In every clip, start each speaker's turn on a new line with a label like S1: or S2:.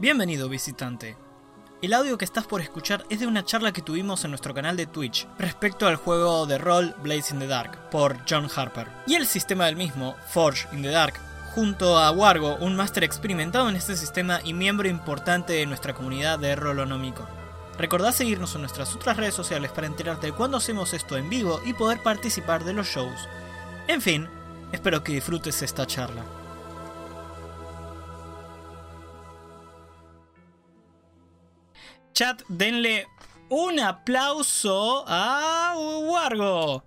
S1: Bienvenido visitante. El audio que estás por escuchar es de una charla que tuvimos en nuestro canal de Twitch respecto al juego de rol Blaze in the Dark por John Harper y el sistema del mismo, Forge in the Dark, junto a Wargo, un máster experimentado en este sistema y miembro importante de nuestra comunidad de Rolonómico. Recordá seguirnos en nuestras otras redes sociales para enterarte de cuando hacemos esto en vivo y poder participar de los shows. En fin, espero que disfrutes esta charla. Chat, denle un aplauso a Wargo.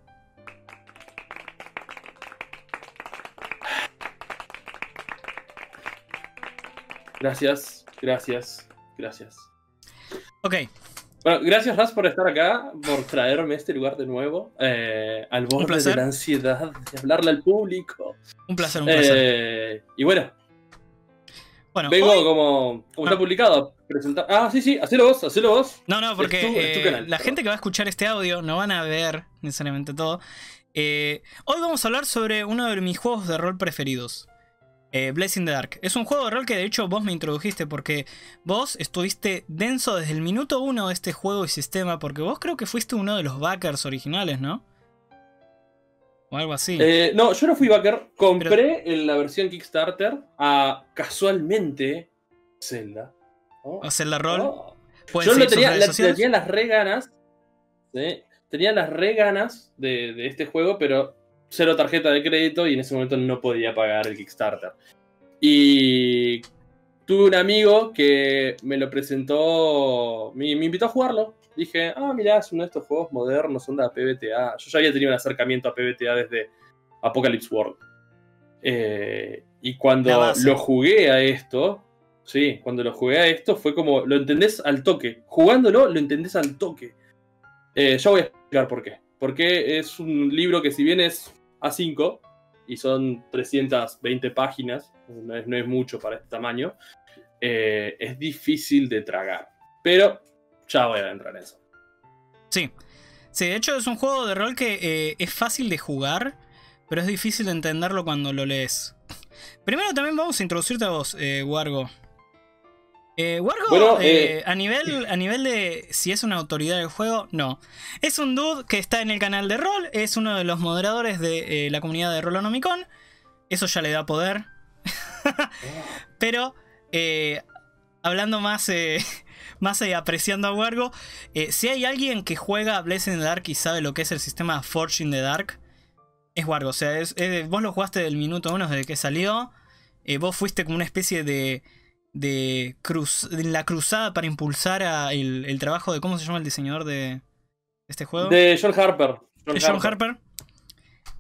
S2: Gracias, gracias, gracias.
S1: Ok.
S2: Bueno, gracias Raz por estar acá, por traerme a este lugar de nuevo, eh, al borde de la ansiedad de hablarle al público.
S1: Un placer, un placer.
S2: Eh, y bueno, bueno vengo como, como está ah. publicado a presentar. Ah, sí, sí, hacelo vos, hacelo vos.
S1: No, no, porque eh, la gente que va a escuchar este audio no van a ver necesariamente todo. hoy vamos a hablar sobre uno de mis juegos de rol preferidos eh, Blazing the Dark. Es un juego de rol que de hecho vos me introdujiste porque vos estuviste denso desde el minuto uno de este juego y sistema porque vos creo que fuiste uno de los backers originales, ¿no? O algo así.
S2: Eh, no, yo no fui backer. Compré en la versión Kickstarter a casualmente Zelda.
S1: ¿O Zelda Roll?
S2: Yo lo tenía, tenía las re ganas. Tenía las re ganas de este juego, pero cero tarjeta de crédito y en ese momento no podía pagar el Kickstarter. Y tuve un amigo que me lo presentó, me, invitó a jugarlo. Dije, ah, mirá, es uno de estos juegos modernos, onda PBTA. Yo ya había tenido un acercamiento a PBTA desde Apocalypse World. Eh, y cuando lo jugué a esto, sí, cuando lo jugué a esto fue como, lo entendés al toque. Jugándolo, lo entendés al toque. Eh, ya voy a explicar por qué. Porque es un libro que si bien es a5 y son 320 páginas, no es, mucho para este tamaño, eh, es difícil de tragar. Pero ya voy a entrar en eso.
S1: Sí. Sí, de hecho es un juego de rol que eh, es fácil de jugar, pero es difícil de entenderlo cuando lo lees. Primero también vamos a introducirte a vos, eh, Wargo. Eh, Wargo, eh, eh, a, nivel, a nivel de si es una autoridad del juego, no. Es un dude que está en el canal de rol, es uno de los moderadores de la comunidad de Rolonomicon. Eso ya le da poder. Pero, hablando más, más apreciando a Wargo, si hay alguien que juega Blessing in the Dark y sabe lo que es el sistema Forge in the Dark, es Wargo. O sea, vos lo jugaste del minuto uno desde que salió. vos fuiste como una especie de de, cruz, la cruzada para impulsar el, trabajo de, ¿cómo se llama el diseñador de este juego?
S2: De John Harper.
S1: John, John Harper.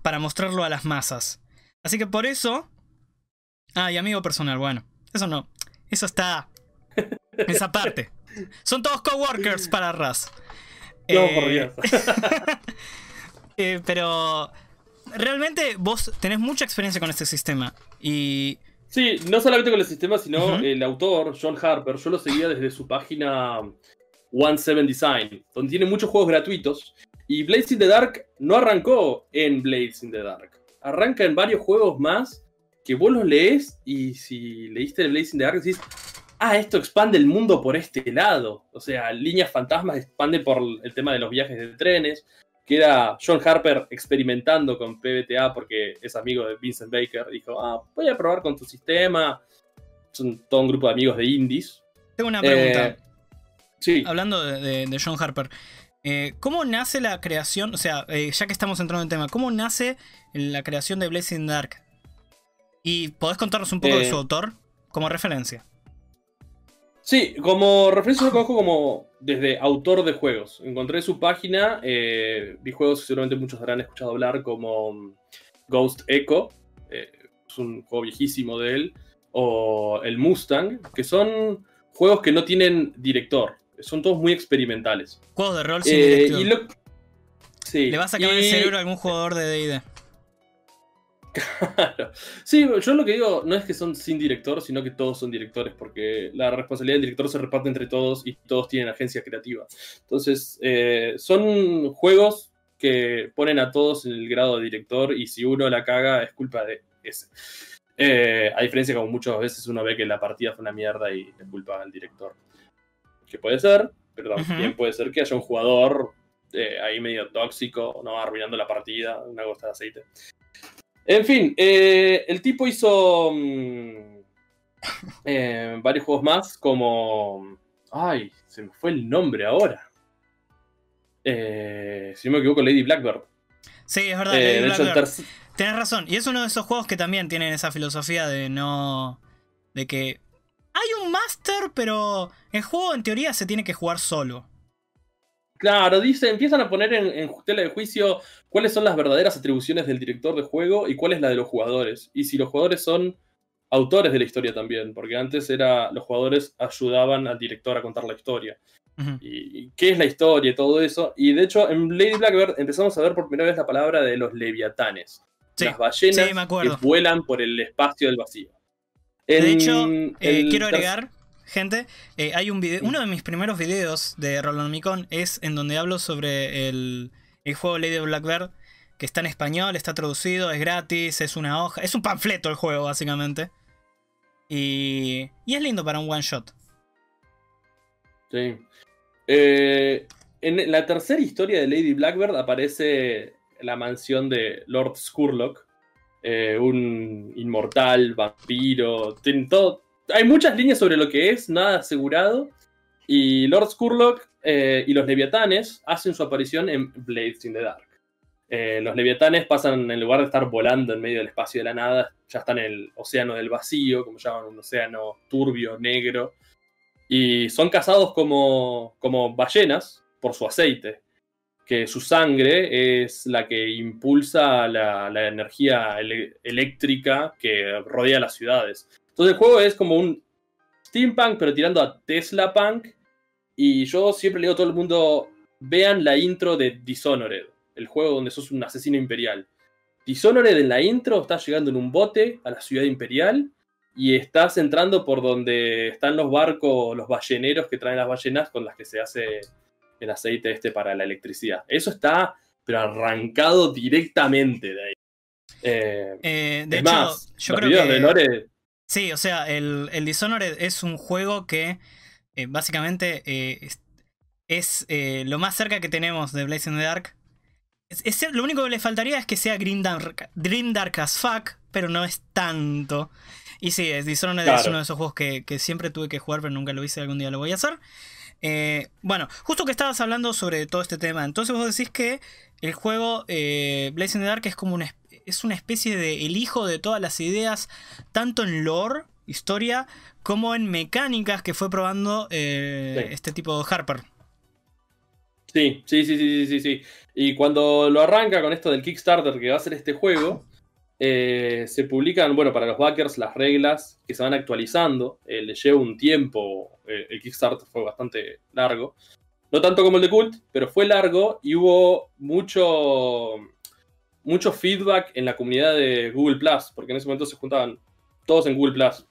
S1: Para mostrarlo a las masas. Así que por eso... Ah, y amigo personal, bueno. Eso no. Eso está... Esa parte. Son todos coworkers para Raz.
S2: No, eh,
S1: eh, pero realmente vos tenés mucha experiencia con este sistema. Y
S2: Sí, no solamente con el sistema, sino el autor, John Harper, yo lo seguía desde su página One Seven Design, donde tiene muchos juegos gratuitos. Y Blades in the Dark no arrancó en Blades in the Dark. Arranca en varios juegos más que vos los lees y si leíste el Blades in the Dark decís, ah, esto expande el mundo por este lado. O sea, líneas fantasmas expande por el tema de los viajes de trenes que era John Harper experimentando con PBTA porque es amigo de Vincent Baker. Dijo, ah, voy a probar con tu sistema. Son todo un grupo de amigos de indies.
S1: Tengo una pregunta. Eh, sí. Hablando de, John Harper. Eh, ¿Cómo nace la creación? O sea, eh, ya que estamos entrando en tema, ¿cómo nace la creación de Blazing Dark? ¿Y podés contarnos un poco de su autor como referencia?
S2: Sí, como referencia lo conozco como desde autor de juegos. Encontré su página, eh, vi juegos que seguramente muchos habrán escuchado hablar como mm, Ghost Echo, eh, es un juego viejísimo de él, o el Mustang, que son juegos que no tienen director, son todos muy experimentales.
S1: Juegos de rol sin eh, director. sí, Le vas a cambiar el cerebro a algún jugador de D&D.
S2: Sí, yo lo que digo no es que son sin director, sino que todos son directores, porque la responsabilidad del director se reparte entre todos y todos tienen agencia creativa. Entonces, eh, son juegos que ponen a todos en el grado de director y si uno la caga es culpa de ese. Eh, a diferencia como muchas veces uno ve que la partida fue una mierda y le culpa al director. Que puede ser, pero también puede ser que haya un jugador eh, ahí medio tóxico, ¿no? Arruinando la partida, una gota de aceite. En fin, eh, el tipo hizo mm, varios juegos más, como... Ay, se me fue el nombre ahora. si no me equivoco, Lady Blackbird.
S1: Sí, es verdad. Lady Tienes razón. Y es uno de esos juegos que también tienen esa filosofía de no. de que. Hay un máster, pero el juego en teoría se tiene que jugar solo.
S2: Claro, dice, empiezan a poner en, tela de juicio cuáles son las verdaderas atribuciones del director de juego y cuál es la de los jugadores. Y si los jugadores son autores de la historia también, porque antes era los jugadores ayudaban al director a contar la historia. y, qué es la historia y todo eso. Y de hecho, en Lady Blackbird empezamos a ver por primera vez la palabra de los leviatanes las ballenas que vuelan por el espacio del vacío.
S1: de hecho, eh, quiero agregar, gente, eh, hay un video, uno de mis primeros videos de Micon es en donde hablo sobre el, juego Lady Blackbird, que está en español, está traducido, es gratis, es una hoja, es un panfleto el juego básicamente. Y, y es lindo para un one shot.
S2: Sí. Eh, en la tercera historia de Lady Blackbird aparece la mansión de Lord Skurlock, eh, un inmortal, vampiro, todo. Hay muchas líneas sobre lo que es, nada asegurado. Y Lord Skurlock eh, y los leviatanes hacen su aparición en Blades in the Dark. Eh, los leviatanes pasan, en lugar de estar volando en medio del espacio de la nada, ya están en el océano del vacío, como llaman, un océano turbio, negro. Y son cazados como, como ballenas por su aceite que su sangre es la que impulsa la, energía eléctrica que rodea las ciudades. Entonces el juego es como un steampunk, pero tirando a Tesla Punk. Y yo siempre le digo a todo el mundo, vean la intro de Dishonored, el juego donde sos un asesino imperial. Dishonored en la intro estás llegando en un bote a la ciudad imperial y estás entrando por donde están los barcos, los balleneros que traen las ballenas con las que se hace el aceite este para la electricidad. Eso está, pero arrancado directamente de ahí.
S1: Eh, eh, de hecho, yo creo que... De Sí, o sea, el, el, Dishonored es un juego que eh, básicamente es, lo más cerca que tenemos de Blazing the Dark. lo único que le faltaría es que sea Grim Dark, Dark as fuck, pero no es tanto. Y sí, Dishonored es uno de esos juegos que, que, siempre tuve que jugar, pero nunca lo hice, algún día lo voy a hacer. Eh, bueno, justo que estabas hablando sobre todo este tema, entonces vos decís que el juego eh, Blazing the Dark es como una, es una especie de el hijo de todas las ideas, tanto en lore, historia, como en mecánicas que fue probando eh, este tipo de Harper.
S2: Sí, sí, sí, sí, sí, sí. Y cuando lo arranca con esto del Kickstarter que va a ser este juego, eh, se publican, bueno, para los backers las reglas que se van actualizando. Eh, le lleva un tiempo, eh, el Kickstarter fue bastante largo. No tanto como el de Cult, pero fue largo y hubo mucho, mucho feedback en la comunidad de Google Plus, porque en ese momento se juntaban todos en Google Plus.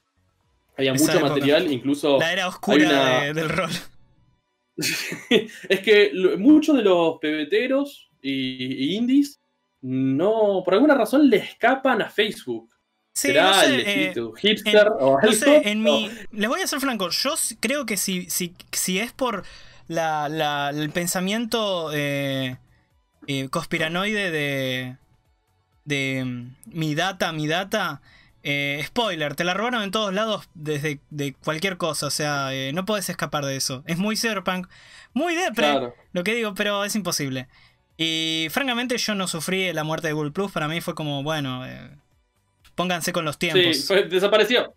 S2: Había mucho material, incluso.
S1: La era oscura del rol.
S2: es que muchos de los pebeteros y indies no, por alguna razón le escapan a Facebook. ¿Será el eh, hipster o algo?
S1: en mi, les voy a ser franco, yo creo que si, si, si es por la, el pensamiento eh, eh, conspiranoide de, de mm, mi data, mi data, spoiler, te la robaron en todos lados desde de cualquier cosa, o sea, no puedes escapar de eso. Es muy cyberpunk, muy depre, lo que digo, pero es imposible. Y francamente yo no sufrí la muerte de Google Plus, para mí fue como, bueno, eh, pónganse con los tiempos.
S2: Sí, desapareció.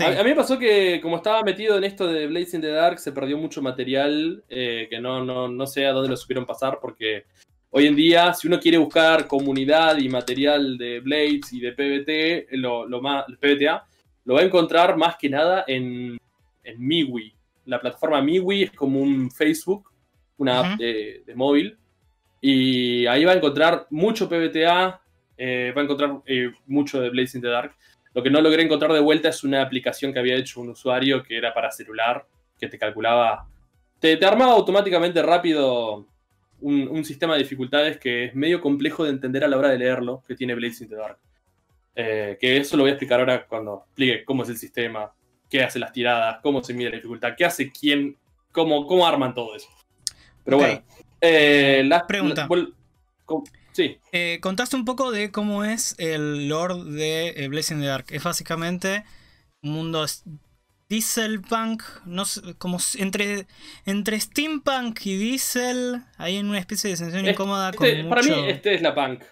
S2: A, mí me pasó que como estaba metido en esto de Blades in the Dark, se perdió mucho material eh, que no, no, no sé a dónde lo supieron pasar porque hoy en día si uno quiere buscar comunidad y material de Blades y de PBT, lo, lo más, PBTA, lo va a encontrar más que nada en, en MiWi. La plataforma MiWi es como un Facebook, una app de móvil y ahí va a encontrar mucho PBTA, eh, va a encontrar eh, mucho de Blazing the Dark. Lo que no logré encontrar de vuelta es una aplicación que había hecho un usuario que era para celular, que te calculaba, te, armaba automáticamente rápido un, sistema de dificultades que es medio complejo de entender a la hora de leerlo, que tiene Blazing the Dark. Eh, que eso lo voy a explicar ahora cuando explique cómo es el sistema, qué hace las tiradas, cómo se mide la dificultad, qué hace quién, cómo, cómo arman todo eso. Pero bueno,
S1: eh, la pregunta.
S2: Sí.
S1: Eh, contaste un poco de cómo es el lore de eh, Blazing the Dark. Es básicamente un mundo dieselpunk, no como entre, entre steampunk y diesel, hay una especie de sensación incómoda
S2: este, Para mí este es la punk.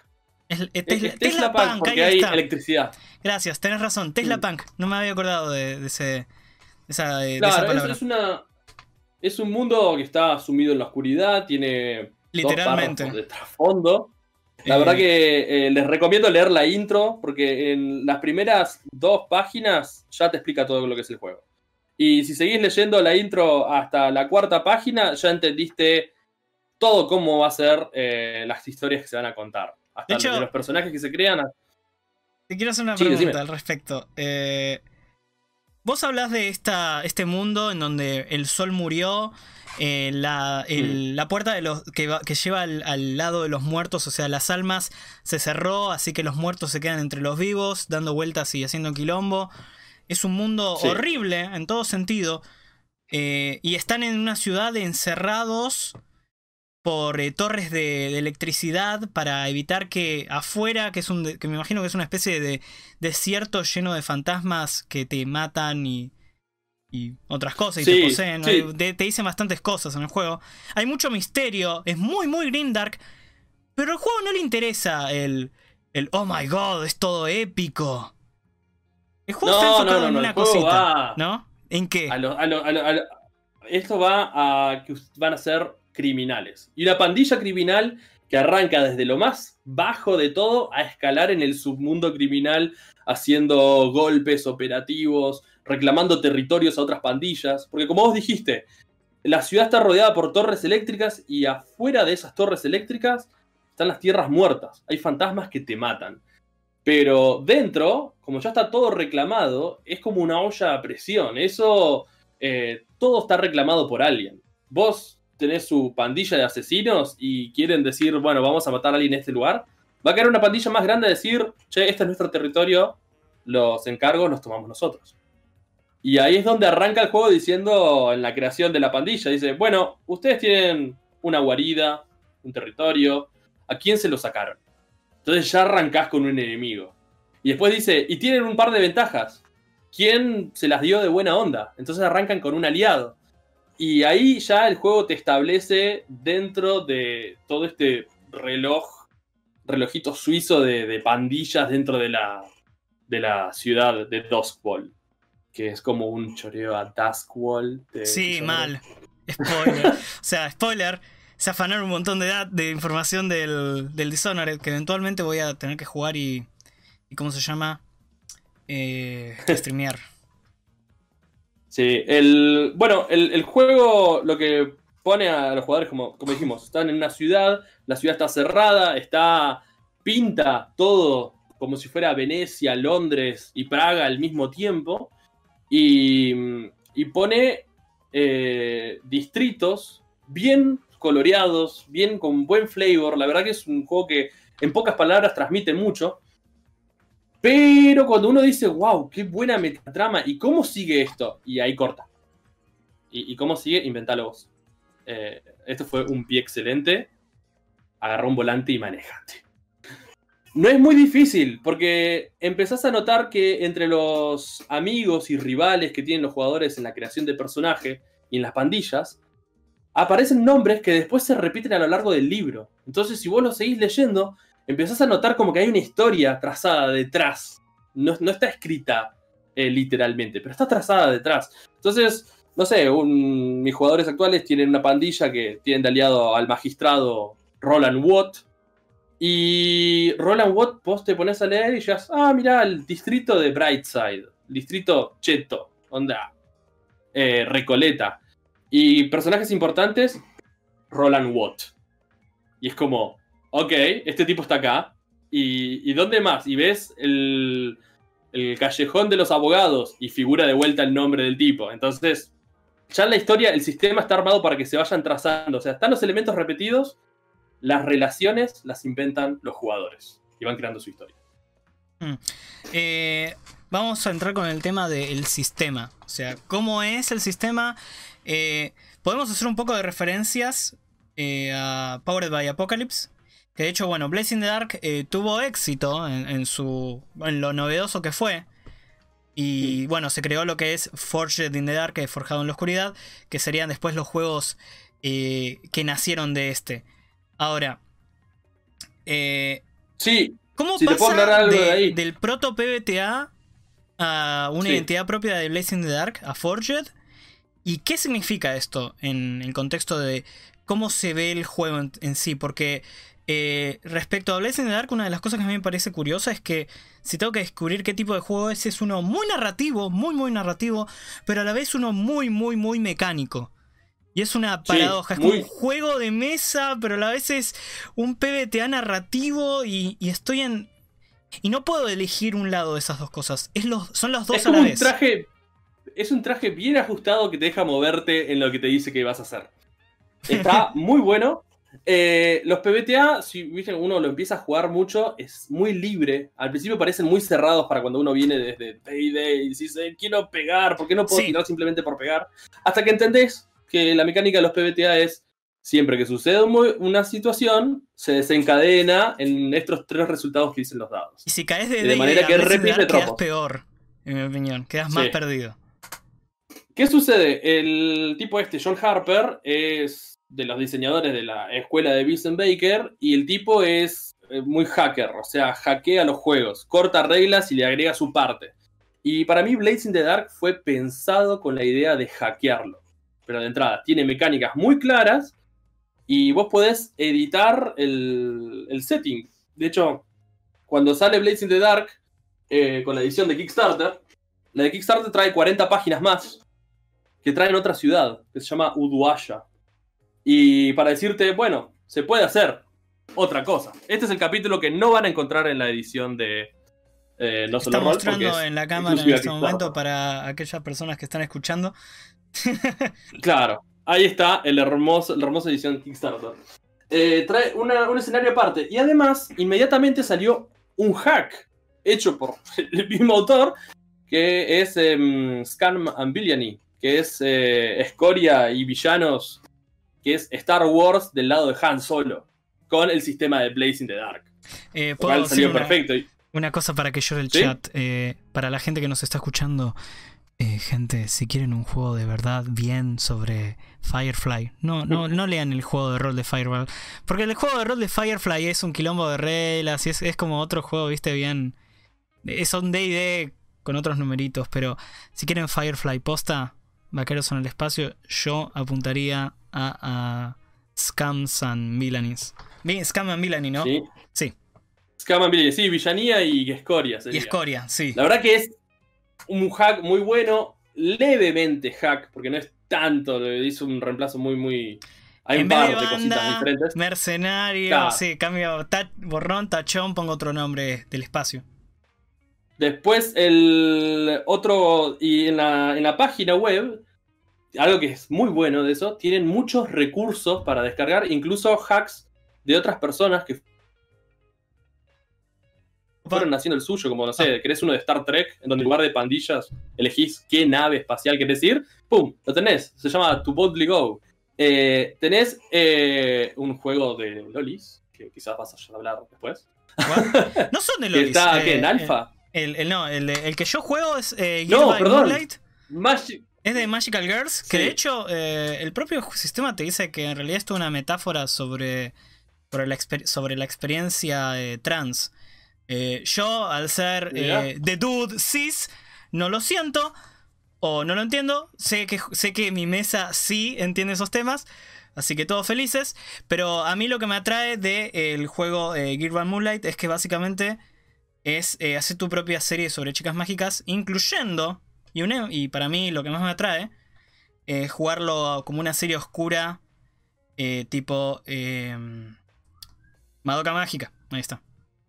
S1: este es, Tesla, Punk,
S2: porque hay electricidad.
S1: Gracias, tenés razón. Tesla Punk. No me había acordado de, ese, esa,
S2: palabra. Es, una, es un mundo que está sumido en la oscuridad, tiene
S1: literalmente
S2: de trasfondo. La verdad eh, que eh, les recomiendo leer la intro porque en las primeras dos páginas ya te explica todo lo que es el juego. Y si seguís leyendo la intro hasta la cuarta página, ya entendiste todo cómo va a ser eh, las historias que se van a contar. Hasta de los personajes que se crean.
S1: Te quiero hacer una pregunta al respecto. Vos hablas de esta, este mundo en donde el sol murió, eh, la, mm. la, puerta de los, que, que lleva al, lado de los muertos, o sea, las almas, se cerró, así que los muertos se quedan entre los vivos, dando vueltas y haciendo quilombo. Es un mundo horrible en todo sentido. Eh, y están en una ciudad encerrados por eh, torres de, electricidad para evitar que afuera, que es un que me imagino que es una especie de desierto lleno de fantasmas que te matan y, y otras cosas y te poseen. Te, dicen bastantes cosas en el juego. Hay mucho misterio, es muy muy dark pero al juego no le interesa el el oh my god, es todo épico. El juego está enfocado en una cosita, ¿no? ¿En qué?
S2: esto va a que van a ser criminales. Y una pandilla criminal que arranca desde lo más bajo de todo a escalar en el submundo criminal, haciendo golpes operativos, reclamando territorios a otras pandillas. Porque como vos dijiste, la ciudad está rodeada por torres eléctricas y afuera de esas torres eléctricas están las tierras muertas. Hay fantasmas que te matan. Pero dentro, como ya está todo reclamado, es como una olla a presión. Eso, eh, todo está reclamado por alguien. Vos tenés su pandilla de asesinos y quieren decir, bueno, vamos a matar a alguien en este lugar, va a caer una pandilla más grande a decir, che, este es nuestro territorio, los encargos los tomamos nosotros. Y ahí es donde arranca el juego diciendo en la creación de la pandilla, dice, bueno, ustedes tienen una guarida, un territorio, ¿a quién se lo sacaron? Entonces ya arrancás con un enemigo. Y después dice, y tienen un par de ventajas. ¿Quién se las dio de buena onda? Entonces arrancan con un aliado. Y ahí ya el juego te establece dentro de todo este reloj, relojito suizo de, pandillas dentro de la, de la ciudad de Duskwall. Que es como un choreo a Duskwall.
S1: Sí, mal. Spoiler. o sea, spoiler. Se afanaron un montón de, de información del, del Dishonored que eventualmente voy a tener que jugar y. y ¿Cómo se llama? Eh, streamear.
S2: Sí, el, bueno, el, juego lo que pone a los jugadores, como, como dijimos, están en una ciudad, la ciudad está cerrada, está pinta todo como si fuera Venecia, Londres y Praga al mismo tiempo, y, pone eh, distritos bien coloreados, bien con buen flavor, la verdad que es un juego que en pocas palabras transmite mucho, pero cuando uno dice, wow, qué buena metatrama, ¿y cómo sigue esto? Y ahí corta. ¿Y, cómo sigue? Inventalo vos. Eh, esto fue un pie excelente. Agarró un volante y manejate. No es muy difícil, porque empezás a notar que entre los amigos y rivales que tienen los jugadores en la creación de personaje y en las pandillas, aparecen nombres que después se repiten a lo largo del libro. Entonces, si vos lo seguís leyendo, empezás a notar como que hay una historia trazada detrás. No, está escrita eh, literalmente, pero está trazada detrás. Entonces, no sé, mis jugadores actuales tienen una pandilla que tienen de aliado al magistrado Roland Watt. Y Roland Watt, vos te pones a leer y ya, ah, mira, el distrito de Brightside, distrito Cheto, onda, eh, Recoleta. Y personajes importantes, Roland Watt. Y es como, ok, este tipo está acá. ¿Y, dónde más? Y ves el, callejón de los abogados y figura de vuelta el nombre del tipo. Entonces, ya en la historia el sistema está armado para que se vayan trazando. O sea, están los elementos repetidos, las relaciones las inventan los jugadores y van creando su historia.
S1: Mm. Eh, vamos a entrar con el tema del sistema. O sea, ¿cómo es el sistema? Eh, podemos hacer un poco de referencias eh, a Powered by Apocalypse. Que de hecho, bueno, Blazing the Dark tuvo éxito en, su, en lo novedoso que fue. Y bueno, se creó lo que es Forged in the Dark, que es Forjado en la Oscuridad, que serían después los juegos que nacieron de este. Ahora,
S2: sí,
S1: ¿Cómo pasa del proto PBTA a una identidad propia de Blazing the Dark, a Forged? ¿Y qué significa esto en el contexto de cómo se ve el juego en, sí? Porque eh, respecto a Blazing the Dark, una de las cosas que a mí me parece curiosa es que si tengo que descubrir qué tipo de juego es, es uno muy narrativo, muy, muy narrativo, pero a la vez uno muy, muy, muy mecánico. Y es una paradoja, es como un juego de mesa, pero a la vez es un PBTA narrativo y, estoy en... Y no puedo elegir un lado de esas dos cosas. Es los, son los dos a la vez.
S2: Un traje, es un traje bien ajustado que te deja moverte en lo que te dice que vas a hacer. Está muy bueno. Eh, los PBTA, si uno lo empieza a jugar mucho, es muy libre. Al principio parecen muy cerrados para cuando uno viene desde Payday y dice, quiero pegar, ¿por qué no puedo tirar simplemente por pegar? Hasta que entendés que la mecánica de los PBTA es siempre que sucede una situación, se desencadena en estos tres resultados que dicen los dados.
S1: Y si caes de, de manera que repite quedas peor, en mi opinión, quedas más perdido.
S2: ¿Qué sucede? El tipo este, John Harper, es de los diseñadores de la escuela de Vincent Baker y el tipo es eh, muy hacker, o sea, hackea los juegos, corta reglas y le agrega su parte. Y para mí Blazing the Dark fue pensado con la idea de hackearlo pero de entrada tiene mecánicas muy claras y vos podés editar el, setting. De hecho, cuando sale Blazing the Dark eh, con la edición de Kickstarter, la de Kickstarter trae 40 páginas más que traen otra ciudad que se llama Uduaya. Y para decirte, bueno, se puede hacer otra cosa. Este es el capítulo que no van a encontrar en la edición de eh, No
S1: Está mostrando en la cámara en este momento para aquellas personas que están escuchando.
S2: claro, ahí está el hermoso, la hermosa edición Kickstarter. Eh, trae un escenario aparte. Y además, inmediatamente salió un hack hecho por el mismo autor, que es Scam and Villainy, que es eh, Escoria y Villanos, que es Star Wars del lado de Han Solo, con el sistema de Blazing the Dark.
S1: Eh, salió perfecto. Una cosa para que yo el chat, eh, para la gente que nos está escuchando, eh, gente, si quieren un juego de verdad bien sobre Firefly, no, no, no lean el juego de rol de Firefly. Porque el juego de rol de Firefly es un quilombo de reglas y es, es como otro juego, viste, bien. Es un DD con otros numeritos, pero si quieren Firefly posta, Vaqueros en el espacio, yo apuntaría a, a Scams and Villainies. Scam and Villainy, ¿no?
S2: Sí.
S1: Sí.
S2: Scam and sí, Villanía y Escoria.
S1: Y Escoria, sí.
S2: La verdad que es un hack muy bueno, levemente hack, porque no es tanto, le hizo un reemplazo muy, muy...
S1: Hay un par de, cositas diferentes. Mercenario, sí, cambio borrón, tachón, pongo otro nombre del espacio.
S2: Después el otro, y en la, en la página web, algo que es muy bueno de eso, tienen muchos recursos para descargar, incluso hacks de otras personas que fueron haciendo el suyo, como no sé, querés uno de Star Trek, en donde en lugar de pandillas elegís qué nave espacial querés ir, ¡pum! Lo tenés, se llama To Boldly Go. Eh, tenés eh, un juego de Lolis, que quizás vas a hablar después.
S1: No son de Lolis.
S2: ¿Está eh, en Alpha?
S1: El, no, el, que yo juego es eh,
S2: no, perdón.
S1: Es de Magical Girls, que de hecho el propio sistema te dice que en realidad esto es una metáfora sobre, sobre, la, sobre la experiencia trans. Eh, yo, al ser eh, The Dude Cis, no lo siento o no lo entiendo. Sé que, sé que mi mesa sí entiende esos temas. Así que todos felices. Pero a mí lo que me atrae del juego eh, Gear Moonlight es que básicamente es hacer tu propia serie sobre chicas mágicas, incluyendo, y, y para mí lo que más me atrae, es jugarlo como una serie oscura, tipo Madoka Mágica. Ahí está.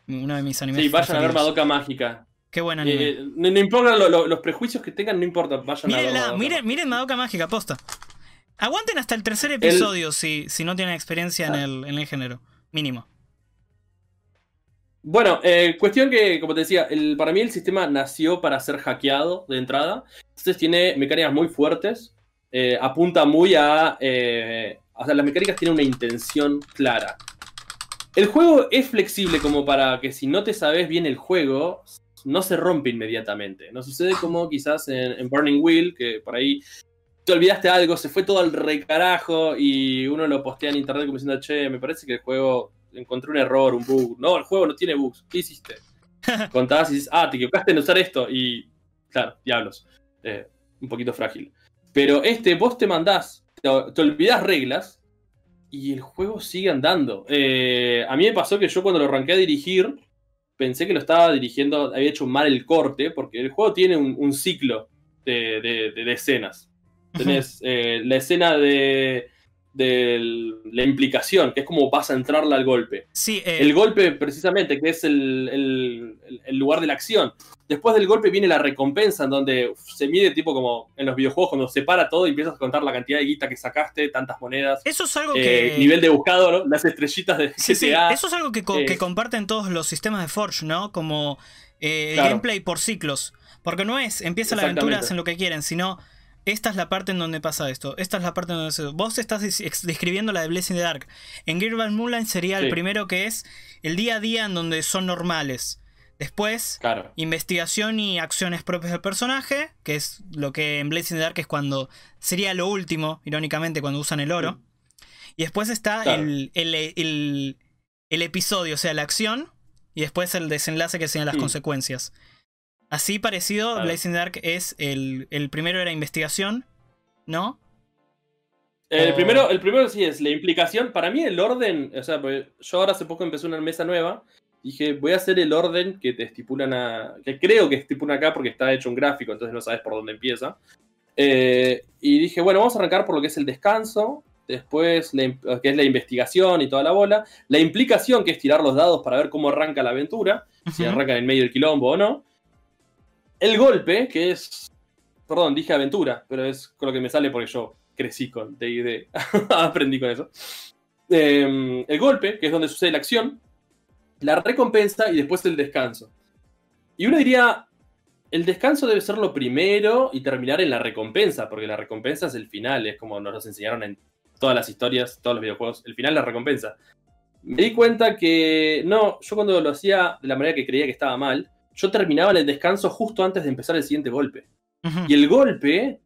S1: Uno de mis animes.
S2: Sí, vayan a ver Madoka Mágica.
S1: Qué buen anime.
S2: Eh, no, importa los prejuicios que tengan, no importa. Vayan a ver.
S1: miren, miren Madoka Mágica, posta. Aguanten hasta el tercer episodio si, si no tienen experiencia en, ah. el, en el género. Mínimo.
S2: Bueno, eh, cuestión que, como te decía, el, para mí el sistema nació para ser hackeado de entrada. Entonces tiene mecánicas muy fuertes. Eh, apunta muy a. Eh, o sea, las mecánicas tienen una intención clara. El juego es flexible como para que si no te sabes bien el juego, no se rompe inmediatamente. No sucede como quizás en, Burning Wheel, que por ahí te olvidaste algo, se fue todo al recarajo y uno lo postea en internet como diciendo, che, me parece que el juego encontré un error, un bug. No, el juego no tiene bugs. ¿Qué hiciste? Contás y dices, ah, te equivocaste en usar esto. Y, claro, diablos. Eh, un poquito frágil. Pero este, vos te mandás, te, olvidás reglas y el juego sigue andando. Eh, a mí me pasó que yo cuando lo arranqué a dirigir, pensé que lo estaba dirigiendo, había hecho mal el corte, porque el juego tiene un, ciclo de, escenas. Tenés eh, la escena de de la implicación, que es como vas a entrarle al golpe.
S1: Sí,
S2: eh, El golpe, precisamente, que es el, lugar de la acción. Después del golpe viene la recompensa, en donde se mide tipo como en los videojuegos, cuando se para todo y empiezas a contar la cantidad de guita que sacaste, tantas monedas.
S1: Eso es algo
S2: eh, que. Nivel de buscado, Las estrellitas de
S1: sí, GTA. Eso es algo que, que, comparten todos los sistemas de Forge, ¿no? Como eh, gameplay por ciclos. Porque no es, empieza la aventura, hacen lo que quieren, sino esta es la parte en donde pasa esto. Esta es la parte en donde se... Vos estás describiendo la de Blessing the Dark. En Gearbest Moonlight sería el primero que es el día a día en donde son normales. Después, investigación y acciones propias del personaje, que es lo que en Blazing the Dark es cuando sería lo último, irónicamente, cuando usan el oro. Y después está el, el, episodio, o sea, la acción, y después el desenlace que sean las consecuencias. Así parecido, Blazing Dark es el, el primero era investigación, ¿no?
S2: El, primero, el primero sí es la implicación. Para mí el orden, o sea, yo ahora hace poco empecé una mesa nueva. Dije, voy a hacer el orden que te estipulan a... que creo que estipulan acá porque está hecho un gráfico, entonces no sabes por dónde empieza. Eh, y dije, bueno, vamos a arrancar por lo que es el descanso, después que es la investigación y toda la bola, la implicación, que es tirar los dados para ver cómo arranca la aventura, si arranca en medio del quilombo o no, el golpe, que es. Perdón, dije aventura, pero es con lo que me sale porque yo crecí con DD. Aprendí con eso. Em, el golpe, que es donde sucede la acción. La recompensa y después el descanso. Y uno diría. El descanso debe ser lo primero y terminar en la recompensa, porque la recompensa es el final, es como nos enseñaron en todas las historias, todos los videojuegos. El final la recompensa. Me di cuenta que no, yo cuando lo hacía de la manera que creía que estaba mal, yo terminaba el descanso justo antes de empezar el siguiente golpe. Y el golpe,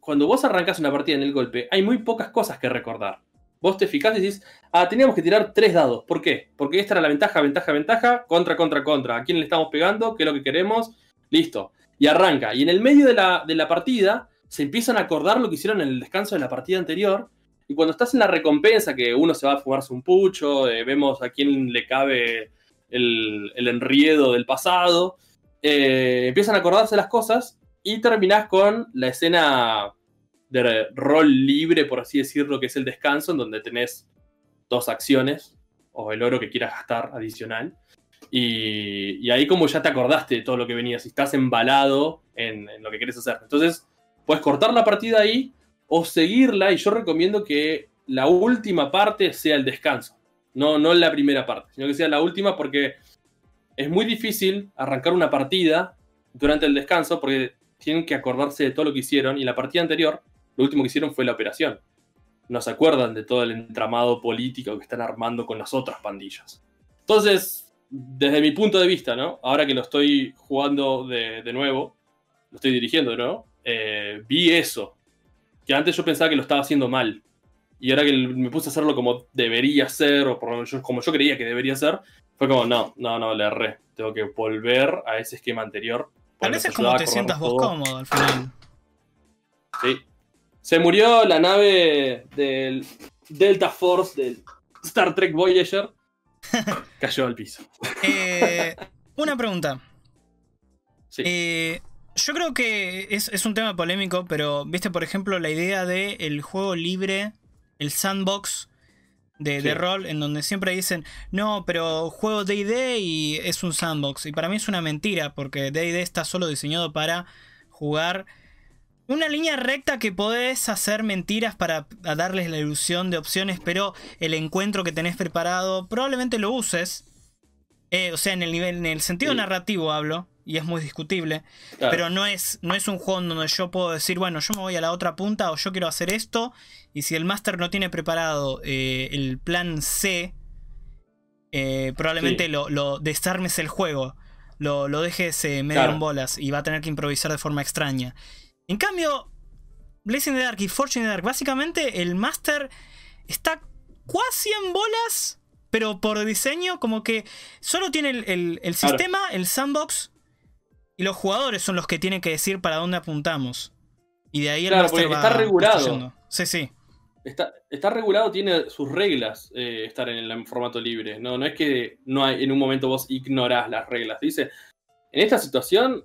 S2: cuando vos arrancas una partida en el golpe, hay muy pocas cosas que recordar. Vos te fijás y decís, ah, teníamos que tirar tres dados. ¿Por qué? Porque esta era la ventaja, ventaja, ventaja, contra, contra, contra. ¿A quién le estamos pegando? ¿Qué es lo que queremos? Listo. Y arranca. Y en el medio de la, de la partida se empiezan a acordar lo que hicieron en el descanso de la partida anterior. Y cuando estás en la recompensa, que uno se va a fumarse un pucho, eh, vemos a quién le cabe el, enriedo del pasado, eh, empiezan a acordarse las cosas y terminás con la escena de rol libre, por así decirlo, que es el descanso, en donde tenés dos acciones o el oro que quieras gastar adicional. Y, ahí como ya te acordaste de todo lo que venías y estás embalado en, en lo que quieres hacer. Entonces, puedes cortar la partida ahí o seguirla y yo recomiendo que la última parte sea el descanso. No, no la primera parte, sino que sea la última porque es muy difícil arrancar una partida durante el descanso porque tienen que acordarse de todo lo que hicieron y la partida anterior, lo último que hicieron fue la operación. No se acuerdan de todo el entramado político que están armando con las otras pandillas. Entonces, desde mi punto de vista, ¿no? Ahora que lo estoy jugando de, nuevo, lo estoy dirigiendo ¿no? Eh, vi eso. Que antes yo pensaba que lo estaba haciendo mal. Y ahora que me puse a hacerlo como debería ser, o por lo menos como yo creía que debería ser, fue como, no, no, no, le erré. Tengo que volver a ese esquema anterior.
S1: A veces como te sientas vos cómodo al final.
S2: Sí. Se murió la nave del Delta Force del Star Trek Voyager. Cayó al piso.
S1: Eh, una pregunta. Sí. Eh, yo creo que es, es, un tema polémico, pero viste, por ejemplo, la idea de el juego libre el sandbox de, rol, en donde siempre dicen, no, pero juego DD y es un sandbox. Y para mí es una mentira, porque DD está solo diseñado para jugar una línea recta que podés hacer mentiras para darles la ilusión de opciones, pero el encuentro que tenés preparado probablemente lo uses. Eh, o sea, en el nivel, en el sentido narrativo hablo, y es muy discutible. Pero no es, no es un juego donde yo puedo decir, bueno, yo me voy a la otra punta o yo quiero hacer esto. Y si el máster no tiene preparado eh, el plan C, eh, probablemente lo, lo, desarmes el juego. Lo, lo dejes medio en bolas y va a tener que improvisar de forma extraña. En cambio, Blazing the Dark y Fortune the Dark, básicamente el máster está casi en bolas pero por diseño, como que solo tiene el, sistema, el sandbox, y los jugadores son los que tienen que decir para dónde apuntamos. Y de ahí el
S2: claro, porque está regulado.
S1: Sí, sí.
S2: Está, está, regulado, tiene sus reglas eh, estar en el formato libre. No, no es que no hay, en un momento vos ignorás las reglas. Dice, en esta situación,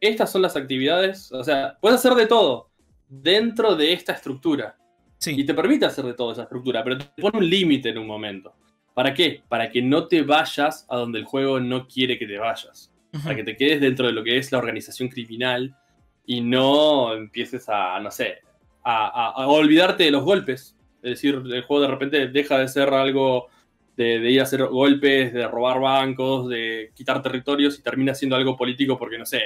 S2: estas son las actividades. O sea, puedes hacer de todo dentro de esta estructura. Sí. Y te permite hacer de todo esa estructura, pero te pone un límite en un momento. ¿Para qué? Para que no te vayas a donde el juego no quiere que te vayas. Para que te quedes dentro de lo que es la organización criminal y no empieces a, no sé, a, olvidarte de los golpes. Es decir, el juego de repente deja de ser algo de, ir a hacer golpes, de robar bancos, de quitar territorios y termina siendo algo político porque, no sé,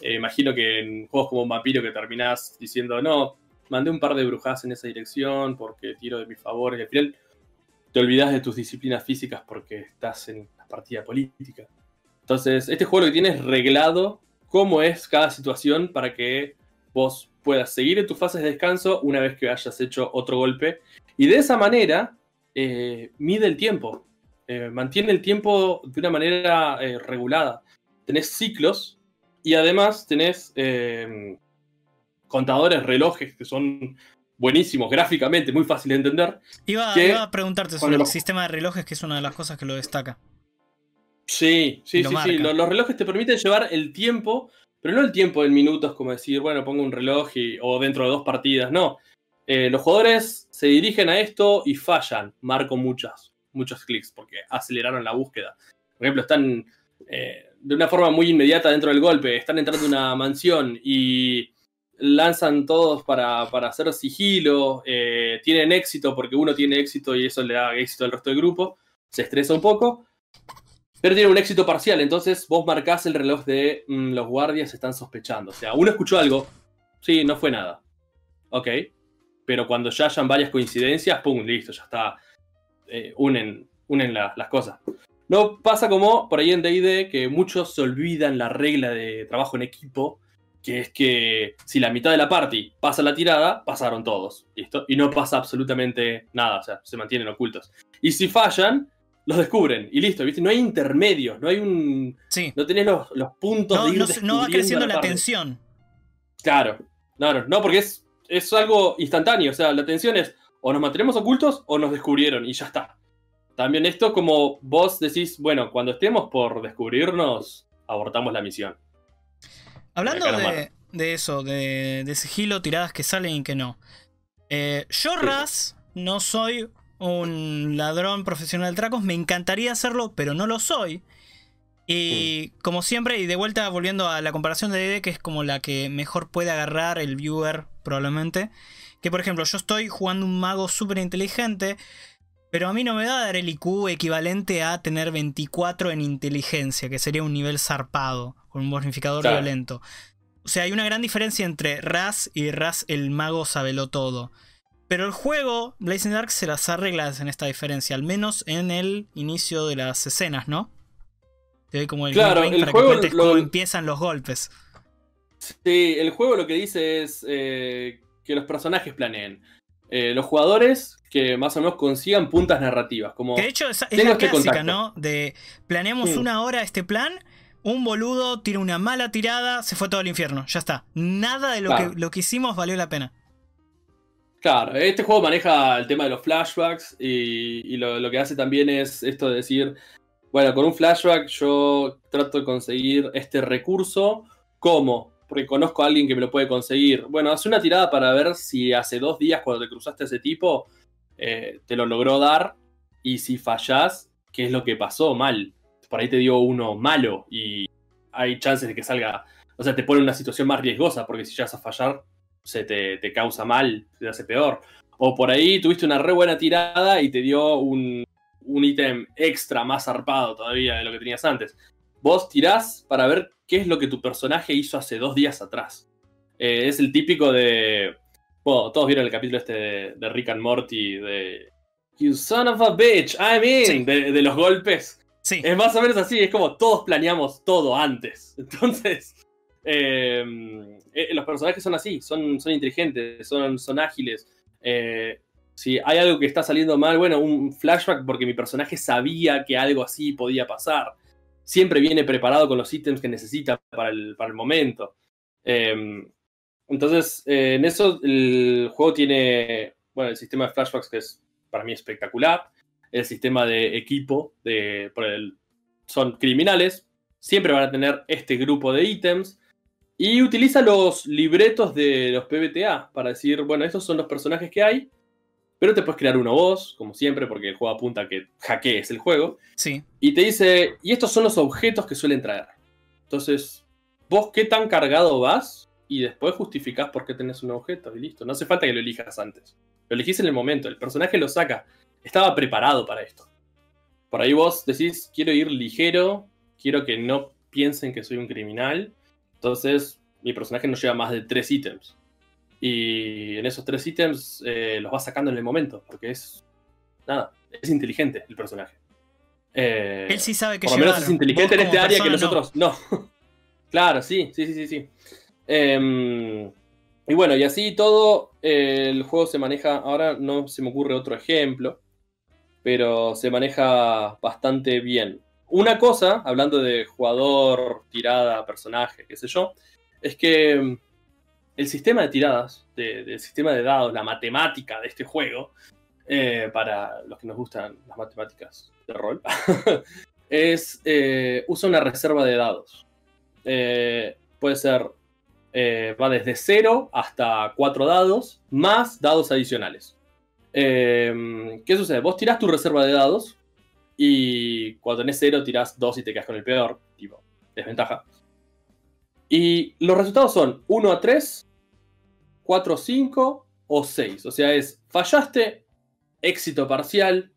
S2: eh, imagino que en juegos como Vampiro que terminás diciendo, no, mandé un par de brujas en esa dirección porque tiro de mis favores. Y al final te olvidas de tus disciplinas físicas porque estás en la partida política. Entonces, este juego lo que tiene es reglado cómo es cada situación para que vos puedas seguir en tus fases de descanso una vez que hayas hecho otro golpe. Y de esa manera, eh, mide el tiempo. Eh, mantiene el tiempo de una manera eh, regulada. Tenés ciclos y además tenés contadores, relojes que son buenísimos gráficamente, muy fácil de entender.
S1: Iba, a preguntarte sobre el sistema de relojes, que es una de las cosas que lo destaca.
S2: Sí, sí, sí, sí. Los, relojes te permiten llevar el tiempo, pero no el tiempo en minutos, como decir, bueno, pongo un reloj y, o dentro de dos partidas, no. Eh, los jugadores se dirigen a esto y fallan. Marco muchas, muchos clics porque aceleraron la búsqueda. Por ejemplo, están eh, de una forma muy inmediata dentro del golpe, están entrando en una mansión y lanzan todos para, hacer sigilo, eh, tienen éxito porque uno tiene éxito y eso le da éxito al resto del grupo, se estresa un poco, pero tiene un éxito parcial, entonces vos marcás el reloj de mm, los guardias están sospechando, o sea, uno escuchó algo, sí, no fue nada, ok, pero cuando ya hayan varias coincidencias, pum, listo, ya está, eh, unen, unen las cosas. No pasa como por ahí en DD que muchos se olvidan la regla de trabajo en equipo que es que si la mitad de la party pasa la tirada, pasaron todos, ¿listo? Y no pasa absolutamente nada, o sea, se mantienen ocultos. Y si fallan, los descubren y listo, ¿viste? No hay intermedios, no hay un... Sí. No tenés los, puntos
S1: no, de no, va creciendo la, tensión.
S2: Claro, claro, no, porque es, es algo instantáneo, o sea, la tensión es o nos mantenemos ocultos o nos descubrieron y ya está. También esto como vos decís, bueno, cuando estemos por descubrirnos, abortamos la misión.
S1: Hablando de, eso, de, sigilo, tiradas que salen y que no. Eh, yo, Raz, no soy un ladrón profesional de tracos. Me encantaría hacerlo, pero no lo soy. Y como siempre, y de vuelta volviendo a la comparación de DD, que es como la que mejor puede agarrar el viewer, probablemente. Que por ejemplo, yo estoy jugando un mago súper inteligente, pero a mí no me va a dar el IQ equivalente a tener 24 en inteligencia, que sería un nivel zarpado con un bonificador violento. O sea, hay una gran diferencia entre Raz y Raz el mago sabelo todo. Pero el juego, Blazing Dark, se las arregla en esta diferencia, al menos en el inicio de las escenas, ¿no? Te doy como el,
S2: claro, el juego
S1: que cómo empiezan los golpes.
S2: Sí, el juego lo que dice es eh, que los personajes planeen. Eh, los jugadores que más o menos consigan puntas narrativas. Como,
S1: que de hecho es, la este clásica, ¿no? De planeamos una hora este plan un boludo tira una mala tirada, se fue todo al infierno, ya está. Nada de lo, que, lo que hicimos valió la pena.
S2: Claro, este juego maneja el tema de los flashbacks y, lo, que hace también es esto de decir, bueno, con un flashback yo trato de conseguir este recurso, ¿cómo? Porque conozco a alguien que me lo puede conseguir. Bueno, hace una tirada para ver si hace dos días cuando te cruzaste a ese tipo eh, te lo logró dar y si fallás, ¿qué es lo que pasó mal? por ahí te dio uno malo y hay chances de que salga, o sea, te pone en una situación más riesgosa, porque si llegas a fallar, se te, causa mal, te hace peor. O por ahí tuviste una re buena tirada y te dio un, un ítem extra más zarpado todavía de lo que tenías antes. Vos tirás para ver qué es lo que tu personaje hizo hace dos días atrás. Eh, es el típico de. Bueno, todos vieron el capítulo este de, Rick and Morty de. You son of a bitch, I'm in. De, los golpes. Sí. Es más o menos así, es como todos planeamos todo antes. Entonces. Eh, eh, los personajes son así, son, son inteligentes, son, son ágiles. si hay algo que está saliendo mal, bueno, un flashback porque mi personaje sabía que algo así podía pasar. Siempre viene preparado con los ítems que necesita para el, para el momento. Entonces, eh, en eso el juego tiene, bueno, el sistema de flashbacks que es para mí espectacular, el sistema de equipo, de, son criminales, siempre van a tener este grupo de ítems y utiliza los libretos de los PBTA para decir, bueno, estos son los personajes que hay, pero te puedes crear uno vos, como siempre, porque el juego apunta a que hackees el juego.
S1: Sí.
S2: Y te dice, y estos son los objetos que suelen traer. Entonces, vos qué tan cargado vas y después justificás por qué tenés un objeto y listo. No hace falta que lo elijas antes. Lo elegís en el momento, el personaje lo saca. Estaba preparado para esto. Por ahí vos decís, quiero ir ligero, quiero que no piensen que soy un criminal. Entonces, mi personaje no lleva más de tres ítems. Y en esos tres ítems eh, los vas sacando en el momento, porque es. Nada, es inteligente el personaje.
S1: Eh, Él sí sabe que
S2: Por lo menos es inteligente en este área que nosotros no. claro, sí, sí, sí, sí. Em, y bueno, y así todo, el juego se maneja, ahora no se me ocurre otro ejemplo, pero se maneja bastante bien. Una cosa, hablando de jugador, tirada, personaje, qué sé yo, es que em, el sistema de tiradas, del sistema de dados, la matemática de este juego, eh, para los que nos gustan las matemáticas de rol, es eh, usa una reserva de dados. Eh, puede ser va desde 0 hasta 4 dados, más dados adicionales. ¿Qué sucede? Vos tirás tu reserva de dados y cuando tenés 0 tirás 2 y te quedas con el peor, tipo, desventaja. Y los resultados son 1 a 3, 4 a 5 o 6. O sea, es fallaste, éxito parcial,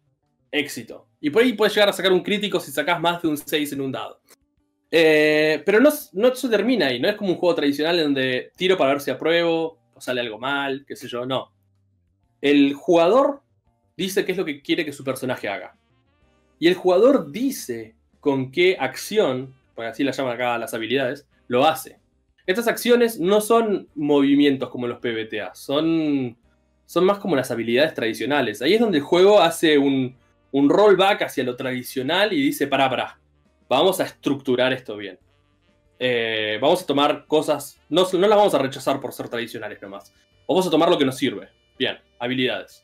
S2: éxito. Y por ahí puedes llegar a sacar un crítico si sacás más de un 6 en un dado. Eh, pero no, no se termina ahí, no es como un juego tradicional en donde tiro para ver si apruebo o sale algo mal, qué sé yo, no. El jugador dice qué es lo que quiere que su personaje haga. Y el jugador dice con qué acción, porque así la llaman acá las habilidades, lo hace. Estas acciones no son movimientos como los PBTA, son, son más como las habilidades tradicionales. Ahí es donde el juego hace un, un rollback hacia lo tradicional y dice, para, para, vamos a estructurar esto bien. Eh, vamos a tomar cosas, no, no las vamos a rechazar por ser tradicionales nomás. Vamos a tomar lo que nos sirve. Bien, habilidades.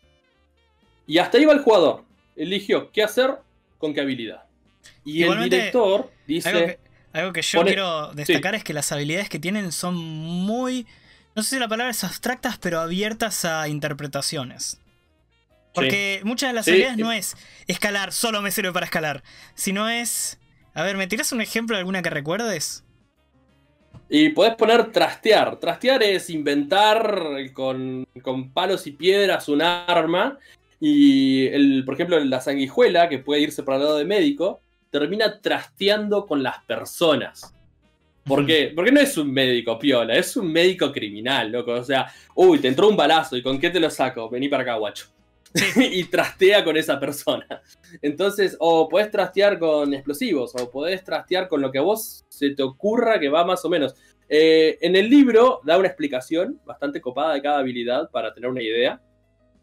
S2: Y hasta ahí va el jugador. Eligió qué hacer con qué habilidad. Y el director dice...
S1: Algo que, yo quiero destacar es que las habilidades que tienen son muy... No sé si la palabra es abstractas, pero abiertas a interpretaciones. Porque muchas de las habilidades no es escalar, solo me sirve para escalar, sino es a ver, ¿me tiras un ejemplo de alguna que recuerdes?
S2: Y podés poner trastear. Trastear es inventar con, palos y piedras un arma. Y, el, por ejemplo, la sanguijuela, que puede irse para el lado de médico, termina trasteando con las personas. ¿Por qué? Porque no es un médico piola, es un médico criminal, loco. O sea, uy, te entró un balazo, ¿y con qué te lo saco? Vení para acá, guacho. y trastea con esa persona. Entonces, o podés trastear con explosivos, o podés trastear con lo que a vos se te ocurra que va más o menos. Eh, en el libro da una explicación bastante copada de cada habilidad para tener una idea.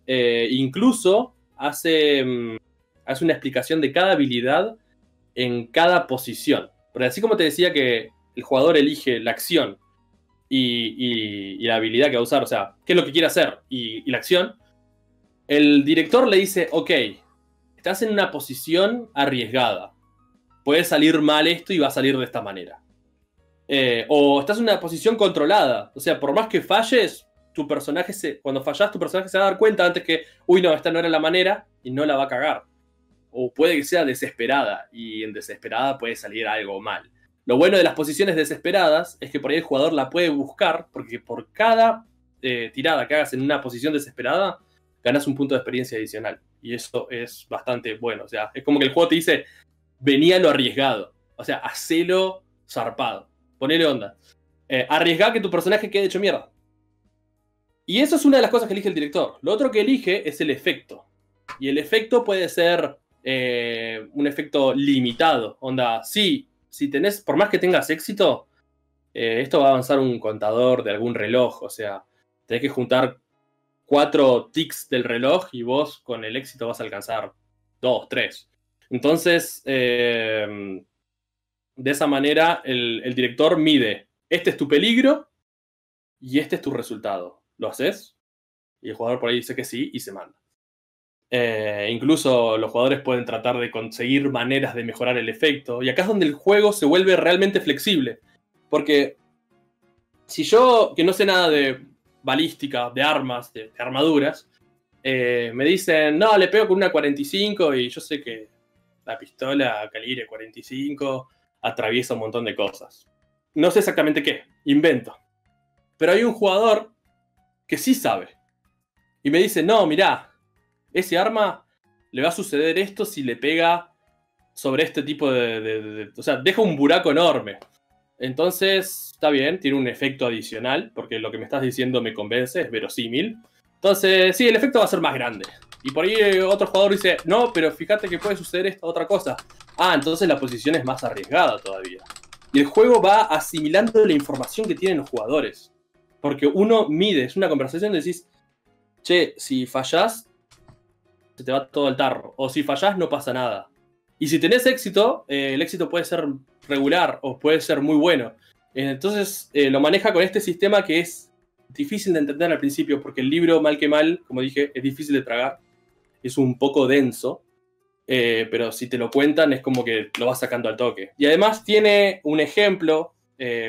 S2: Eh, incluso hace, mm, hace una explicación de cada habilidad en cada posición. Pero así como te decía que el jugador elige la acción y, la habilidad que va a usar, o sea, qué es lo que quiere hacer y la acción, el director le dice, ok, estás en una posición arriesgada. Puede salir mal esto y va a salir de esta manera. Eh, o estás en una posición controlada. O sea, por más que falles, tu personaje se. Cuando fallas, tu personaje se va a dar cuenta antes que, uy, no, esta no era la manera y no la va a cagar. O puede que sea desesperada y en desesperada puede salir algo mal. Lo bueno de las posiciones desesperadas es que por ahí el jugador la puede buscar, porque por cada eh, tirada que hagas en una posición desesperada, ganas un punto de experiencia adicional. Y eso es bastante bueno. O sea, es como que el juego te dice, venía lo arriesgado. O sea, hacelo zarpado. Ponele onda. Eh, arriesga que tu personaje quede hecho mierda. Y eso es una de las cosas que elige el director. Lo otro que elige es el efecto. Y el efecto puede ser eh, un efecto limitado. Onda, sí, si tenés, por más que tengas éxito, eh, esto va a avanzar un contador de algún reloj. O sea, tenés que juntar cuatro tics del reloj y vos con el éxito vas a alcanzar dos, tres. Entonces, eh, de esa manera, el, director mide, este es tu peligro y este es tu resultado. ¿Lo haces? Y el jugador por ahí dice que sí y se manda. Eh, incluso los jugadores pueden tratar de conseguir maneras de mejorar el efecto. Y acá es donde el juego se vuelve realmente flexible. Porque si yo, que no sé nada de balística, de armas, de, armaduras, eh, me dicen, no, le pego con una 45 y yo sé que la pistola calibre 45 atraviesa un montón de cosas. No sé exactamente qué, invento. Pero hay un jugador que sí sabe. Y me dice, no, mirá, ese arma le va a suceder esto si le pega sobre este tipo de, O sea, deja un buraco enorme. Entonces, está bien, tiene un efecto adicional, porque lo que me estás diciendo me convence, es verosímil. Entonces, sí, el efecto va a ser más grande. Y por ahí eh, otro jugador dice, no, pero fíjate que puede suceder esta otra cosa. Ah, entonces la posición es más arriesgada todavía. Y el juego va asimilando la información que tienen los jugadores. Porque uno mide, es una conversación decís, che, si fallás, se te va todo al tarro. O si fallás, no pasa nada. Y si tenés éxito, eh, el éxito puede ser regular o puede ser muy bueno. Entonces eh, lo maneja con este sistema que es difícil de entender al principio, porque el libro, mal que mal, como dije, es difícil de tragar. Es un poco denso. Eh, pero si te lo cuentan es como que lo vas sacando al toque. Y además tiene un ejemplo,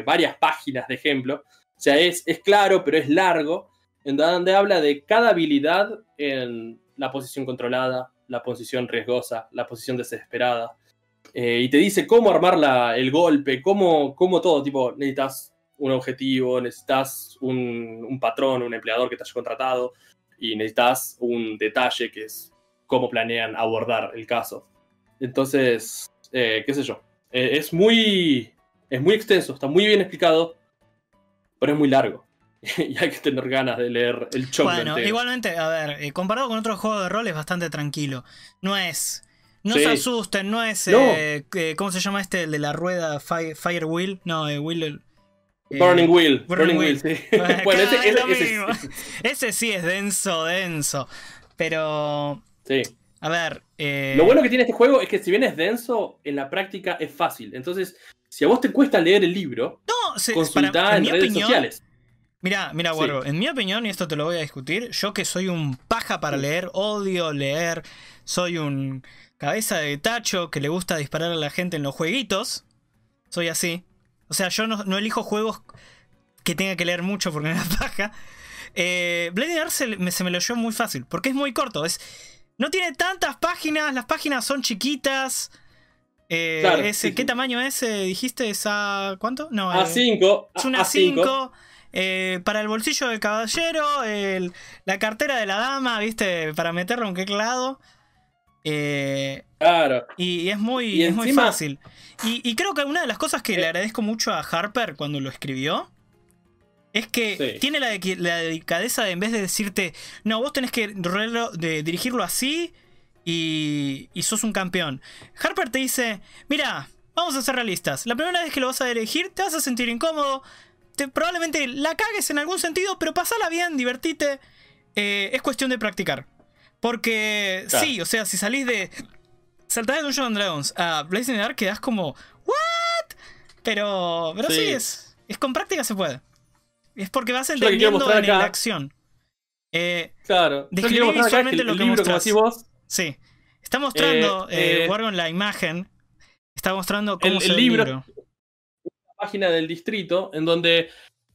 S2: varias páginas de ejemplo. O sea, es, es claro, pero es largo, en donde habla de cada habilidad en la posición controlada, la posición riesgosa, la posición desesperada. Eh, y te dice cómo armar el golpe, cómo, cómo, todo, tipo, necesitas un objetivo, necesitas un, patrón, un empleador que te haya contratado, y necesitas un detalle que es cómo planean abordar el caso. Entonces, eh, qué sé yo, eh, es, muy, es muy extenso, está muy bien explicado, pero es muy largo. y hay que tener ganas de leer el choque. Bueno,
S1: igualmente, a ver, eh, comparado con otros juegos de rol es bastante tranquilo. No es. No se asusten, no es. Eh, ¿Cómo se llama este? El de la rueda Fire, Wheel. No, eh, Wheel.
S2: Burning Wheel. Burning, Wheel, sí.
S1: bueno, ese, ese, ese, sí es denso, denso. Pero.
S2: Sí.
S1: A ver.
S2: Lo bueno que tiene este juego es que si bien es denso, en la práctica es fácil. Entonces, si a vos te cuesta leer el libro, no, consultá en, redes sociales.
S1: Mira, mira, Guarro, en mi opinión, y esto te lo voy a discutir, yo que soy un paja para leer, odio leer, soy un cabeza de tacho que le gusta disparar a la gente en los jueguitos, soy así. O sea, yo no, elijo juegos que tenga que leer mucho porque me da paja. Eh, Blade se, me, se me leyó muy fácil, porque es muy corto, es... No tiene tantas páginas, las páginas son chiquitas. Eh, ¿Qué tamaño es? ¿Dijiste? ¿Esa cuánto?
S2: No, A5.
S1: Eh, es una A5. Eh, para el bolsillo del caballero, la cartera de la dama, ¿viste? Para meterlo en qué lado. Eh,
S2: claro.
S1: Y, es muy, muy fácil. Y, creo que una de las cosas que le eh. agradezco mucho a Harper cuando lo escribió es que tiene la, la, delicadeza de en vez de decirte, no, vos tenés que de dirigirlo así y, y sos un campeón. Harper te dice, mira, vamos a ser realistas. La primera vez que lo vas a dirigir te vas a sentir incómodo, probablemente la cagues en algún sentido, pero pasala bien, divertite. Eh, es cuestión de practicar. Porque sí, o sea, si salís de. Saltás de Dungeons and Dragons a Blazing Dark, quedás como. ¿What? Pero. Pero sí, es, es. con práctica se puede. Es porque vas entendiendo en la acción.
S2: Eh, claro.
S1: Describí visualmente lo que libro, vos. Sí. Está mostrando, eh, eh, Wargon, la imagen. Está mostrando cómo el, se el libro
S2: página del distrito en donde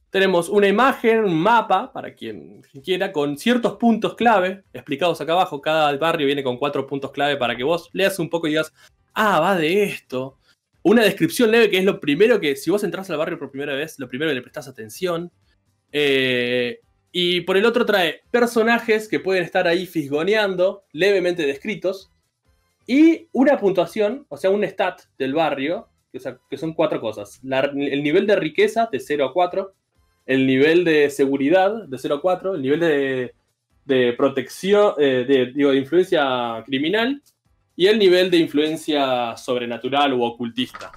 S2: tenemos una imagen, un mapa, para quien quiera, con ciertos puntos clave explicados acá abajo. Cada barrio viene con cuatro puntos clave para que vos leas un poco y digas, ah, va de esto. Una descripción leve que es lo primero que, si vos entras al barrio por primera vez, lo primero que le prestás atención. Eh, Y por el otro trae personajes que pueden estar ahí fisgoneando, levemente descritos, y una puntuación, o sea, un stat del barrio, que, son cuatro cosas. el nivel de riqueza de 0 a 4, el nivel de seguridad de 0 a 4, el nivel de, protección, eh, de, digo, de influencia criminal y el nivel de influencia sobrenatural o ocultista.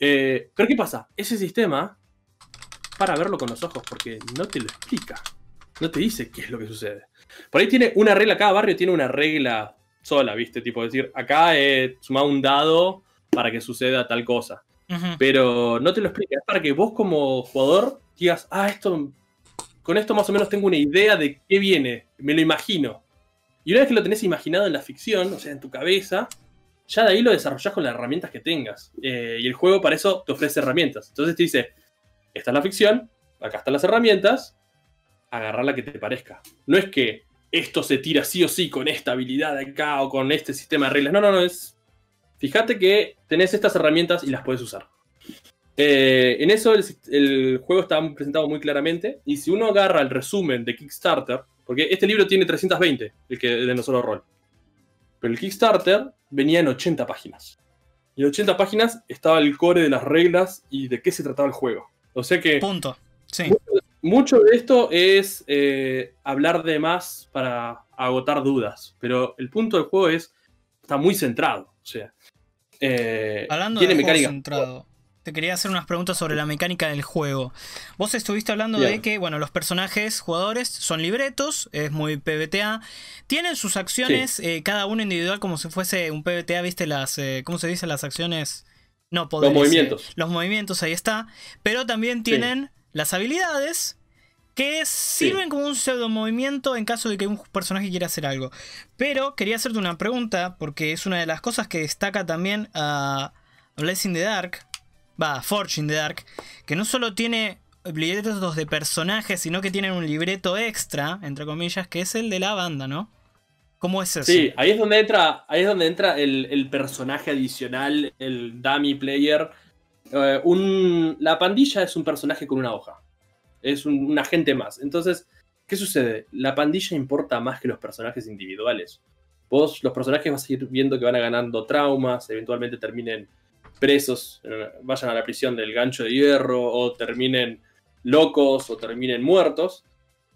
S2: Eh, pero ¿qué pasa? Ese sistema, para verlo con los ojos, porque no te lo explica. No te dice qué es lo que sucede. Por ahí tiene una regla, cada barrio tiene una regla sola, ¿viste? Tipo decir, acá he sumado un dado para que suceda tal cosa. Pero no te lo explica, es para que vos como jugador digas, ah, esto, con esto más o menos tengo una idea de qué viene, me lo imagino. Y una vez que lo tenés imaginado en la ficción, o sea, en tu cabeza, ya de ahí lo desarrollás con las herramientas que tengas. Eh, y el juego para eso te ofrece herramientas. Entonces te dice, esta es la ficción, acá están las herramientas, agarrar la que te parezca. No es que esto se tira sí o sí con esta habilidad acá o con este sistema de reglas. No, no, no, es Fíjate que tenés estas herramientas y las puedes usar. Eh, en eso el, juego está presentado muy claramente. Y si uno agarra el resumen de Kickstarter, porque este libro tiene 320, el que de No Solo Roll. Pero el Kickstarter venía en 80 páginas. Y en 80 páginas estaba el core de las reglas y de qué se trataba el juego. O sea que.
S1: Punto. Sí.
S2: Mucho, de esto es eh, hablar de más para agotar dudas. Pero el punto del juego es. Está muy centrado. O sea,
S1: eh, hablando de mecánica. Centrado, te quería hacer unas preguntas sobre la mecánica del juego. Vos estuviste hablando de que, bueno, los personajes jugadores son libretos, es muy PBTA. Tienen sus acciones, eh, cada uno individual, como si fuese un PBTA, ¿viste? Las, eh, ¿Cómo se dice? Las acciones. No, poderes.
S2: Los movimientos.
S1: los movimientos, ahí está. Pero también tienen las habilidades que sirven como un pseudo movimiento en caso de que un personaje quiera hacer algo. Pero quería hacerte una pregunta, porque es una de las cosas que destaca también a Blessing the Dark, va, Forge in the Dark, que no solo tiene libretos de personajes, sino que tienen un libreto extra, entre comillas, que es el de la banda, ¿no? ¿Cómo es eso?
S2: Sí, ahí es donde entra, ahí es donde entra el, personaje adicional, el dummy player. Eh, un, la pandilla es un personaje con una hoja es un, agente más. Entonces, ¿qué sucede? La pandilla importa más que los personajes individuales. Vos, los personajes vas a ir viendo que van ganando traumas, eventualmente terminen presos, vayan a la prisión del gancho de hierro, o terminen locos, o terminen muertos.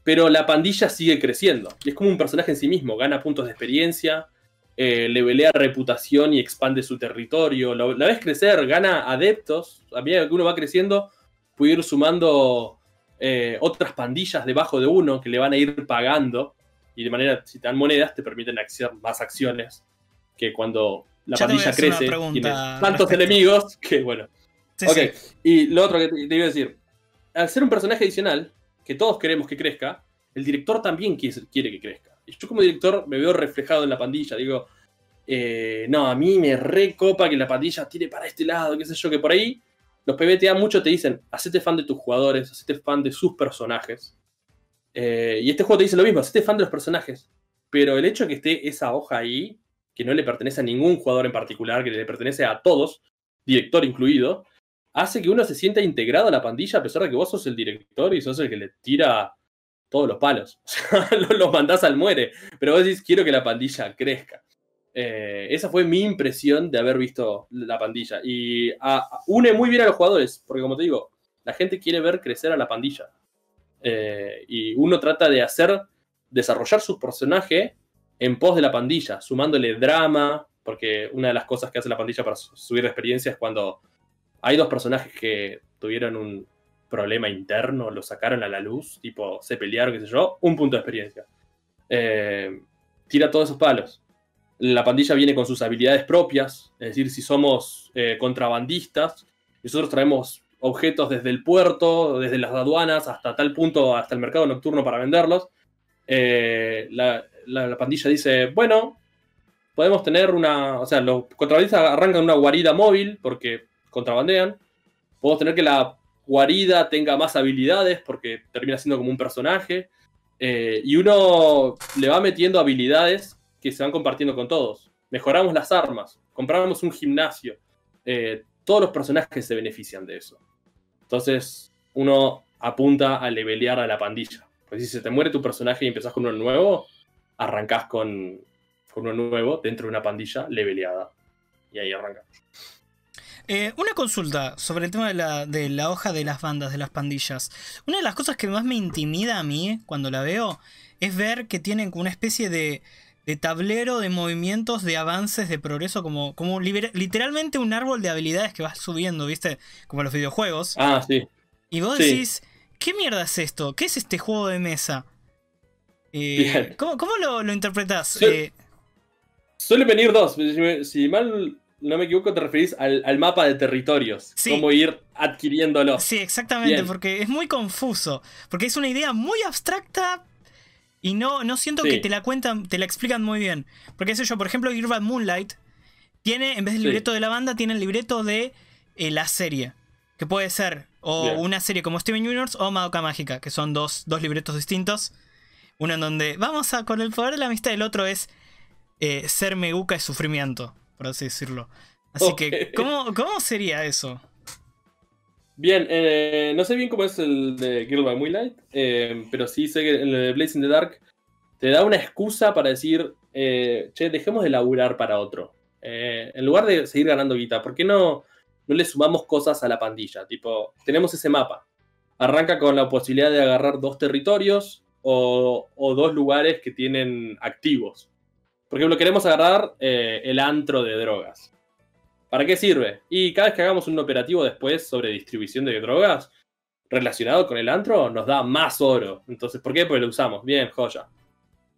S2: Pero la pandilla sigue creciendo. Y es como un personaje en sí mismo, gana puntos de experiencia, eh, le velea reputación y expande su territorio. La, ves crecer, gana adeptos. A medida que uno va creciendo, puede ir sumando eh, otras pandillas debajo de uno que le van a ir pagando y de manera, si te dan monedas, te permiten hacer más acciones que cuando la pandilla crece, tiene tantos enemigos que, bueno. ok, y lo otro que te, iba a decir, al ser un personaje adicional, que todos queremos que crezca, el director también quiere, que crezca. Yo como director me veo reflejado en la pandilla, digo, eh, no, a mí me recopa que la pandilla tire para este lado, qué sé yo, que por ahí los PBTA mucho te dicen, hacete fan de tus jugadores, hacete fan de sus personajes. Eh, y este juego te dice lo mismo, hacete fan de los personajes. Pero el hecho de que esté esa hoja ahí, que no le pertenece a ningún jugador en particular, que le pertenece a todos, director incluido, hace que uno se sienta integrado a la pandilla a pesar de que vos sos el director y sos el que le tira todos los palos. Los mandás al muere. Pero vos decís, quiero que la pandilla crezca. Eh, esa fue mi impresión de haber visto la pandilla. Y une muy bien a los jugadores, porque como te digo, la gente quiere ver crecer a la pandilla. Eh, y uno trata de hacer, desarrollar su personaje en pos de la pandilla, sumándole drama, porque una de las cosas que hace la pandilla para subir experiencia es cuando hay dos personajes que tuvieron un problema interno, lo sacaron a la luz, tipo se pelearon, qué sé yo, un punto de experiencia. Eh, tira todos esos palos la pandilla viene con sus habilidades propias, es decir, si somos eh, contrabandistas, nosotros traemos objetos desde el puerto, desde las aduanas, hasta tal punto, hasta el mercado nocturno para venderlos. Eh, la, pandilla dice, bueno, podemos tener una, o sea, los contrabandistas arrancan una guarida móvil porque contrabandean. Podemos tener que la guarida tenga más habilidades porque termina siendo como un personaje. Eh, y uno le va metiendo habilidades que se van compartiendo con todos. Mejoramos las armas, compramos un gimnasio. Eh, todos los personajes se benefician de eso. Entonces, uno apunta a levelear a la pandilla. Pues si se te muere tu personaje y empezás con uno nuevo, arrancás con, con uno nuevo dentro de una pandilla leveleada. Y ahí arrancas.
S1: Eh, una consulta sobre el tema de la, de la, hoja de las bandas, de las pandillas. Una de las cosas que más me intimida a mí cuando la veo es ver que tienen una especie de, de tablero de movimientos, de avances, de progreso, como, como literalmente un árbol de habilidades que vas subiendo, ¿viste? Como los videojuegos.
S2: Ah, sí.
S1: Y vos decís, ¿qué mierda es esto? ¿Qué es este juego de mesa? Eh, ¿Cómo, lo, lo interpretás?
S2: Eh, suele venir dos. Si, mal no me equivoco, te referís al, mapa de territorios. Cómo ir adquiriéndolo.
S1: Sí, exactamente, porque es muy confuso. Porque es una idea muy abstracta y no, no siento que te la cuentan, te la explican muy bien. Porque sé yo, por ejemplo, Irva Moonlight tiene, en vez del libreto de la banda, tiene el libreto de eh, la serie. Que puede ser o una serie como Steven Universe o Madoka Mágica, que son dos, dos libretos distintos. Uno en donde vamos a con el poder de la amistad, el otro es eh, ser Meguka es sufrimiento, por así decirlo. Así que, ¿cómo, ¿cómo sería eso?
S2: Bien, eh, no sé bien cómo es el de Girl by Moonlight, eh, pero sí sé que el de Blaze in the Dark te da una excusa para decir, eh, che, dejemos de laburar para otro. en lugar de seguir ganando guita, ¿por qué no, no le sumamos cosas a la pandilla? Tipo, tenemos ese mapa. Arranca con la posibilidad de agarrar dos territorios o, o dos lugares que tienen activos. Por ejemplo, queremos agarrar el antro de drogas. ¿Para qué sirve? Y cada vez que hagamos un operativo después sobre distribución de drogas relacionado con el antro, nos da más oro. Entonces, ¿por qué? Porque lo usamos. Bien, joya.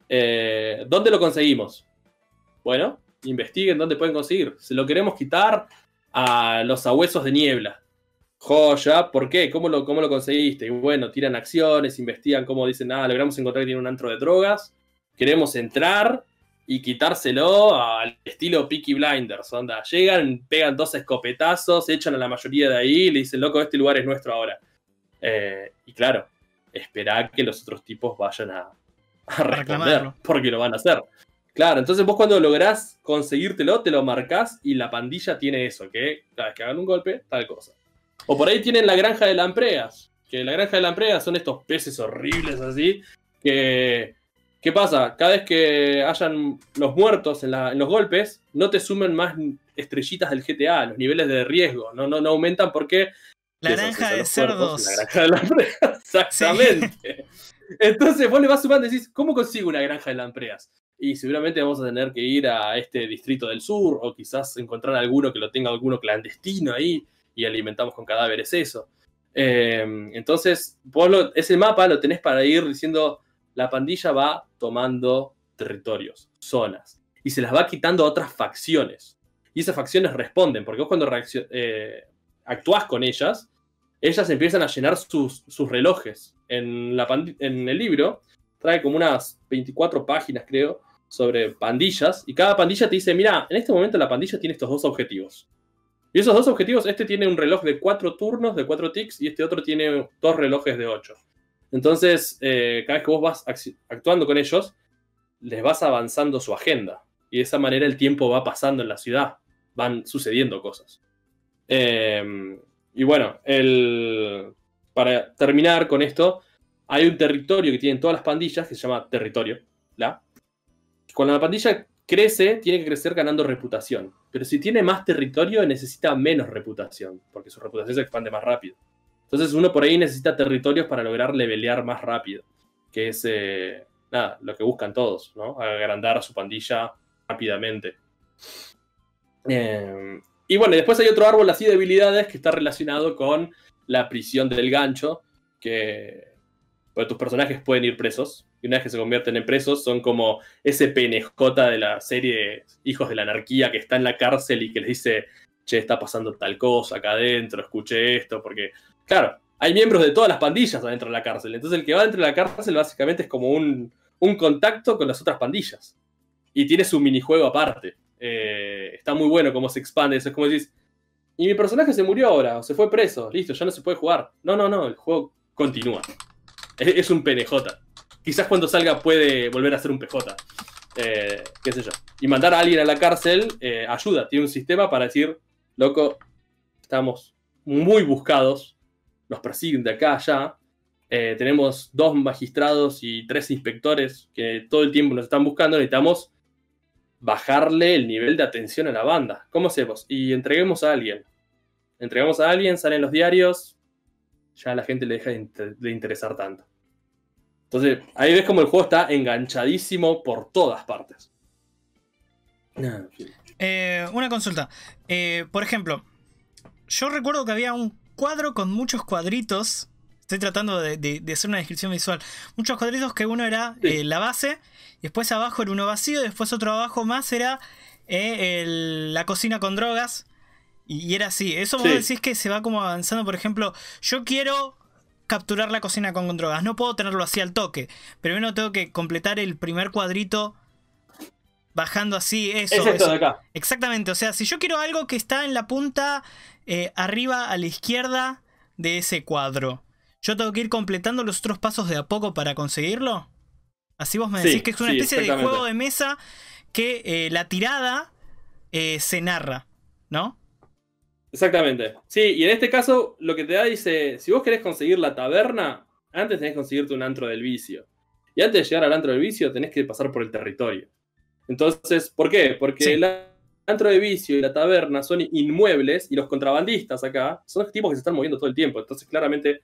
S2: Eh, ¿Dónde lo conseguimos? Bueno, investiguen dónde pueden conseguir. Se lo queremos quitar a los abuesos de niebla. Joya, ¿por qué? ¿Cómo lo, cómo lo conseguiste? Y bueno, tiran acciones, investigan cómo dicen, ah, logramos encontrar que tiene un antro de drogas. Queremos entrar y quitárselo al estilo Peaky Blinders. Onda, llegan, pegan dos escopetazos, echan a la mayoría de ahí y le dicen, loco, este lugar es nuestro ahora. Eh, y claro, esperá que los otros tipos vayan a, responder, porque lo van a hacer. Claro, entonces vos cuando lográs conseguírtelo, te lo marcás y la pandilla tiene eso, que cada vez que hagan un golpe, tal cosa. O por ahí tienen la granja de lampreas, que la granja de lampreas son estos peces horribles así, que ¿Qué pasa? Cada vez que hayan los muertos en, los golpes, no te sumen más estrellitas del GTA, los niveles de riesgo, no, no, no aumentan porque...
S1: La granja de cerdos.
S2: la granja de lampreas, exactamente. Entonces vos le vas sumando y decís, ¿cómo consigo una granja de lampreas? Y seguramente vamos a tener que ir a este distrito del sur o quizás encontrar alguno que lo tenga alguno clandestino ahí y alimentamos con cadáveres eso. Eh, entonces, vos ese mapa lo tenés para ir diciendo la pandilla va tomando territorios, zonas, y se las va quitando a otras facciones. Y esas facciones responden, porque vos cuando eh, actuás con ellas, ellas empiezan a llenar sus, relojes. En, la en el libro trae como unas 24 páginas, creo, sobre pandillas, y cada pandilla te dice, mira, en este momento la pandilla tiene estos dos objetivos. Y esos dos objetivos, este tiene un reloj de 4 turnos, de 4 ticks, y este otro tiene dos relojes de 8. Entonces, eh, cada vez que vos vas actuando con ellos, les vas avanzando su agenda. Y de esa manera el tiempo va pasando en la ciudad. Van sucediendo cosas. Em, y bueno, para terminar con esto, hay un territorio que tienen todas las pandillas que se llama territorio. ¿la? Cuando la pandilla crece, tiene que crecer ganando reputación. Pero si tiene más territorio, necesita menos reputación, porque su reputación se expande más rápido. Entonces uno por ahí necesita territorios para lograr levelear más rápido, que es eh, nada, lo que buscan todos, ¿no? Agrandar a su pandilla rápidamente. Eh, y bueno, después hay otro árbol así de habilidades que está relacionado con la prisión del gancho, que pues, tus personajes pueden ir presos, y una vez que se convierten en presos son como ese PNJ de la serie Hijos de la Anarquía que está en la cárcel y que les dice, che, está pasando tal cosa acá adentro, escuché esto, porque Claro, hay miembros de todas las pandillas adentro de la cárcel. Entonces el que va dentro de la cárcel básicamente es como un, contacto con las otras pandillas. Y tiene su minijuego aparte. Eh, está muy bueno cómo se expande. Es como decís, y mi personaje se murió ahora, o se fue preso, listo, ya no se puede jugar. No, no, no, el juego continúa. Es, un PNJ. Quizás cuando salga puede volver a ser un PJ. Eh, qué sé yo. Y mandar a alguien a la cárcel eh, ayuda. Tiene un sistema para decir, loco, estamos muy buscados nos persiguen de acá a allá, eh, tenemos dos magistrados y tres inspectores que todo el tiempo nos están buscando, necesitamos bajarle el nivel de atención a la banda. ¿Cómo hacemos? Y entreguemos a alguien. Entregamos a alguien, salen los diarios, ya la gente le deja de interesar tanto. Entonces, ahí ves como el juego está enganchadísimo por todas partes.
S1: Eh, una consulta. Eh, por ejemplo, yo recuerdo que había un cuadro con muchos cuadritos. Estoy tratando de, hacer una descripción visual. Muchos cuadritos que uno era eh, la base, después abajo era uno vacío, después otro abajo más era la cocina con drogas. Y, era así. Eso vos decís que se va como avanzando. Por ejemplo, yo quiero capturar la cocina con drogas. No puedo tenerlo así al toque. Primero tengo que completar el primer cuadrito bajando así. Eso.
S2: Es de acá.
S1: Exactamente. O sea, si yo quiero algo que está en la punta eh, arriba a la izquierda de ese cuadro, ¿yo tengo que ir completando los otros pasos de a poco para conseguirlo? Así vos me decís que es una especie de juego de mesa que eh, la tirada eh, se narra, ¿no?
S2: Exactamente. Sí, y en este caso lo que te da dice, si vos querés conseguir la taberna, antes tenés que conseguirte un antro del vicio. Y antes de llegar al antro del vicio tenés que pasar por el territorio. Entonces, ¿por qué? Porque el antro del vicio y la taberna son inmuebles y los contrabandistas acá son tipos que se están moviendo todo el tiempo. Entonces, claramente,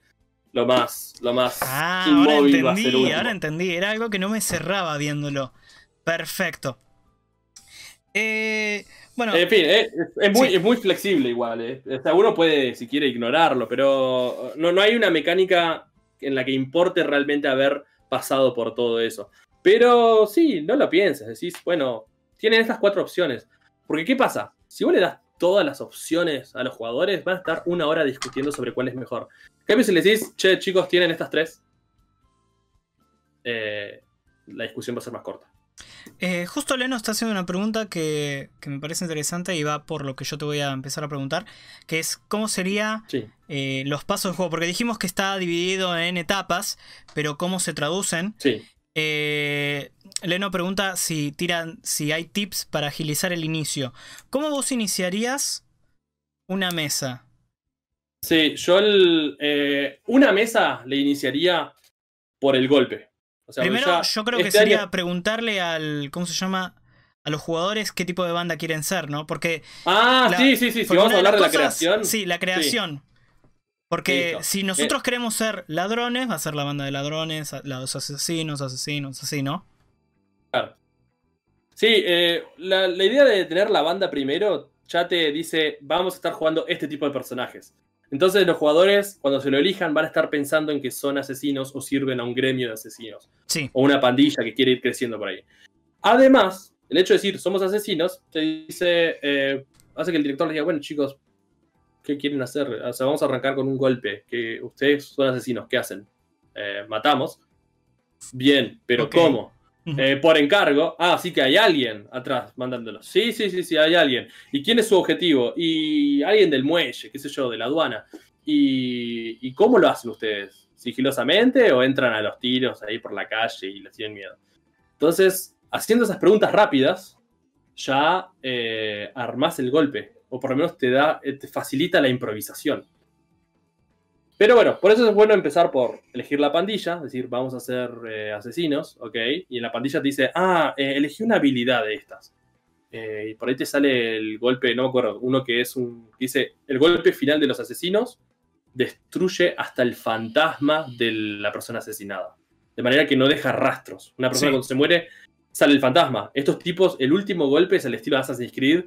S2: lo más, lo más
S1: ah, ahora entendí, ahora entendí. Era algo que no me cerraba viéndolo. Perfecto.
S2: Eh, bueno, en fin, eh, es, muy, flexible igual. Eh. O sea, uno puede, si quiere, ignorarlo, pero no, no hay una mecánica en la que importe realmente haber pasado por todo eso. Pero sí, no lo pienses. Decís, bueno, tienen estas cuatro opciones. Porque, ¿qué pasa? Si vos le das todas las opciones a los jugadores, van a estar una hora discutiendo sobre cuál es mejor. ¿Qué cambio, si les decís, che, chicos, tienen estas tres, eh, la discusión va a ser más corta.
S1: Eh, justo Leno está haciendo una pregunta que, me parece interesante y va por lo que yo te voy a empezar a preguntar, que es cómo sería eh, los pasos del juego, porque dijimos que está dividido en etapas, pero cómo se traducen. Eh, Leno pregunta si tiran, si hay tips para agilizar el inicio. ¿Cómo vos iniciarías una mesa?
S2: Sí, yo una mesa le iniciaría por el golpe.
S1: Primero, yo creo que este sería preguntarle al. ¿Cómo se llama? A los jugadores qué tipo de banda quieren ser, ¿no? Porque.
S2: Ah, sí, sí, sí. Si vamos a hablar de, la creación.
S1: Sí, la creación. Porque si nosotros eh. queremos ser ladrones, va a ser la banda de ladrones, los asesinos, asesinos, así, ¿no?
S2: Claro. Sí, eh, la, la idea de tener la banda primero ya te dice, vamos a estar jugando este tipo de personajes. Entonces los jugadores, cuando se lo elijan, van a estar pensando en que son asesinos o sirven a un gremio de asesinos.
S1: Sí.
S2: O una pandilla que quiere ir creciendo por ahí. Además, el hecho de decir somos asesinos, te dice, eh, hace que el director les diga, bueno chicos, ¿qué quieren hacer? O sea, vamos a arrancar con un golpe, que ustedes son asesinos, ¿qué hacen? Eh, matamos. Bien, pero ¿cómo? Eh, por encargo. Ah, sí que hay alguien atrás mandándolo. Sí, sí, sí, sí, hay alguien. ¿Y quién es su objetivo? Y alguien del muelle, qué sé yo, de la aduana. ¿Y, cómo lo hacen ustedes? ¿Sigilosamente o entran a los tiros ahí por la calle y les tienen miedo? Entonces, haciendo esas preguntas rápidas, ya eh, armás el golpe. O por lo menos te da, eh, te facilita la improvisación. Pero bueno, por eso es bueno empezar por elegir la pandilla, es decir, vamos a ser eh, asesinos, ¿ok? Y en la pandilla te dice, ah, eh, elegí una habilidad de estas. Eh, y por ahí te sale el golpe, no me acuerdo, uno que es un. dice, el golpe final de los asesinos destruye hasta el fantasma de la persona asesinada. De manera que no deja rastros. Una persona cuando se muere, sale el fantasma. Estos tipos, el último golpe es el estilo de Assassin's Creed.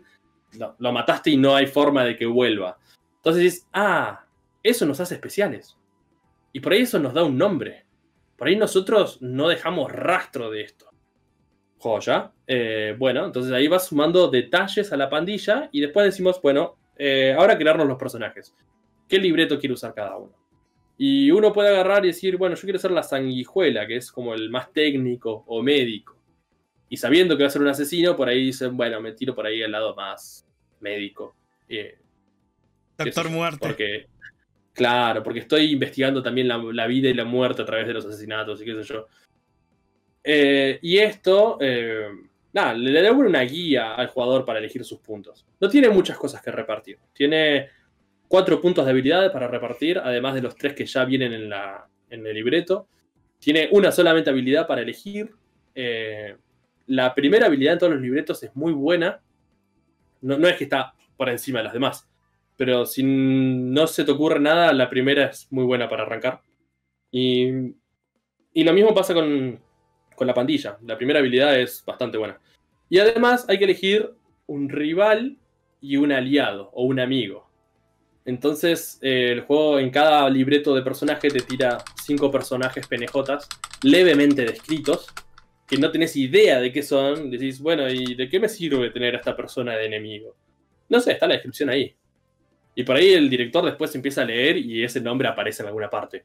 S2: Lo mataste y no hay forma de que vuelva. Entonces dices, ah, eso nos hace especiales. Y por ahí eso nos da un nombre. Por ahí nosotros no dejamos rastro de esto. Joya. Eh, bueno, entonces ahí vas sumando detalles a la pandilla y después decimos, bueno, eh, ahora crearnos los personajes. ¿Qué libreto quiere usar cada uno? Y uno puede agarrar y decir, bueno, yo quiero ser la sanguijuela, que es como el más técnico o médico. Y sabiendo que va a ser un asesino, por ahí dicen, bueno, me tiro por ahí al lado más médico.
S1: Eh, Doctor Muerte.
S2: Porque Claro, porque estoy investigando también la, vida y la muerte a través de los asesinatos y qué sé yo. Eh, y esto, eh, nada, le da una guía al jugador para elegir sus puntos. No tiene muchas cosas que repartir. Tiene cuatro puntos de habilidad para repartir, además de los tres que ya vienen en la, en el libreto. Tiene una solamente habilidad para elegir. Eh, la primera habilidad en todos los libretos es muy buena. No, es que está por encima de las demás. Pero si no se te ocurre nada, la primera es muy buena para arrancar. Y, y lo mismo pasa con, con la pandilla. La primera habilidad es bastante buena. Y además hay que elegir un rival y un aliado o un amigo. Entonces, eh, el juego en cada libreto de personaje te tira cinco personajes penejotas levemente descritos, que no tenés idea de qué son. Decís, bueno, ¿y de qué me sirve tener a esta persona de enemigo? No sé, está la descripción ahí. Y por ahí el director después empieza a leer y ese nombre aparece en alguna parte.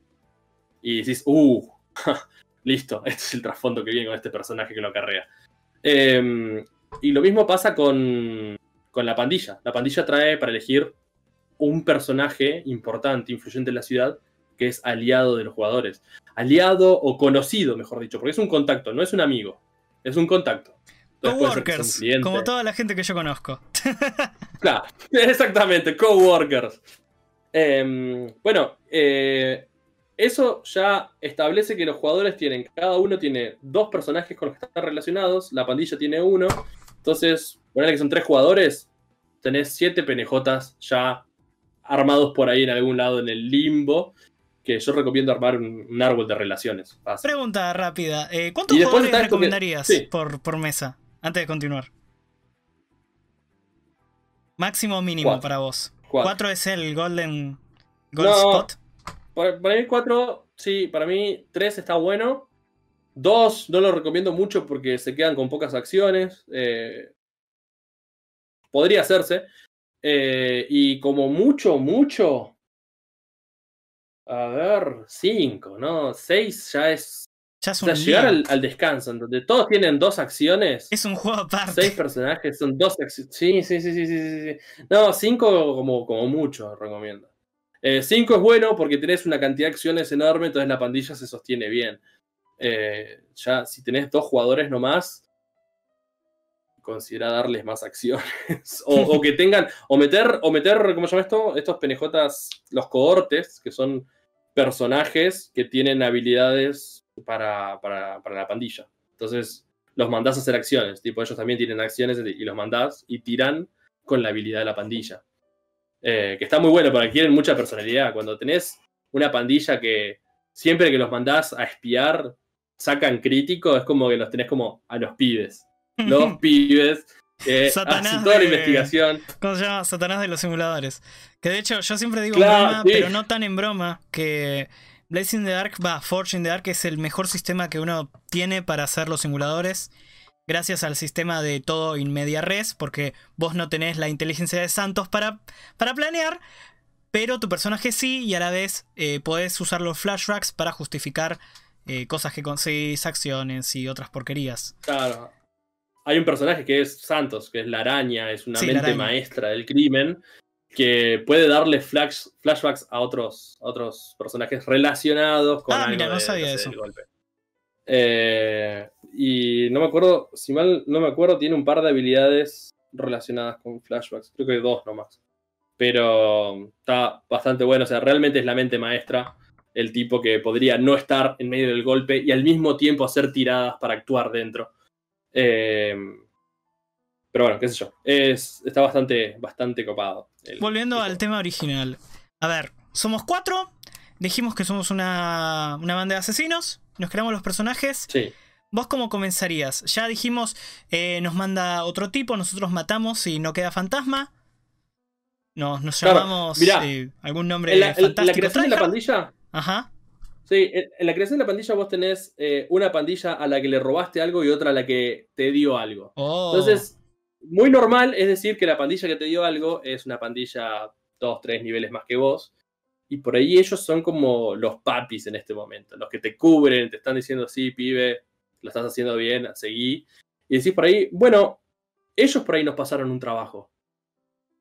S2: Y decís, uh, listo, este es el trasfondo que viene con este personaje que lo acarrea. Em, y lo mismo pasa con, con la pandilla. La pandilla trae para elegir un personaje importante, influyente en la ciudad, que es aliado de los jugadores. Aliado o conocido, mejor dicho, porque es un contacto, no es un amigo, es un contacto.
S1: Coworkers, como toda la gente que yo conozco.
S2: claro, exactamente, coworkers. Em, bueno, eh, eso ya establece que los jugadores tienen, cada uno tiene dos personajes con los que están relacionados, la pandilla tiene uno, entonces, bueno, que son tres jugadores, tenés siete penejotas ya armados por ahí en algún lado en el limbo. Que yo recomiendo armar un, árbol de relaciones.
S1: Pregunta rápida. Eh, ¿Cuántos jugadores recomendarías por, mesa? Antes de continuar. Máximo o mínimo para vos. Cuatro. es el Golden Gold Spot.
S2: Para, mí cuatro, sí, para mí tres está bueno. Dos no lo recomiendo mucho porque se quedan con pocas acciones. Eh, podría hacerse. Eh, y como mucho, mucho. A ver, cinco, ¿no? Seis ya es. Ya es un llegar al, descanso, en donde todos tienen dos acciones.
S1: Es un juego aparte.
S2: Seis personajes son dos acciones. Sí, sí, sí, sí, sí, sí. No, cinco como, como mucho, recomiendo. Eh, cinco es bueno porque tenés una cantidad de acciones enorme, entonces la pandilla se sostiene bien. Eh, ya si tenés dos jugadores nomás, considera darles más acciones. o, que tengan, o meter, o meter, ¿cómo se llama esto? Estos penejotas, los cohortes, que son personajes que tienen habilidades para, para, la pandilla. Entonces, los mandás a hacer acciones. Tipo, ellos también tienen acciones y los mandás y tiran con la habilidad de la pandilla. Eh, que está muy bueno porque quieren mucha personalidad. Cuando tenés una pandilla que siempre que los mandás a espiar sacan crítico, es como que los tenés como a los pibes los pibes que Satanás toda la investigación.
S1: ¿Cómo se llama? Satanás de los simuladores. Que de hecho yo siempre digo broma, pero no tan en broma, que Blazing the Dark, va, Forge in the Dark es el mejor sistema que uno tiene para hacer los simuladores. Gracias al sistema de todo in media res, porque vos no tenés la inteligencia de Santos para, para planear, pero tu personaje sí, y a la vez eh, podés usar los flashbacks para justificar eh, cosas que conseguís, acciones y otras porquerías.
S2: Claro hay un personaje que es Santos, que es la araña, es una mente maestra del crimen, que puede darle flashbacks a otros, otros personajes relacionados con
S1: ah, mira, no sabía eso. golpe.
S2: Eh, y no me acuerdo, si mal no me acuerdo, tiene un par de habilidades relacionadas con flashbacks. Creo que dos nomás. Pero está bastante bueno. O sea, realmente es la mente maestra. El tipo que podría no estar en medio del golpe y al mismo tiempo hacer tiradas para actuar dentro. Eh, pero bueno, qué sé yo. Es, está bastante, bastante copado.
S1: Volviendo al tema original. A ver, somos cuatro. Dijimos que somos una, una banda de asesinos. Nos creamos los personajes.
S2: Sí.
S1: ¿Vos cómo comenzarías? Ya dijimos, eh, nos manda otro tipo, nosotros matamos y no queda fantasma. Nos, nos llamamos eh, algún nombre
S2: la, fantástico. La creación de la pandilla.
S1: Ajá.
S2: Sí, en la creación de la pandilla vos tenés eh, una pandilla a la que le robaste algo y otra a la que te dio algo.
S1: Oh.
S2: Entonces, muy normal es decir que la pandilla que te dio algo es una pandilla dos, tres niveles más que vos. Y por ahí ellos son como los papis en este momento, los que te cubren, te están diciendo, sí, pibe, lo estás haciendo bien, seguí. Y decís por ahí, bueno, ellos por ahí nos pasaron un trabajo.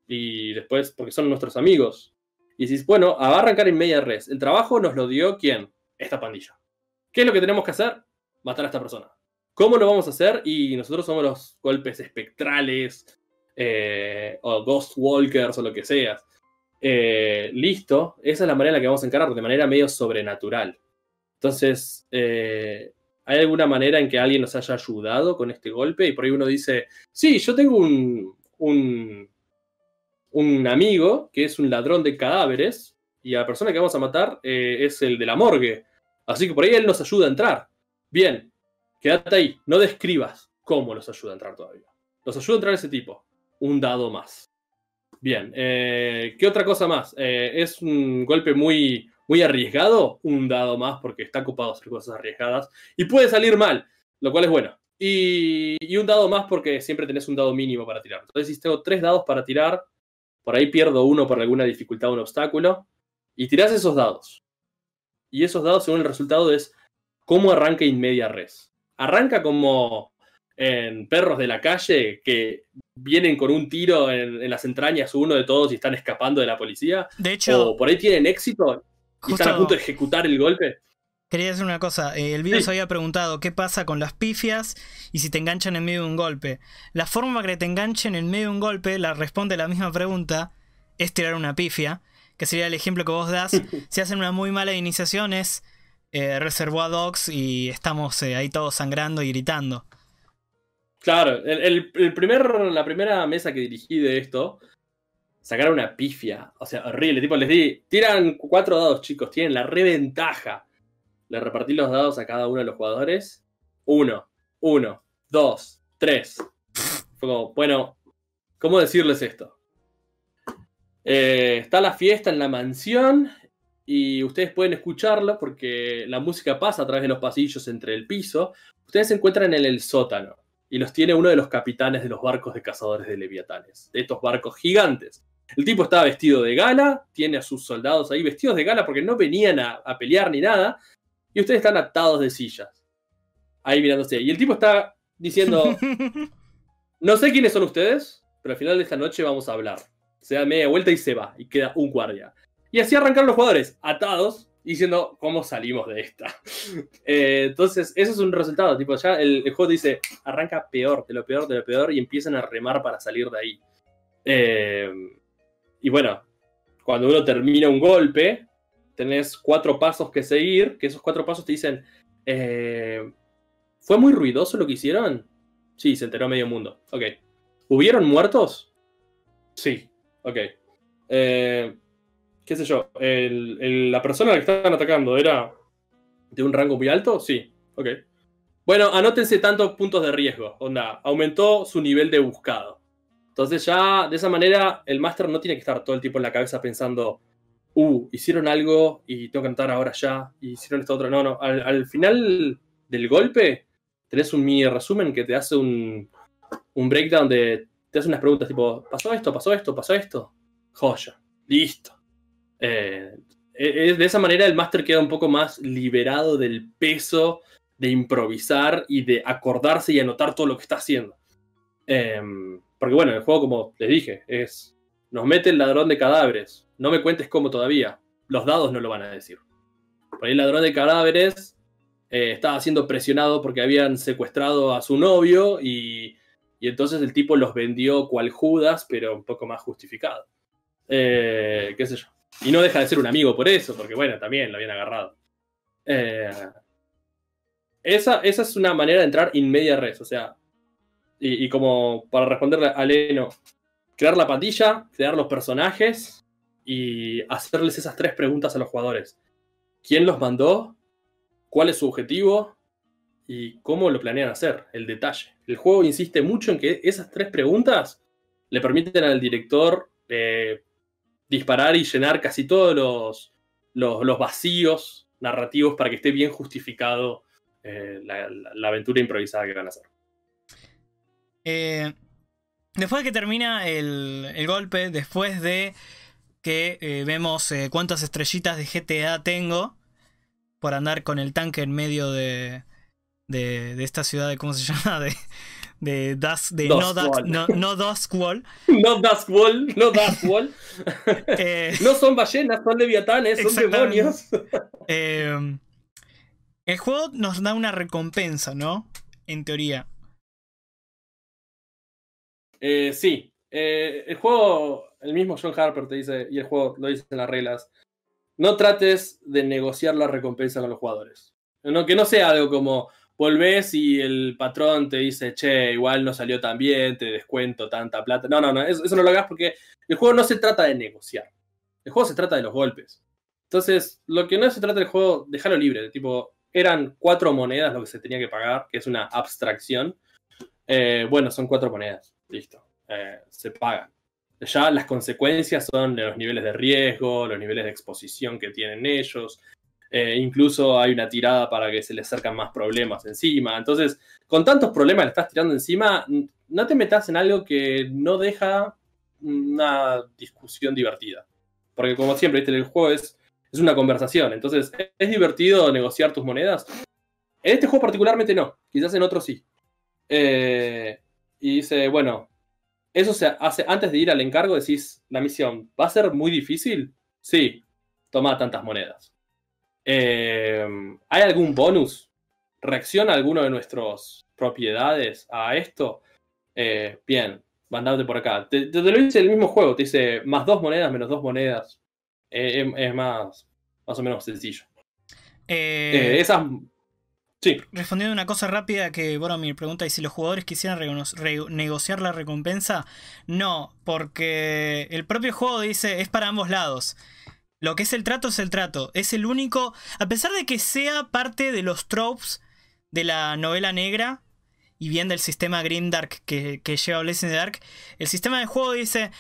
S2: Y después, porque son nuestros amigos, y decís, bueno, va a arrancar en media res. El trabajo nos lo dio quién? Esta pandilla. ¿Qué es lo que tenemos que hacer? Matar a esta persona. ¿Cómo lo vamos a hacer? Y nosotros somos los golpes espectrales, eh, o Ghost Walkers, o lo que sea. Eh, listo, esa es la manera en la que vamos a encarar, de manera medio sobrenatural. Entonces, eh, ¿hay alguna manera en que alguien nos haya ayudado con este golpe? Y por ahí uno dice, sí, yo tengo un, un, un amigo que es un ladrón de cadáveres y la persona que vamos a matar eh, es el de la morgue. Así que por ahí él nos ayuda a entrar. Bien, quédate ahí, no describas cómo nos ayuda a entrar todavía. Nos ayuda a entrar ese tipo. Un dado más. Bien, eh, ¿qué otra cosa más? Eh, es un golpe muy, muy arriesgado, un dado más porque está ocupado hacer cosas arriesgadas y puede salir mal, lo cual es bueno. Y, y, un dado más porque siempre tenés un dado mínimo para tirar. Entonces, si tengo tres dados para tirar, por ahí pierdo uno por alguna dificultad o un obstáculo, y tirás esos dados. Y esos dados, según el resultado, es cómo arranca in media res. Arranca como en perros de la calle que vienen con un tiro en, las entrañas uno de todos y están escapando de la policía.
S1: De hecho,
S2: o por ahí tienen éxito y están a punto de ejecutar el golpe.
S1: Quería decir una cosa, eh, el video se había preguntado qué pasa con las pifias y si te enganchan en medio de un golpe. La forma que te enganchen en medio de un golpe, la responde la misma pregunta, es tirar una pifia, que sería el ejemplo que vos das. si hacen una muy mala iniciación es eh, reservó a Dogs y estamos eh, ahí todos sangrando y gritando.
S2: Claro, el, primer, la primera mesa que dirigí de esto, sacaron una pifia, o sea, horrible, tipo les di, tiran cuatro dados chicos, tienen la reventaja le repartí los dados a cada uno de los jugadores. Uno, uno, dos, tres. Fue como, bueno, ¿cómo decirles esto? Eh, está la fiesta en la mansión y ustedes pueden escucharlo porque la música pasa a través de los pasillos entre el piso. Ustedes se encuentran en el sótano y los tiene uno de los capitanes de los barcos de cazadores de leviatanes, de estos barcos gigantes. El tipo estaba vestido de gala, tiene a sus soldados ahí vestidos de gala porque no venían a pelear ni nada, y ustedes están atados de sillas. Ahí mirándose. Y el tipo está diciendo, no sé quiénes son ustedes, pero al final de esta noche vamos a hablar. Se da media vuelta y se va, y queda un guardia. Y así arrancaron los jugadores, atados, diciendo, ¿cómo salimos de esta? Eh, entonces, eso es un resultado. Tipo, ya el, juego dice, arranca peor, de lo peor, de lo peor, y empiezan a remar para salir de ahí. Eh, y bueno, cuando uno termina un golpe, tenés cuatro pasos que seguir, que esos cuatro pasos te dicen, eh, ¿fue muy ruidoso lo que hicieron? Sí, se enteró medio mundo. Ok. ¿Hubieron muertos? Sí. Ok. Eh, ¿Qué sé yo? ¿La persona a la que estaban atacando era de un rango muy alto? Sí. Ok. Bueno, anótense tantos puntos de riesgo. Onda, aumentó su nivel de buscado. Entonces ya de esa manera el máster no tiene que estar todo el tiempo en la cabeza pensando, uh, hicieron algo y tengo que cantar ahora ya, y hicieron esto otro. No, no, al, final del golpe tenés un mini resumen que te hace un, un breakdown de, te hace unas preguntas tipo, ¿pasó esto? ¿Pasó esto? ¿Pasó esto? Joya, listo. Eh, e, de esa manera el máster queda un poco más liberado del peso de improvisar y de acordarse y anotar todo lo que está haciendo. Em, porque bueno, el juego, como les dije, es. Nos mete el ladrón de cadáveres. No me cuentes cómo todavía. Los dados no lo van a decir. Por ahí el ladrón de cadáveres eh, estaba siendo presionado porque habían secuestrado a su novio y, entonces el tipo los vendió cual Judas, pero un poco más justificado. Eh, qué sé yo. Y no deja de ser un amigo por eso, porque bueno, también lo habían agarrado. Eh, esa, esa, es una manera de entrar in media res, o sea, y, y como para responderle a Leno, crear la pandilla, crear los personajes, y hacerles esas tres preguntas a los jugadores. ¿Quién los mandó? ¿Cuál es su objetivo? ¿Y cómo lo planean hacer? El detalle. El juego insiste mucho en que esas tres preguntas le permiten al director eh, disparar y llenar casi todos los, los, vacíos narrativos para que esté bien justificado eh, la, aventura improvisada que van a hacer.
S1: Eh, después de que termina el, el golpe, después de que vemos cuántas estrellitas de GTA tengo por andar con el tanque en medio de, de, esta ciudad de, ¿cómo se llama? De, de, de no, no, no Wall.
S2: No Wall, no Wall. Eh, no son ballenas, son leviatanes, son demonios.
S1: el juego nos da una recompensa, ¿no? En teoría.
S2: sí. el juego el mismo John Harper te dice, y el juego lo dice en las reglas, no trates de negociar la recompensa con los jugadores. No, que no sea algo como volvés y el patrón te dice, che, igual no salió tan bien, te descuento tanta plata. No, no, no, eso, no lo hagas porque el juego no se trata de negociar. El juego se trata de los golpes. Entonces, lo que no se trata del juego, dejarlo libre. Tipo, eran cuatro monedas lo que se tenía que pagar, que es una abstracción. Eh, bueno, son cuatro monedas. Listo. Eh, se pagan. Ya las consecuencias son de los niveles de riesgo, los niveles de exposición que tienen ellos. Eh, incluso hay una tirada para que se les acercan más problemas encima. Entonces, con tantos problemas le estás tirando encima, no te metas en algo que no deja una discusión divertida. Porque como siempre, el juego es, es una conversación. Entonces, ¿es divertido negociar tus monedas? En este juego particularmente no. Quizás en otros sí. Eh, y dice, bueno, eso se hace antes de ir al encargo, decís, la misión, ¿va a ser muy difícil? Sí, toma tantas monedas. Eh, ¿Hay algún bonus? ¿Reacciona alguno de nuestras propiedades a esto? Eh, bien, mandate por acá. Te, lo dice el mismo juego, te dice más dos monedas, menos dos monedas. Eh, es, más, más o menos sencillo.
S1: Eh, esas. Sí. Respondiendo una cosa rápida que Boromir pregunta: ¿y si los jugadores quisieran negociar la recompensa? No, porque el propio juego dice es para ambos lados. Lo que es el trato es el trato. Es el único. A pesar de que sea parte de los tropes de la novela negra, y bien del sistema Grimdark que, que lleva Blazing the Dark, el sistema de juego dice,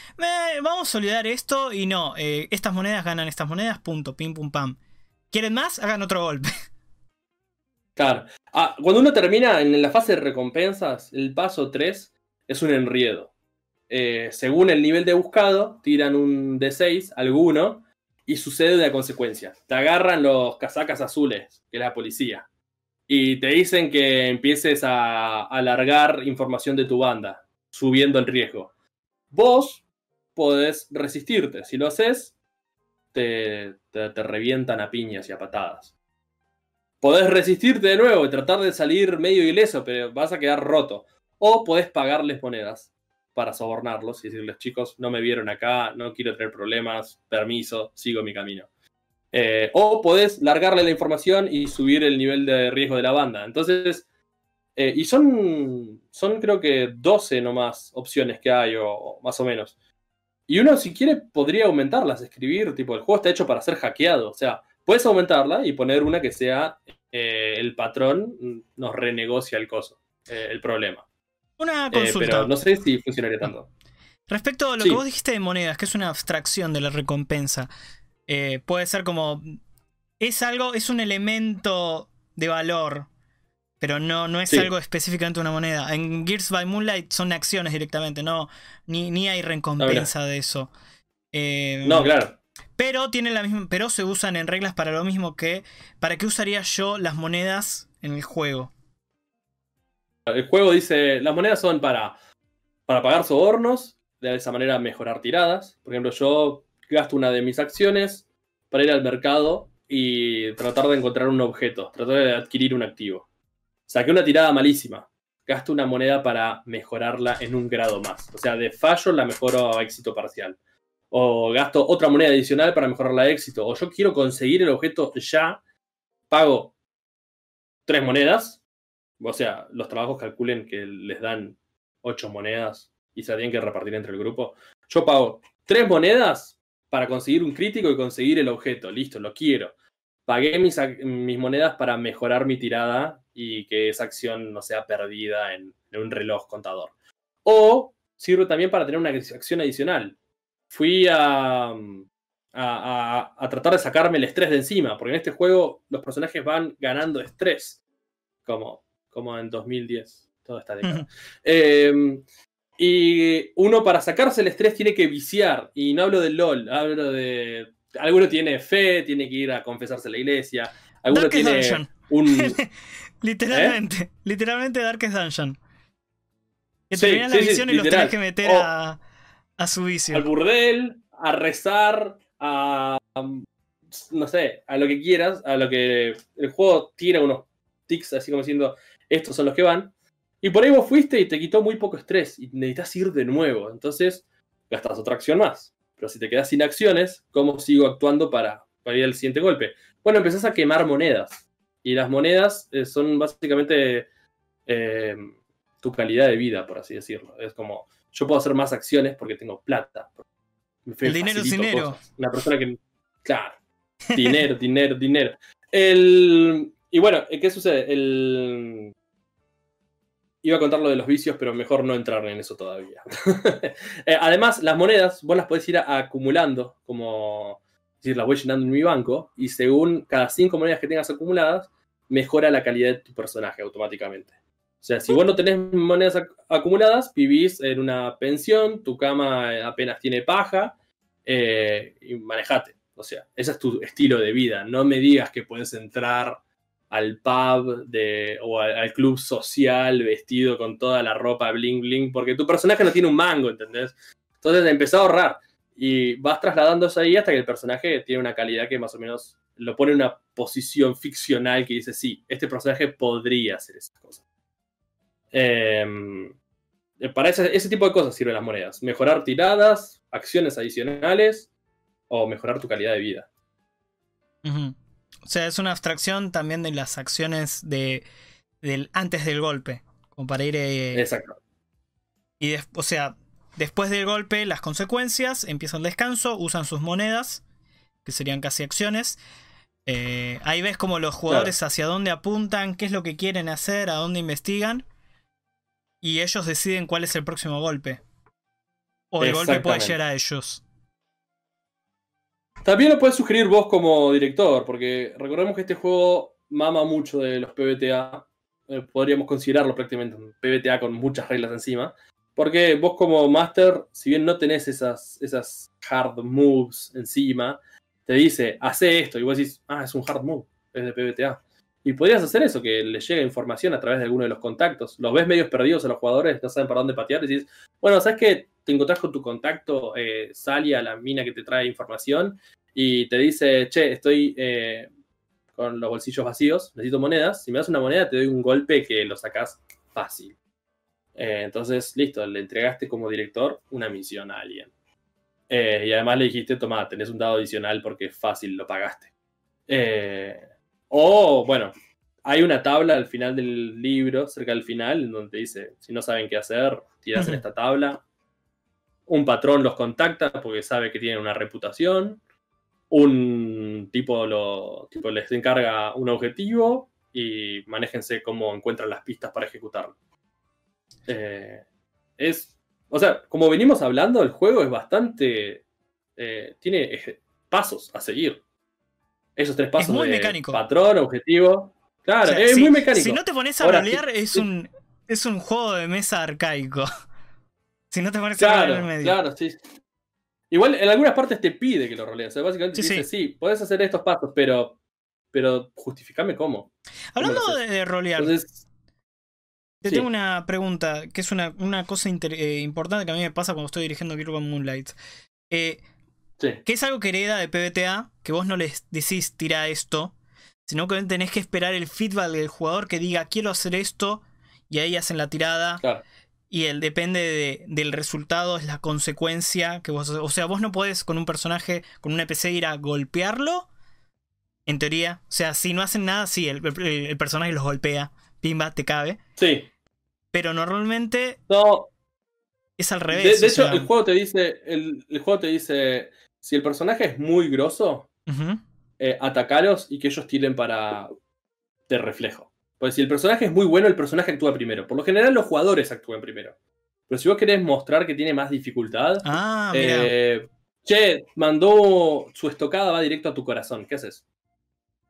S1: vamos a olvidar esto y no, eh, estas monedas ganan estas monedas, punto, pim, pum, pam. ¿Quieren más? Hagan otro golpe.
S2: Claro. Ah, cuando uno termina en la fase de recompensas, el paso 3 es un enriedo. Eh, según el nivel de buscado, tiran un D6, alguno, y sucede una consecuencia. Te agarran los casacas azules, que es la policía y te dicen que empieces a alargar información de tu banda, subiendo el riesgo. Vos podés resistirte. Si lo haces, te, te, revientan a piñas y a patadas. Podés resistirte de nuevo y tratar de salir medio ileso, pero vas a quedar roto. O podés pagarles monedas para sobornarlos y decirles, chicos, no me vieron acá, no quiero tener problemas, permiso, sigo mi camino. Eh, o podés largarle la información y subir el nivel de riesgo de la banda. Entonces, eh, y son, son creo que 12 nomás opciones que hay, o, más o menos. Y uno, si quiere, podría aumentarlas, escribir, tipo, el juego está hecho para ser hackeado. O sea, puedes aumentarla y poner una que sea eh, el patrón nos renegocia el coso, el problema.
S1: Una consulta.
S2: pero no sé si funcionaría tanto.
S1: Respecto a lo que vos dijiste de monedas, que es una abstracción de la recompensa, eh, puede ser como. Es algo, es un elemento de valor, pero no, no es algo específicamente una moneda. En Gears by Moonlight son acciones directamente, no, ni, ni hay recompensa de eso.
S2: Eh, no, claro.
S1: Pero tienen la misma. Pero se usan en reglas para lo mismo que. ¿Para qué usaría yo las monedas en el juego?
S2: El juego dice. Las monedas son para. Para pagar sobornos. De esa manera mejorar tiradas. Por ejemplo, yo gasto una de mis acciones para ir al mercado y tratar de encontrar un objeto, tratar de adquirir un activo. Saqué una tirada malísima. Gasto una moneda para mejorarla en un grado más. O sea, de fallo la mejoro a éxito parcial. O gasto otra moneda adicional para mejorarla a éxito. O yo quiero conseguir el objeto ya. Pago tres monedas. O sea, los trabajos calculen que les dan ocho monedas y se tienen que repartir entre el grupo. Yo pago tres monedas para conseguir un crítico y conseguir el objeto. Listo, lo quiero. Pagué mis, mis monedas para mejorar mi tirada y que esa acción no sea perdida en, un reloj contador. O sirve también para tener una acción adicional. Fui a, a, tratar de sacarme el estrés de encima, porque en este juego los personajes van ganando estrés, como, como en 2010, toda esta década. Y uno para sacarse el estrés tiene que viciar. Y no hablo del LOL, hablo de. Alguno tiene fe, tiene que ir a confesarse a la iglesia. Alguno tiene un.
S1: literalmente, literalmente Darkest Dungeon. Que sí, la visión y los tenés que meter a, a su vicio.
S2: Al burdel, a rezar, a. No sé, a lo que quieras, a lo que. El juego tira unos tics así como diciendo: estos son los que van. Y por ahí vos fuiste y te quitó muy poco estrés y necesitas ir de nuevo. Entonces gastas otra acción más. Pero si te quedas sin acciones, ¿cómo sigo actuando para para ir al siguiente golpe. Bueno, empezás a quemar monedas. Y las monedas eh, son básicamente eh, tu calidad de vida, por así decirlo. Es como, yo puedo hacer más acciones porque tengo plata.
S1: El dinero es dinero.
S2: Una persona que. Claro. Dinero, dinero, dinero. El, y bueno, ¿qué sucede? El, Iba a contar lo de los vicios, pero mejor no entrar en eso todavía. Eh, además, las monedas vos las podés ir acumulando, como decir, las voy llenando en mi banco, y según cada cinco monedas que tengas acumuladas, mejora la calidad de tu personaje automáticamente. O sea, si vos no tenés monedas acumuladas, vivís en una pensión, tu cama apenas tiene paja, eh, y manejate. O sea, ese es tu estilo de vida. No me digas que puedes entrar al pub de, o al, club social vestido con toda la ropa bling bling, porque tu personaje no tiene un mango, ¿entendés? Entonces empezó a ahorrar y vas trasladándose ahí hasta que el personaje tiene una calidad que más o menos lo pone en una posición ficcional que dice, sí, este personaje podría hacer esas cosas. Em, para ese, tipo de cosas sirven las monedas. Mejorar tiradas, acciones adicionales o mejorar tu calidad de vida.
S1: O sea, es una abstracción también de las acciones de, del, antes del golpe. Como para ir.
S2: Eh, Exacto.
S1: Y o sea, después del golpe, las consecuencias, empieza el descanso, usan sus monedas, que serían casi acciones. Eh, ahí ves como los jugadores hacia dónde apuntan, qué es lo que quieren hacer, a dónde investigan. Y ellos deciden cuál es el próximo golpe. O el golpe puede llegar a ellos.
S2: También lo puedes sugerir vos como director, porque recordemos que este juego mama mucho de los PBTA. Eh, podríamos considerarlo prácticamente un PBTA con muchas reglas encima. Porque vos como master, si bien no tenés esas, esas hard moves encima, te dice, hace esto. Y vos decís, ah, es un hard move, es de PBTA. Y podrías hacer eso, que les llegue información a través de alguno de los contactos. Los ves medios perdidos a los jugadores, no saben para dónde patear. Y dices, bueno, ¿sabes qué? Te encontrás con tu contacto, eh, a la mina que te trae información y te dice, che, estoy eh, con los bolsillos vacíos, necesito monedas. Si me das una moneda, te doy un golpe que lo sacas fácil. Eh, entonces, listo, le entregaste como director una misión a alguien. y además le dijiste, toma, tenés un dado adicional porque es fácil, lo pagaste. Eh, o, bueno, hay una tabla al final del libro, cerca del final, en donde dice, si no saben qué hacer, tiras en esta tabla. Un patrón los contacta porque sabe que tienen una reputación. Un tipo, lo, tipo les encarga un objetivo y manéjense cómo encuentran las pistas para ejecutarlo. Eh, es, o sea, como venimos hablando, el juego es bastante... Eh, tiene pasos a seguir. Esos tres pasos.
S1: Es muy mecánico.
S2: Patrón, objetivo. Claro, es muy mecánico.
S1: Si no te pones a rolear, es, un, es un juego de mesa arcaico. Si no te pones a rolear en medio.
S2: Claro, sí. Igual en algunas partes te pide que lo rolees. O sea, básicamente dice, sí, podés hacer estos pasos, pero. Pero justificame cómo.
S1: Hablando de, rolear. te tengo una pregunta, que es una, una cosa eh, importante que a mí me pasa cuando estoy dirigiendo Kirby Moonlight. Eh, que es algo que hereda de PBTA, que vos no les decís tira esto, sino que tenés que esperar el feedback del jugador que diga quiero hacer esto, y ahí hacen la tirada. Y el depende del resultado, es la consecuencia que vos. O sea, vos no podés con un personaje, con un NPC ir a golpearlo. En teoría. O sea, si no hacen nada, sí, el, personaje los golpea. Pimba, te cabe.
S2: Sí.
S1: Pero normalmente.
S2: No.
S1: Es al revés.
S2: De, hecho, el juego te dice. el, juego te dice si el personaje es muy grosso, eh, atacaros y que ellos tiren para de reflejo. Porque si el personaje es muy bueno, el personaje actúa primero. Por lo general, los jugadores actúan primero. Pero si vos querés mostrar que tiene más dificultad,
S1: ah,
S2: eh, che, mandó su estocada, va directo a tu corazón. ¿Qué haces?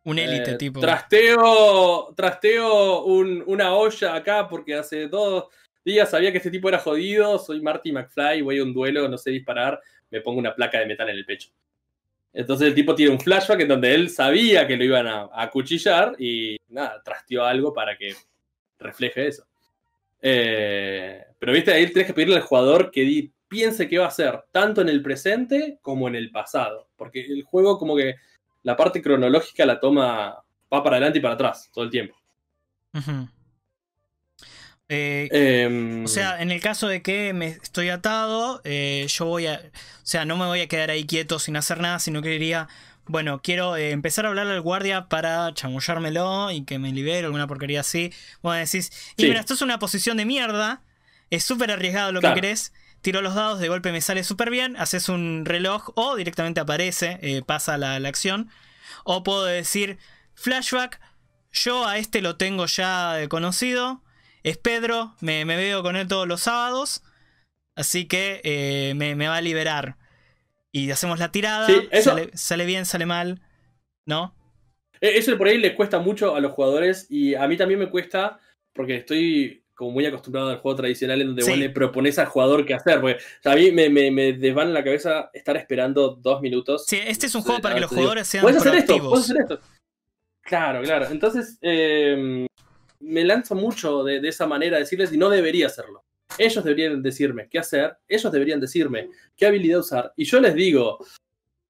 S1: Un élite, eh, tipo.
S2: Trasteo, trasteo una olla acá porque hace dos días sabía que este tipo era jodido. Soy Marty McFly, voy a un duelo, no sé disparar me pongo una placa de metal en el pecho. Entonces el tipo tiene un flashback en donde él sabía que lo iban a, acuchillar y nada, trasteó algo para que refleje eso. Eh, pero viste, ahí tienes que pedirle al jugador que piense qué va a hacer, tanto en el presente como en el pasado. Porque el juego como que la parte cronológica la toma, va para adelante y para atrás todo el tiempo.
S1: Eh,
S2: em,
S1: o sea, en el caso de que me estoy atado, eh, yo voy a. O sea, no me voy a quedar ahí quieto sin hacer nada, sino que diría. bueno, quiero eh, empezar a hablarle al guardia para chamullármelo y que me libere, alguna porquería así. Bueno, decís, y mira, esto es una posición de mierda, es súper arriesgado lo que querés. Tiro los dados, de golpe me sale súper bien, haces un reloj o directamente aparece, pasa la, acción. O puedo decir, flashback, yo a este lo tengo ya conocido, es Pedro, me, veo con él todos los sábados, así que eh, me, va a liberar. Y hacemos la tirada, sale, bien, sale mal, ¿no?
S2: E, eso por ahí le cuesta mucho a los jugadores y a mí también me cuesta porque estoy como muy acostumbrado al juego tradicional en donde vos le propones al jugador qué hacer. Porque a mí me, me, desvan en la cabeza estar esperando dos minutos.
S1: Sí, este es un juego para que los jugadores sean
S2: ¿Puedes hacer esto? ¿Puedes hacer esto? Claro, claro. Entonces, em, me lanzo mucho de, de, esa manera de decirles y no debería hacerlo. Ellos deberían decirme qué hacer, ellos deberían decirme qué habilidad usar, y yo les digo,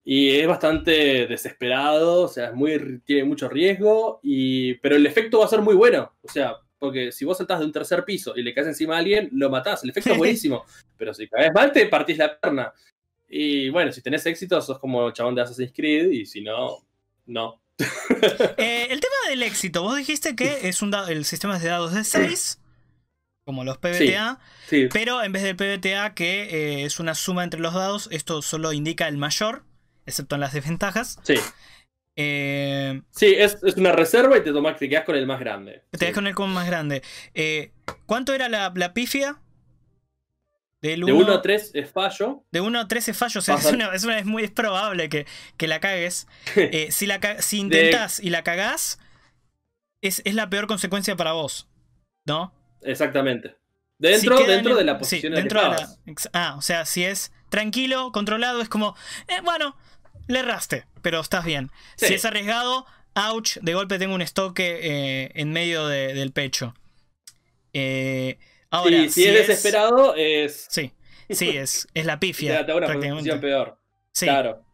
S2: y es bastante desesperado, o sea, es muy, tiene mucho riesgo, y, pero el efecto va a ser muy bueno, o sea, porque si vos saltás de un tercer piso y le caes encima a alguien, lo matás, el efecto es buenísimo, pero si caes mal te partís la perna. Y bueno, si tenés éxito, sos como el chabón de Assassin's Creed, y si no, no.
S1: Eh, el tema del éxito, vos dijiste que es un el sistema de dados de 6 como los PBTA, pero en vez del PBTA, que eh, es una suma entre los dados, esto solo indica el mayor, excepto en las desventajas.
S2: Sí.
S1: Eh,
S2: sí, es, una reserva y te, tomas, te quedas con el más grande.
S1: Te quedas con el más grande. ¿Cuánto era la, la pifia?
S2: De 1 a 3 es fallo.
S1: De 1 a 3 es fallo. O sea, es, es, muy probable que, la cagues. si, la, si intentás y la cagás, es, es la peor consecuencia para vos. ¿No?
S2: Exactamente. Dentro, dentro de la posición dentro de la,
S1: Ah, o sea, si es tranquilo, controlado, es como, eh, bueno, le erraste, pero estás bien. Si es arriesgado, ouch, de golpe tengo un estoque eh, en medio del pecho. Eh, ahora,
S2: si, es desesperado, es.
S1: Sí, sí, es, es la pifia.
S2: te da una posición peor. Claro.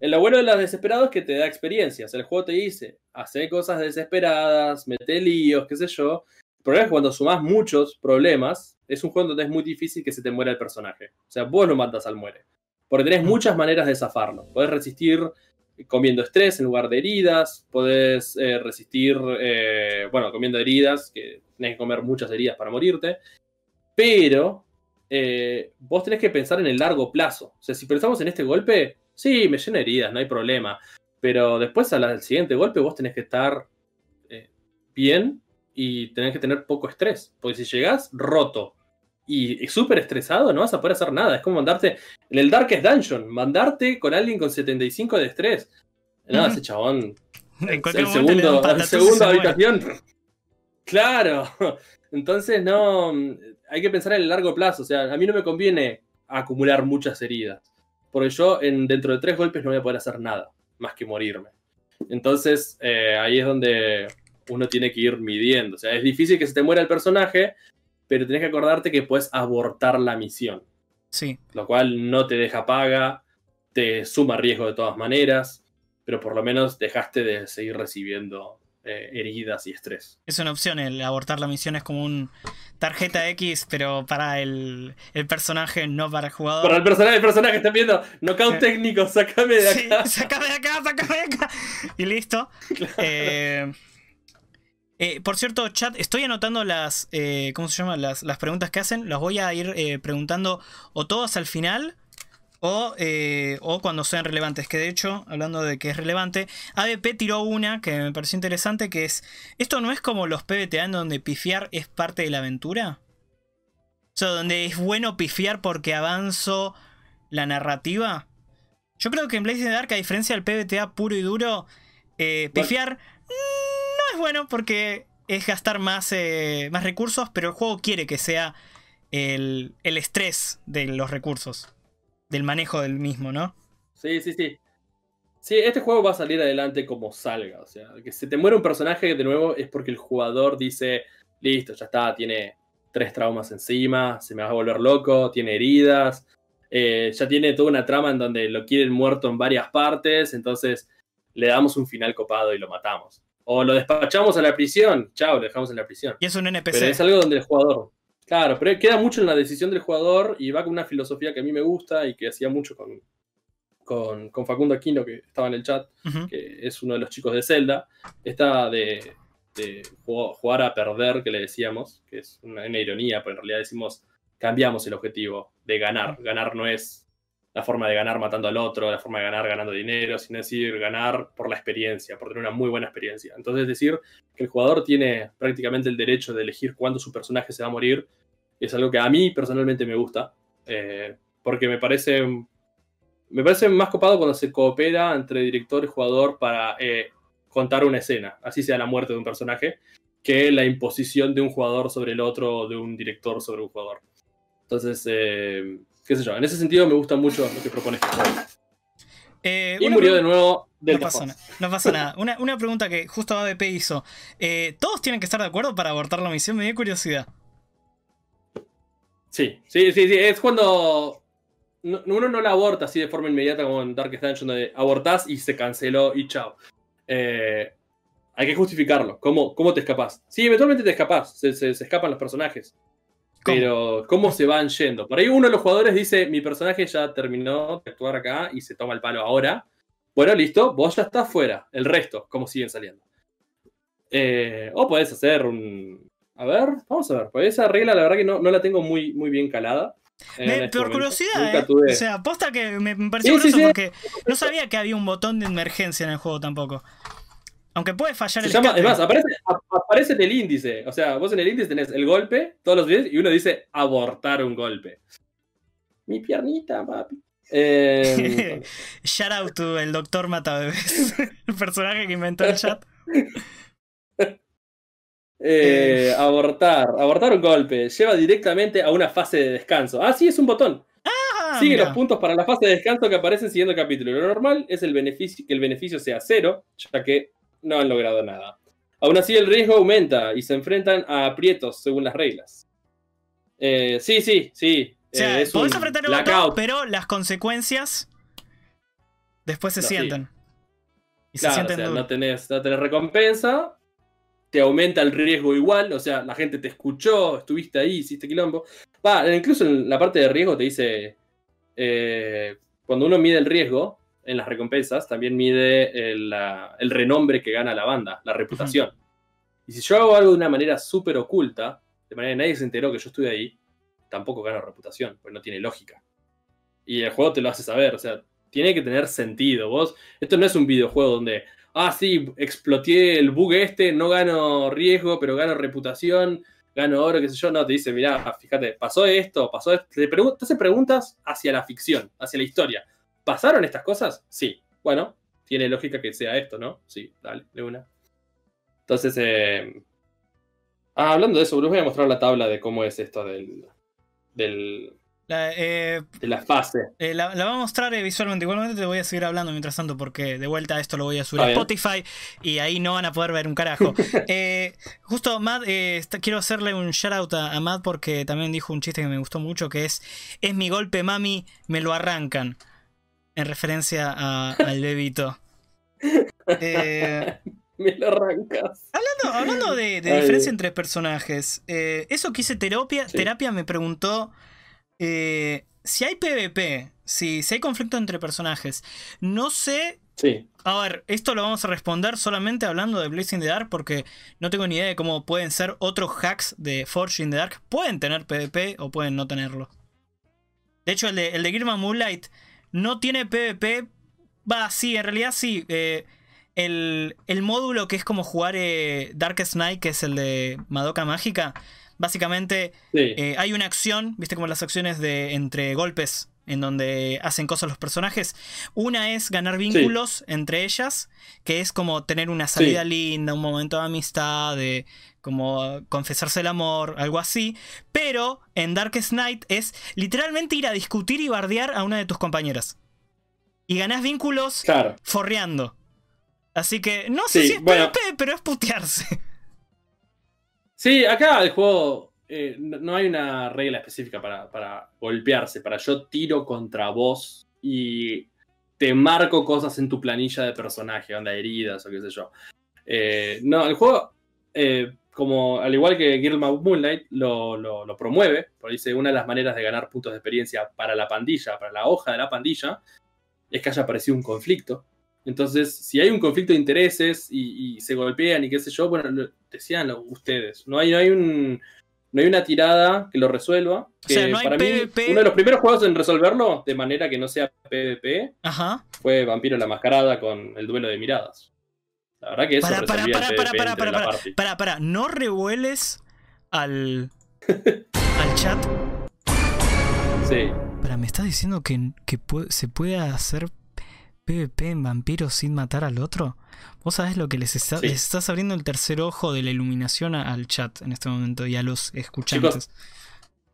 S2: Lo bueno de los desesperados es que te da experiencias. El juego te dice, hace cosas desesperadas, mete líos, qué sé yo. El problema es que cuando sumas muchos problemas, es un juego donde es muy difícil que se te muera el personaje. O sea, vos lo matas al muere. Porque tenés muchas maneras de zafarlo. Podés resistir comiendo estrés en lugar de heridas. Podés eh, resistir, eh, bueno, comiendo heridas, que tenés que comer muchas heridas para morirte. Pero eh, vos tenés que pensar en el largo plazo. O sea, si pensamos en este golpe, sí, me llena heridas, no hay problema. Pero después al siguiente golpe vos tenés que estar bien y tenés que tener poco estrés. Porque si llegás roto y, súper estresado, no vas a poder hacer nada. Es como mandarte en el Darkest Dungeon, mandarte con alguien con 75 de estrés. No, ese chabón. En el segundo, el segundo habitación. Claro. Entonces, no. Hay que pensar en el largo plazo. O sea, a mí no me conviene acumular muchas heridas. Porque yo en, dentro de tres golpes no voy a poder hacer nada más que morirme. Entonces, eh, ahí es donde uno tiene que ir midiendo. O sea, es difícil que se te muera el personaje, pero tenés que acordarte que puedes abortar la misión.
S1: Sí.
S2: Lo cual no te deja paga, te suma riesgo de todas maneras, pero por lo menos dejaste de seguir recibiendo eh, heridas y estrés.
S1: Es una opción, el abortar la misión es como un tarjeta X, pero para el, personaje, no para el jugador.
S2: Para el personaje, el personaje está viendo knockout técnico, sácame de acá.
S1: Sí, sácame de acá, sácame de acá. Y listo. Eh, eh, por cierto, chat, estoy anotando las, eh, ¿cómo se llama? Las, preguntas que hacen. Las voy a ir preguntando o todas al final o, o, cuando sean relevantes. Que de hecho, hablando de que es relevante, ABP tiró una que me pareció interesante, que es, ¿esto no es como los PBTA en donde pifiar es parte de la aventura? O sea, donde es bueno pifiar porque avanzo la narrativa. Yo creo que en Blaze Dark, a diferencia del PBTA puro y duro, pifiar es bueno porque es gastar más, eh, más recursos, pero el juego quiere que sea el, estrés de los recursos, del manejo del mismo, ¿no?
S2: Sí, sí, sí. Sí, este juego va a salir adelante como salga. O sea, que se te muere un personaje de nuevo es porque el jugador dice, listo, ya está, tiene tres traumas encima, se me va a volver loco, tiene heridas, eh, ya tiene toda una trama en donde lo quieren muerto en varias partes, entonces le damos un final copado y lo matamos. O lo despachamos a la prisión, chao, lo dejamos en la prisión.
S1: Y es un NPC.
S2: Pero es algo donde el jugador. Claro, pero queda mucho en la decisión del jugador y va con una filosofía que a mí me gusta y que hacía mucho con, con, Facundo Aquino, que estaba en el chat, que es uno de los chicos de Zelda, está de, jugar a perder, que le decíamos, que es una, ironía, pero en realidad decimos, cambiamos el objetivo de ganar. Ganar no es la forma de ganar matando al otro, la forma de ganar ganando dinero, sino decir ganar por la experiencia, por tener una muy buena experiencia. Entonces decir que el jugador tiene prácticamente el derecho de elegir cuándo su personaje se va a morir es algo que a mí personalmente me gusta, eh, porque me parece, me parece más copado cuando se coopera entre director y jugador para eh, contar una escena, así sea la muerte de un personaje, que la imposición de un jugador sobre el otro o de un director sobre un jugador. Entonces, eh, qué sé yo, en ese sentido me gusta mucho lo que propone juego.
S1: Eh,
S2: y murió de nuevo
S1: del no pasa, no pasa nada. Una, pregunta que justo ABP hizo. Eh, ¿Todos tienen que estar de acuerdo para abortar la misión? Me dio curiosidad.
S2: Sí, sí, sí, sí. Es cuando uno no la aborta así de forma inmediata como en Dark Dungeon, donde abortás y se canceló y chao. Eh, hay que justificarlo. ¿Cómo, ¿Cómo, te escapas? Sí, eventualmente te escapas. se escapan los personajes. Pero, ¿cómo se van yendo? Por ahí uno de los jugadores dice: Mi personaje ya terminó de actuar acá y se toma el palo ahora. Bueno, listo, vos ya estás fuera. El resto, ¿cómo siguen saliendo? Eh, o podés hacer un. A ver, vamos a ver. Pues esa regla, la verdad que no, la tengo muy, muy bien calada.
S1: Me, este por curiosidad, eh. o sea, aposta que me, pareció curioso porque no sabía que había un botón de emergencia en el juego tampoco. Aunque puede fallar
S2: el llama, Además, aparece, en el índice. O sea, vos en el índice tenés el golpe, todos los días, y uno dice abortar un golpe. Mi piernita, papi.
S1: Eh, Shout out to el doctor Matabebes, el personaje que inventó el chat.
S2: Eh, abortar, abortar un golpe, lleva directamente a una fase de descanso. Ah, sí, es un botón. Ah, Sigue los puntos para la fase de descanso que aparecen siguiendo el capítulo. Lo normal es el beneficio, que el beneficio sea cero, ya que no han logrado nada. Aún así, el riesgo aumenta y se enfrentan a aprietos según las reglas. Eh, sí, sí, sí.
S1: O sea, eh, podés enfrentar el pero las consecuencias después se sienten.
S2: Y se sienten no, tenés, no tenés recompensa, te aumenta el riesgo igual, o sea, la gente te escuchó, estuviste ahí, hiciste quilombo. Va, incluso en la parte de riesgo te dice, eh, cuando uno mide el riesgo, en las recompensas también mide el, renombre que gana la banda, la reputación. Y si yo hago algo de una manera súper oculta, de manera que nadie se enteró que yo estuve ahí, tampoco gano reputación, pues no tiene lógica. Y el juego te lo hace saber, o sea, tiene que tener sentido. Vos, esto no es un videojuego donde, ah, sí, exploté el bug este, no gano riesgo, pero gano reputación, gano oro, qué sé yo. No, te dice, mirá, fíjate, pasó esto, pasó esto. Te, te hace preguntas hacia la ficción, hacia la historia. ¿Pasaron estas cosas? Sí. Bueno, tiene lógica que sea esto, ¿no? Sí, dale, de una. Entonces, eh... ah, hablando de eso, les voy a mostrar la tabla de cómo es esto del. del eh, de la fase.
S1: Eh, la, la, voy a mostrar eh, visualmente. Igualmente te voy a seguir hablando mientras tanto, porque de vuelta esto lo voy a subir a Spotify y ahí no van a poder ver un carajo. justo, Matt, quiero hacerle un shout out a, a, Matt porque también dijo un chiste que me gustó mucho: que es: Es mi golpe, mami, me lo arrancan en referencia al bebito.
S2: Eh, me lo arrancas.
S1: Hablando, de, diferencia entre personajes, eh, eso que hice terapia, terapia me preguntó eh, si hay PvP, si, si hay conflicto entre personajes. No sé
S2: Sí.
S1: A ver, esto lo vamos a responder solamente hablando de Blazing the Dark porque no tengo ni idea de cómo pueden ser otros hacks de Forge in the Dark. Pueden tener PvP o pueden no tenerlo. De hecho, el de, el de Girma Moonlight no tiene PvP. Va, sí, en realidad sí. Eh, el, módulo que es como jugar eh, Darkest Night, que es el de Madoka Mágica. Básicamente eh, hay una acción, viste como las acciones de entre golpes en donde hacen cosas los personajes. Una es ganar vínculos entre ellas, que es como tener una salida linda, un momento de amistad, de como confesarse el amor, algo así. Pero en Darkest Night es literalmente ir a discutir y bardear a una de tus compañeras. Y ganás vínculos forreando. Así que no sé si es PvP, pero es putearse.
S2: Sí, acá el juego eh, no hay una regla específica para, para, golpearse, para yo tiro contra vos y te marco cosas en tu planilla de personaje, onda heridas o qué sé yo. Eh, no, el juego eh, como al igual que Girl Moonlight lo, lo, promueve, por dice una de las maneras de ganar puntos de experiencia para la pandilla, para la hoja de la pandilla, es que haya aparecido un conflicto. Entonces, si hay un conflicto de intereses y, se golpean y qué sé yo, bueno, decían ustedes. No hay, no hay un. No hay una tirada que lo resuelva. para mí, uno de los primeros juegos en resolverlo de manera que no sea PvP fue Vampiro la Mascarada con el duelo de miradas. La verdad que eso para, para, para, para, para,
S1: para, para, para, no revueles al, al chat.
S2: Sí.
S1: Para, me estás diciendo que, que se puede hacer PvP en vampiros sin matar al otro? Vos sabés lo que les, estás abriendo el tercer ojo de la iluminación al chat en este momento y a los escuchantes.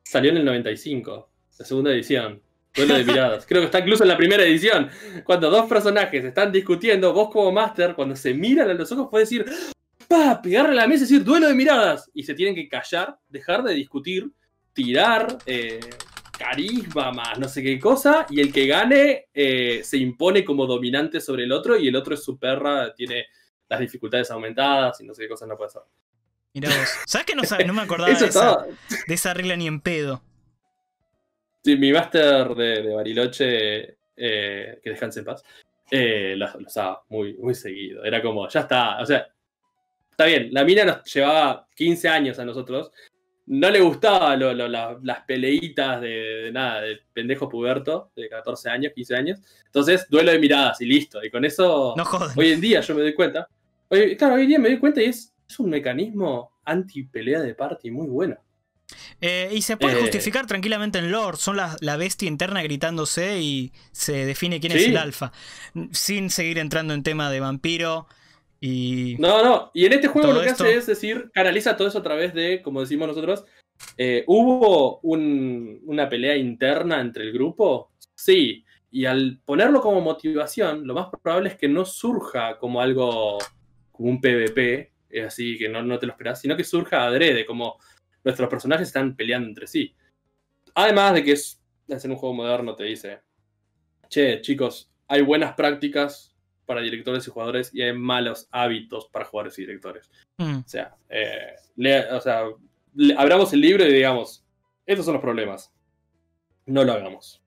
S2: salió en el 95, la segunda edición. Duelo de miradas. Creo que está incluso en la primera edición. Cuando dos personajes están discutiendo, vos como Master, cuando se miran a los ojos, puedes decir, ¡pa! Pegarle a la mesa y decir, duelo de miradas. Y se tienen que callar, dejar de discutir, tirar, eh, carisma más no sé qué cosa, y el que gane eh, se impone como dominante sobre el otro y el otro es su perra, tiene las dificultades aumentadas y no sé qué cosas no puede hacer.
S1: Mirá vos. ¿Sabes que no, no me acordaba de, esa, regla ni en pedo?
S2: Sí, mi máster de, Bariloche, eh, que descanse en paz, eh, lo, usaba muy, muy seguido. Era como, ya está, o sea, está bien, la mina nos llevaba 15 años a nosotros, no le gustaba las peleitas de, nada, de pendejo puberto, de 14 años, 15 años. Entonces, duelo de miradas y listo. Y con eso, hoy en día yo me doy cuenta. claro, hoy en día me doy cuenta y es, es un mecanismo anti-pelea de party muy bueno.
S1: Eh, y se puede eh. justificar tranquilamente en lore. Son la, la, bestia interna gritándose y se define quién es el alfa. Sin seguir entrando en tema de vampiro.
S2: No, no, y en este juego lo que hace es decir, canaliza todo eso a través de, como decimos nosotros, eh, ¿hubo una pelea interna entre el grupo? Sí, y al ponerlo como motivación, lo más probable es que no surja como algo, como un PvP, así que no, no te lo esperas, sino que surja adrede, como nuestros personajes están peleando entre sí. Además de que es, en un juego moderno te dice, che, chicos, hay buenas prácticas para directores y jugadores y hay malos hábitos para jugadores y directores. Mm. O sea, eh, o sea abramos el libro y digamos, estos son los problemas. No lo hagamos.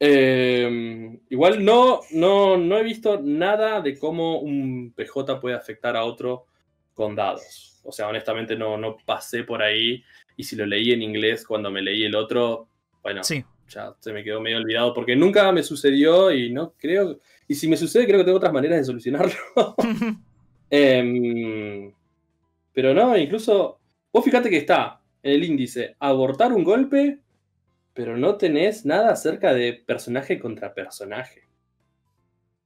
S2: Eh, igual no, no, no he visto nada de cómo un PJ puede afectar a otro con dados. O sea, honestamente no, no pasé por ahí. Y si lo leí en inglés cuando me leí el otro, bueno, sí. ya se me quedó medio olvidado porque nunca me sucedió y no creo. Y si me sucede, creo que tengo otras maneras de solucionarlo. Em, pero no, incluso. Vos fíjate que está en el índice abortar un golpe, pero no tenés nada acerca de personaje contra personaje.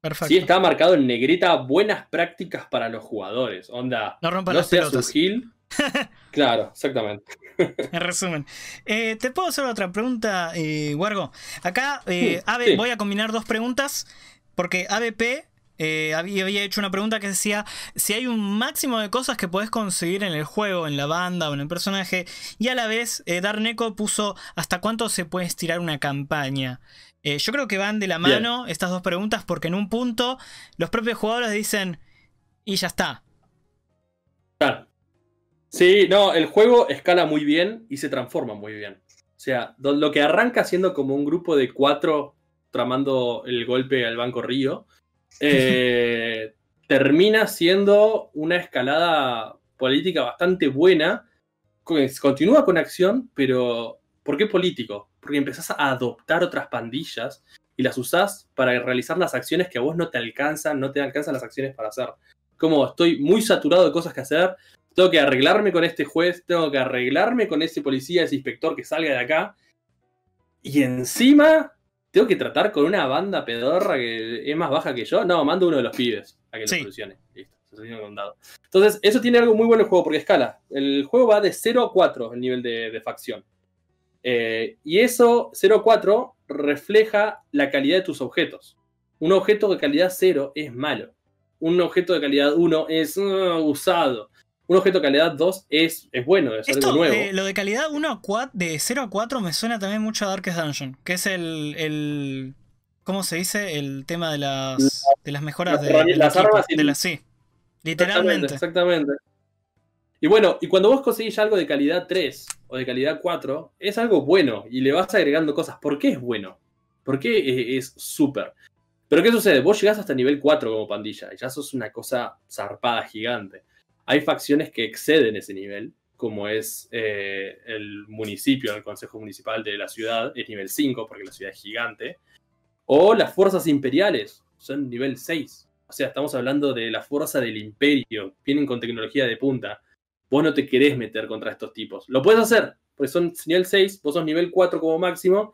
S2: Perfecto. Sí está marcado en negrita buenas prácticas para los jugadores. Onda,
S1: no rompan las pelotas.
S2: claro, exactamente.
S1: en resumen. Eh, ¿Te puedo hacer otra pregunta, eh, Wargo? Acá, eh, voy a combinar dos preguntas. Porque ABP eh, había, hecho una pregunta que decía si hay un máximo de cosas que puedes conseguir en el juego, en la banda o en el personaje, y a la vez eh, Darneco puso hasta cuánto se puede estirar una campaña. Eh, yo creo que van de la mano estas dos preguntas porque en un punto los propios jugadores dicen y ya está.
S2: Claro. Sí, no, el juego escala muy bien y se transforma muy bien. O sea, lo que arranca siendo como un grupo de cuatro tramando el golpe al Banco Río, eh, termina siendo una escalada política bastante buena. Continúa con acción, pero ¿por qué político? Porque empezás a adoptar otras pandillas y las usás para realizar las acciones que a vos no te alcanzan, no te alcanzan las acciones para hacer. Como estoy muy saturado de cosas que hacer, tengo que arreglarme con este juez, tengo que arreglarme con ese policía, ese inspector que salga de acá. Y encima tengo que tratar con una banda pedorra que es más baja que yo. No, mando uno de los pibes a que lo solucione. Listo, Entonces, eso tiene algo muy bueno el juego porque escala. El juego va de 0 a 4 el nivel de, facción. Eh, y eso, 0 a 4, refleja la calidad de tus objetos. Un objeto de calidad 0 es malo. Un objeto de calidad 1 es uh, usado un objeto de calidad 2 es, es bueno, es algo nuevo.
S1: Eh, lo de calidad 1 a 4, de 0 a 4 me suena también mucho a Darkest Dungeon, que es el, el ¿cómo se dice? El tema de las, de las mejoras de, las armas y de las sí. Literalmente.
S2: Exactamente, Y bueno, y cuando vos conseguís algo de calidad 3 o de calidad 4, es algo bueno y le vas agregando cosas. ¿Por qué es bueno? ¿Por qué es súper? Pero ¿qué sucede? Vos llegás hasta nivel 4 como pandilla y ya sos una cosa zarpada gigante. Hay facciones que exceden ese nivel, como es eh, el municipio, el consejo municipal de la ciudad, es nivel 5 porque la ciudad es gigante. O las fuerzas imperiales, son nivel 6. O sea, estamos hablando de la fuerza del imperio, vienen con tecnología de punta. Vos no te querés meter contra estos tipos. Lo puedes hacer, porque son nivel 6, vos sos nivel 4 como máximo,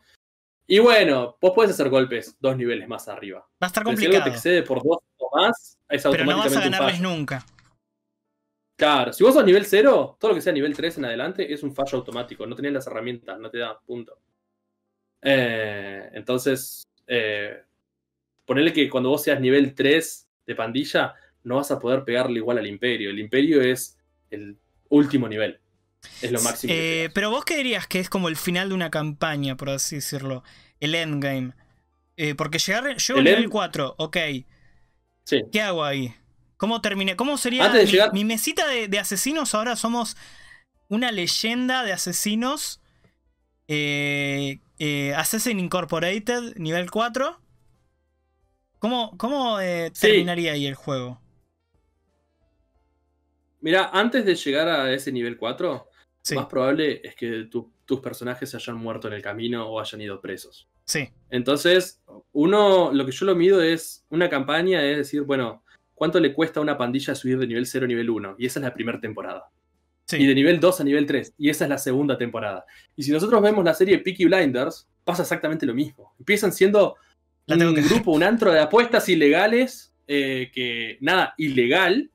S2: y bueno, vos puedes hacer golpes dos niveles más arriba.
S1: Va a estar complicado. si algo
S2: te excede por dos o más, es automáticamente Pero no vas a ganarles
S1: nunca.
S2: Claro, si vos sos nivel 0, todo lo que sea nivel 3 en adelante es un fallo automático. No tenés las herramientas, no te da punto. Eh, entonces, eh, ponele que cuando vos seas nivel 3 de pandilla, no vas a poder pegarle igual al imperio. El imperio es el último nivel. Es lo máximo.
S1: Eh, pero vos qué dirías que es como el final de una campaña, por así decirlo. El endgame. Eh, porque llegar. Yo el nivel 4, ok.
S2: Sí.
S1: ¿Qué hago ahí? ¿Cómo terminé? ¿Cómo sería mi, llegar... mi, mesita de, asesinos? Ahora somos una leyenda de asesinos. Eh, eh Assassin Incorporated, nivel 4. ¿Cómo, cómo terminaría ahí el juego?
S2: Mira, antes de llegar a ese nivel 4, más probable es que tus personajes se hayan muerto en el camino o hayan ido presos.
S1: Sí.
S2: Entonces, uno, lo que yo lo mido es una campaña, es decir, bueno, ¿cuánto le cuesta a una pandilla subir de nivel 0 a nivel 1? Y esa es la primera temporada. Sí. Y de nivel 2 a nivel 3. Y esa es la segunda temporada. Y si nosotros vemos la serie Peaky Blinders, pasa exactamente lo mismo. Empiezan siendo un grupo, un antro de apuestas ilegales, eh, que nada, ilegal,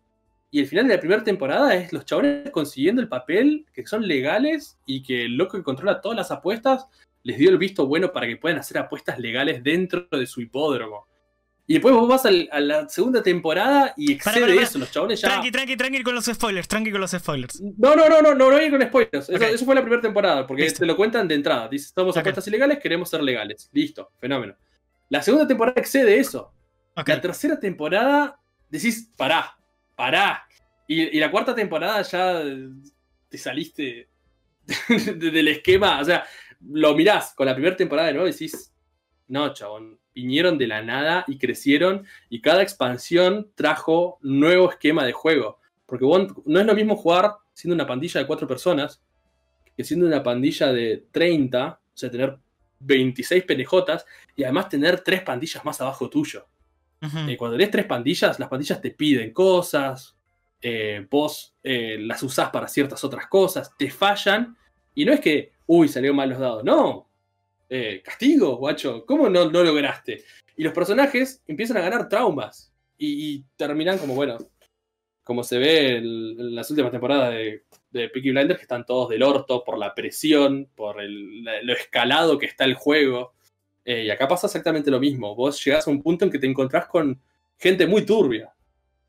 S2: y el final de la primera temporada es los chabones consiguiendo el papel, que son legales y que el loco que controla todas las apuestas les dio el visto bueno para que puedan hacer apuestas legales dentro de su hipódromo. Y después vos vas a la segunda temporada y excede eso, los chabones ya.
S1: Tranqui, tranqui, tranqui con los spoilers, tranqui con los spoilers.
S2: No, no, no, no, no, no hay con spoilers. Eso, fue la primera temporada, porque te lo cuentan de entrada. Dices, estamos apuestas ilegales, queremos ser legales. Listo, fenómeno. La segunda temporada excede eso. La tercera temporada decís, pará, pará. Y, la cuarta temporada ya te saliste del esquema. O sea, lo mirás con la primera temporada de nuevo y decís, no, chabón, vinieron de la nada y crecieron y cada expansión trajo nuevo esquema de juego. Porque no es lo mismo jugar siendo una pandilla de cuatro personas que siendo una pandilla de 30, o sea, tener 26 penejotas y además tener tres pandillas más abajo tuyo. Y cuando eres tres pandillas, las pandillas te piden cosas, eh, vos eh, las usás para ciertas otras cosas, te fallan, y no es que, uy, salió mal los dados, no. Eh, castigo, guacho, ¿cómo no, no lograste? Y los personajes empiezan a ganar traumas y, terminan como, bueno, como se ve en, las últimas temporadas de, de Peaky Blinders, que están todos del orto por la presión, por lo escalado que está el juego. Y acá pasa exactamente lo mismo. Vos llegás a un punto en que te encontrás con gente muy turbia.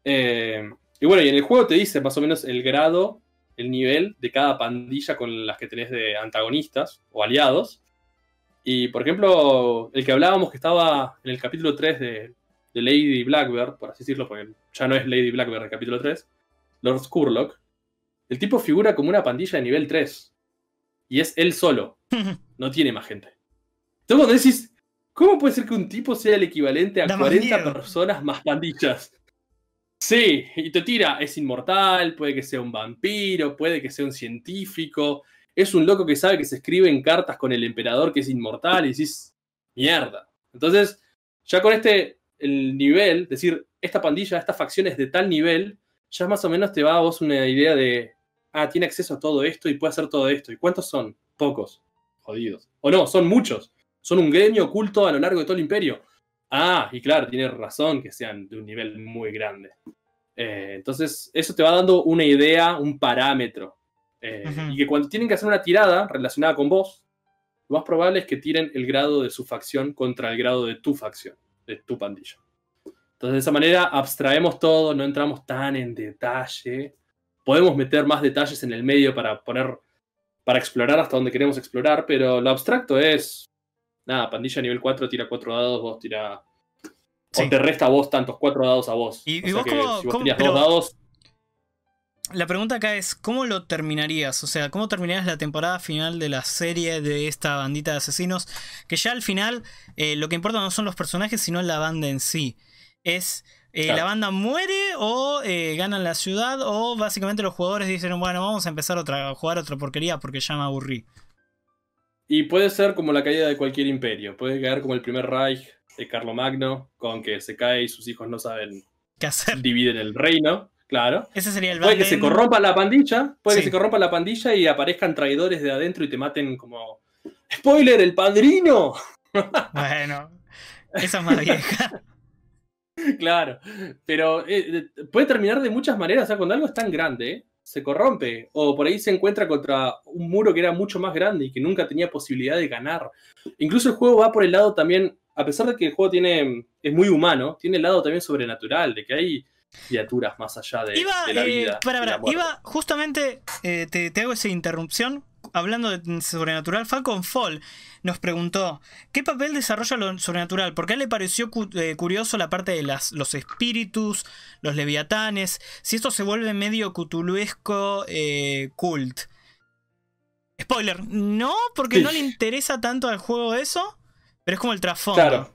S2: Eh, y bueno, y en el juego te dice más o menos el grado, el nivel de cada pandilla con las que tenés de antagonistas o aliados. Y por ejemplo, el que hablábamos que estaba en el capítulo 3 de, Lady Blackbird, por así decirlo, porque ya no es Lady Blackbird el capítulo 3, Lord Skurlock, el tipo figura como una pandilla de nivel 3. Y es él solo. No tiene más gente. Entonces cuando decís, ¿cómo puede ser que un tipo sea el equivalente a 40 personas más pandillas? Sí, y te tira, es inmortal, puede que sea un vampiro, puede que sea un científico, es un loco que sabe que se escribe en cartas con el emperador que es inmortal y decís, mierda. Entonces, ya con este, el nivel, decir, esta pandilla, esta facción es de tal nivel, ya más o menos te va a vos una idea de, ah, tiene acceso a todo esto y puede hacer todo esto. ¿Y cuántos son? Pocos. Jodidos. O no, son muchos. Son un gremio oculto a lo largo de todo el imperio. Ah, y claro, tienes razón que sean de un nivel muy grande. Eh, entonces, eso te va dando una idea, un parámetro. Eh, y que cuando tienen que hacer una tirada relacionada con vos, lo más probable es que tiren el grado de su facción contra el grado de tu facción, de tu pandilla. Entonces, de esa manera abstraemos todo, no entramos tan en detalle. Podemos meter más detalles en el medio para poner, para explorar hasta donde queremos explorar, pero lo abstracto es nada, pandilla nivel 4 tira 4 dados, vos tira. O te resta a vos tantos 4 dados a vos.
S1: Y, vos como,
S2: si vos dos dados.
S1: la pregunta acá es, ¿cómo lo terminarías? O sea, ¿cómo terminarías la temporada final de la serie de esta bandita de asesinos? Que ya al final eh, lo que importa no son los personajes, sino la banda en sí. Es, eh, ¿la banda muere o eh, ganan la ciudad? O básicamente los jugadores dicen, bueno, vamos a empezar otra, a jugar otra porquería porque ya me aburrí.
S2: Y puede ser como la caída de cualquier imperio. Puede caer como el primer Reich de Carlomagno, con que se cae y sus hijos no saben
S1: qué hacer.
S2: Dividen el reino. Claro.
S1: Ese sería el
S2: Puede que se corrompa la pandilla, puede que se corrompa la pandilla y aparezcan traidores de adentro y te maten como. ¡Spoiler! ¡El padrino!
S1: Bueno, esa es más vieja.
S2: Claro, pero eh, puede terminar de muchas maneras. O sea, cuando algo es tan grande, se corrompe. O por ahí se encuentra contra un muro que era mucho más grande y que nunca tenía posibilidad de ganar. Incluso el juego va por el lado también, a pesar de que el juego tiene, es muy humano, tiene el lado también sobrenatural, de que hay criaturas más allá de, la eh, vida.
S1: para, iba justamente, eh, te, hago esa interrupción. Hablando de sobrenatural, Falcon Fall nos preguntó: ¿Qué papel desarrolla lo sobrenatural? Porque a él le pareció eh, curioso la parte de las, los espíritus, los leviatanes. Si esto se vuelve medio cutuluesco cult. Spoiler, no, porque no le interesa tanto al juego eso, pero es como el trasfondo. Claro.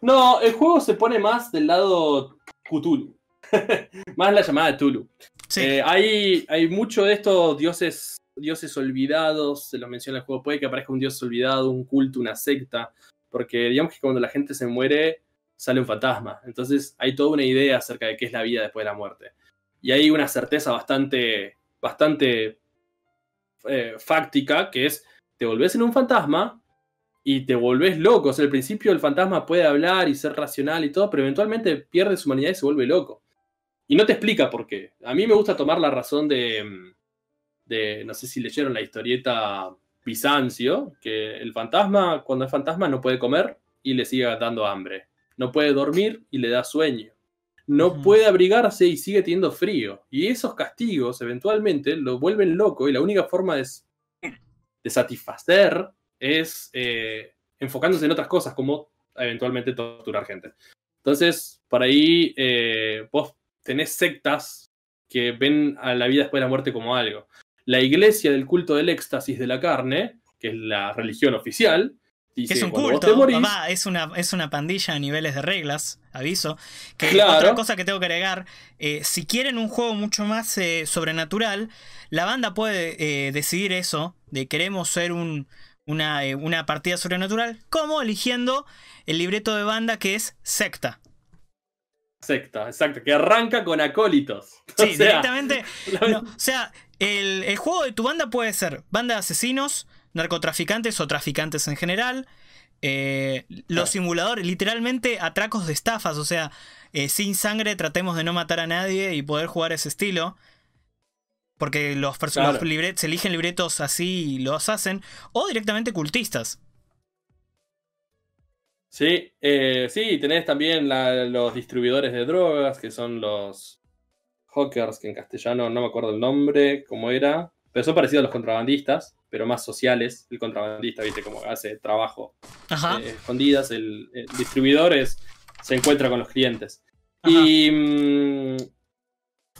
S2: No, el juego se pone más del lado Cthulhu. Más la llamada de Tulu. Eh, hay, hay mucho de estos dioses, dioses olvidados, se lo menciona el juego, puede que aparezca un dios olvidado, un culto, una secta, porque digamos que cuando la gente se muere sale un fantasma, entonces hay toda una idea acerca de qué es la vida después de la muerte. Y hay una certeza bastante, bastante eh, fáctica, que es, te volvés en un fantasma, y te volvés loco. O sea, al principio el fantasma puede hablar y ser racional y todo, pero eventualmente pierde su humanidad y se vuelve loco. Y no te explica por qué. A mí me gusta tomar la razón de, de no sé si leyeron la historieta Bizancio, que el fantasma, cuando es fantasma, no puede comer y le sigue dando hambre. No puede dormir y le da sueño. No puede abrigarse y sigue teniendo frío. Y esos castigos eventualmente lo vuelven loco y la única forma de, de satisfacer es eh, enfocándose en otras cosas, como eventualmente torturar gente. Entonces, por ahí eh, vos tenés sectas que ven a la vida después de la muerte como algo. La iglesia del culto del éxtasis de la carne, que es la religión oficial,
S1: Dice, es un culto, es una, es una pandilla a niveles de reglas, aviso. Que otra cosa que tengo que agregar, eh, si quieren un juego mucho más sobrenatural, la banda puede decidir eso, de queremos ser un, eh, una, partida sobrenatural, como eligiendo el libreto de banda que es Secta.
S2: Secta, exacto, que arranca con acólitos.
S1: Sí, directamente. o sea, el, juego de tu banda puede ser banda de asesinos, narcotraficantes o traficantes en general. Eh, los simuladores, literalmente atracos de estafas, o sea, eh, sin sangre tratemos de no matar a nadie y poder jugar ese estilo porque los, personajes se eligen libretos así y los hacen, o directamente cultistas.
S2: Sí, eh, sí, tenés también los distribuidores de drogas, que son los hawkers, que en castellano no me acuerdo el nombre, cómo era, pero son parecidos a los contrabandistas, pero más sociales. El contrabandista, viste, como hace trabajo eh, escondidas, el, distribuidor se encuentra con los clientes. Y mm,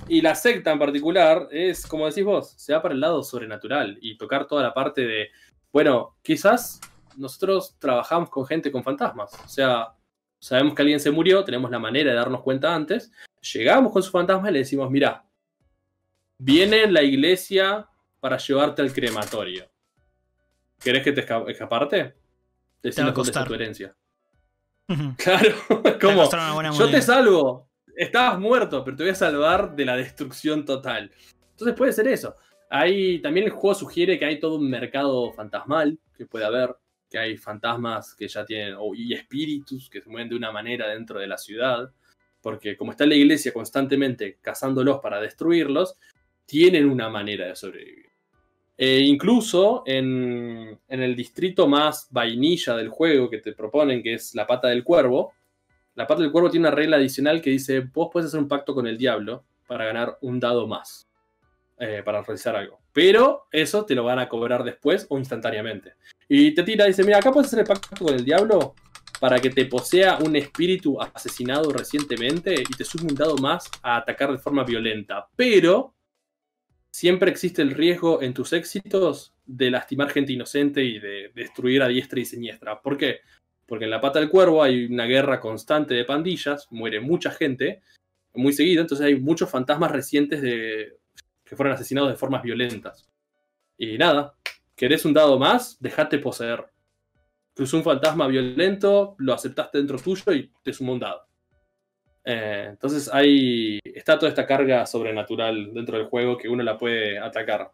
S2: y la secta en particular es, como decís vos, se va para el lado sobrenatural y tocar toda la parte de, bueno, quizás nosotros trabajamos con gente con fantasmas. O sea, sabemos que alguien se murió, tenemos la manera de darnos cuenta antes, llegamos con su fantasma y le decimos, mira, viene la iglesia para llevarte al crematorio. ¿Querés que te escaparte? Decimos con tu herencia. Claro, como yo te salvo, estabas muerto, pero te voy a salvar de la destrucción total. Entonces puede ser eso. Ahí también el juego sugiere que hay todo un mercado fantasmal que puede haber, que hay fantasmas que ya tienen, y espíritus que se mueven de una manera dentro de la ciudad, porque como está la iglesia constantemente cazándolos para destruirlos, tienen una manera de sobrevivir. E incluso en, en el distrito más vainilla del juego que te proponen, que es la pata del cuervo, la parte del cuervo tiene una regla adicional que dice, vos puedes hacer un pacto con el diablo para ganar un dado más, eh, para realizar algo. Pero eso te lo van a cobrar después o instantáneamente. Y te tira, dice, mira, acá puedes hacer el pacto con el diablo para que te posea un espíritu asesinado recientemente y te sume un dado más a atacar de forma violenta. Pero siempre existe el riesgo en tus éxitos de lastimar gente inocente y de destruir a diestra y siniestra. ¿Por qué? Porque en la pata del cuervo hay una guerra constante de pandillas, muere mucha gente, muy seguido, entonces hay muchos fantasmas recientes de, que fueron asesinados de formas violentas. Y nada, ¿querés un dado más? Dejate poseer cruzó un fantasma violento, lo aceptaste dentro tuyo y te sumó un dado. Eh, entonces ahí está toda esta carga sobrenatural dentro del juego que uno la puede atacar.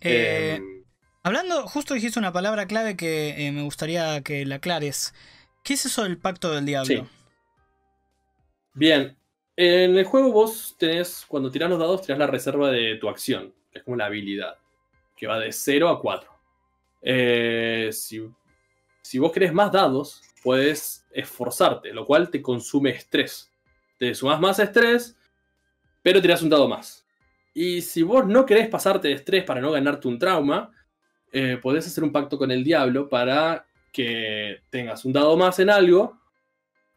S1: Eh, em, hablando, justo dijiste una palabra clave que eh, me gustaría que la aclares. ¿Qué es eso del pacto del diablo?
S2: Bien, en el juego vos tenés, cuando tirás los dados, tirás la reserva de tu acción, que es como la habilidad, que va de 0 a 4. si si vos querés más dados, puedes esforzarte, lo cual te consume estrés. Te sumas más estrés, pero tirás un dado más. Y si vos no querés pasarte de estrés para no ganarte un trauma, eh, podés hacer un pacto con el diablo para que tengas un dado más en algo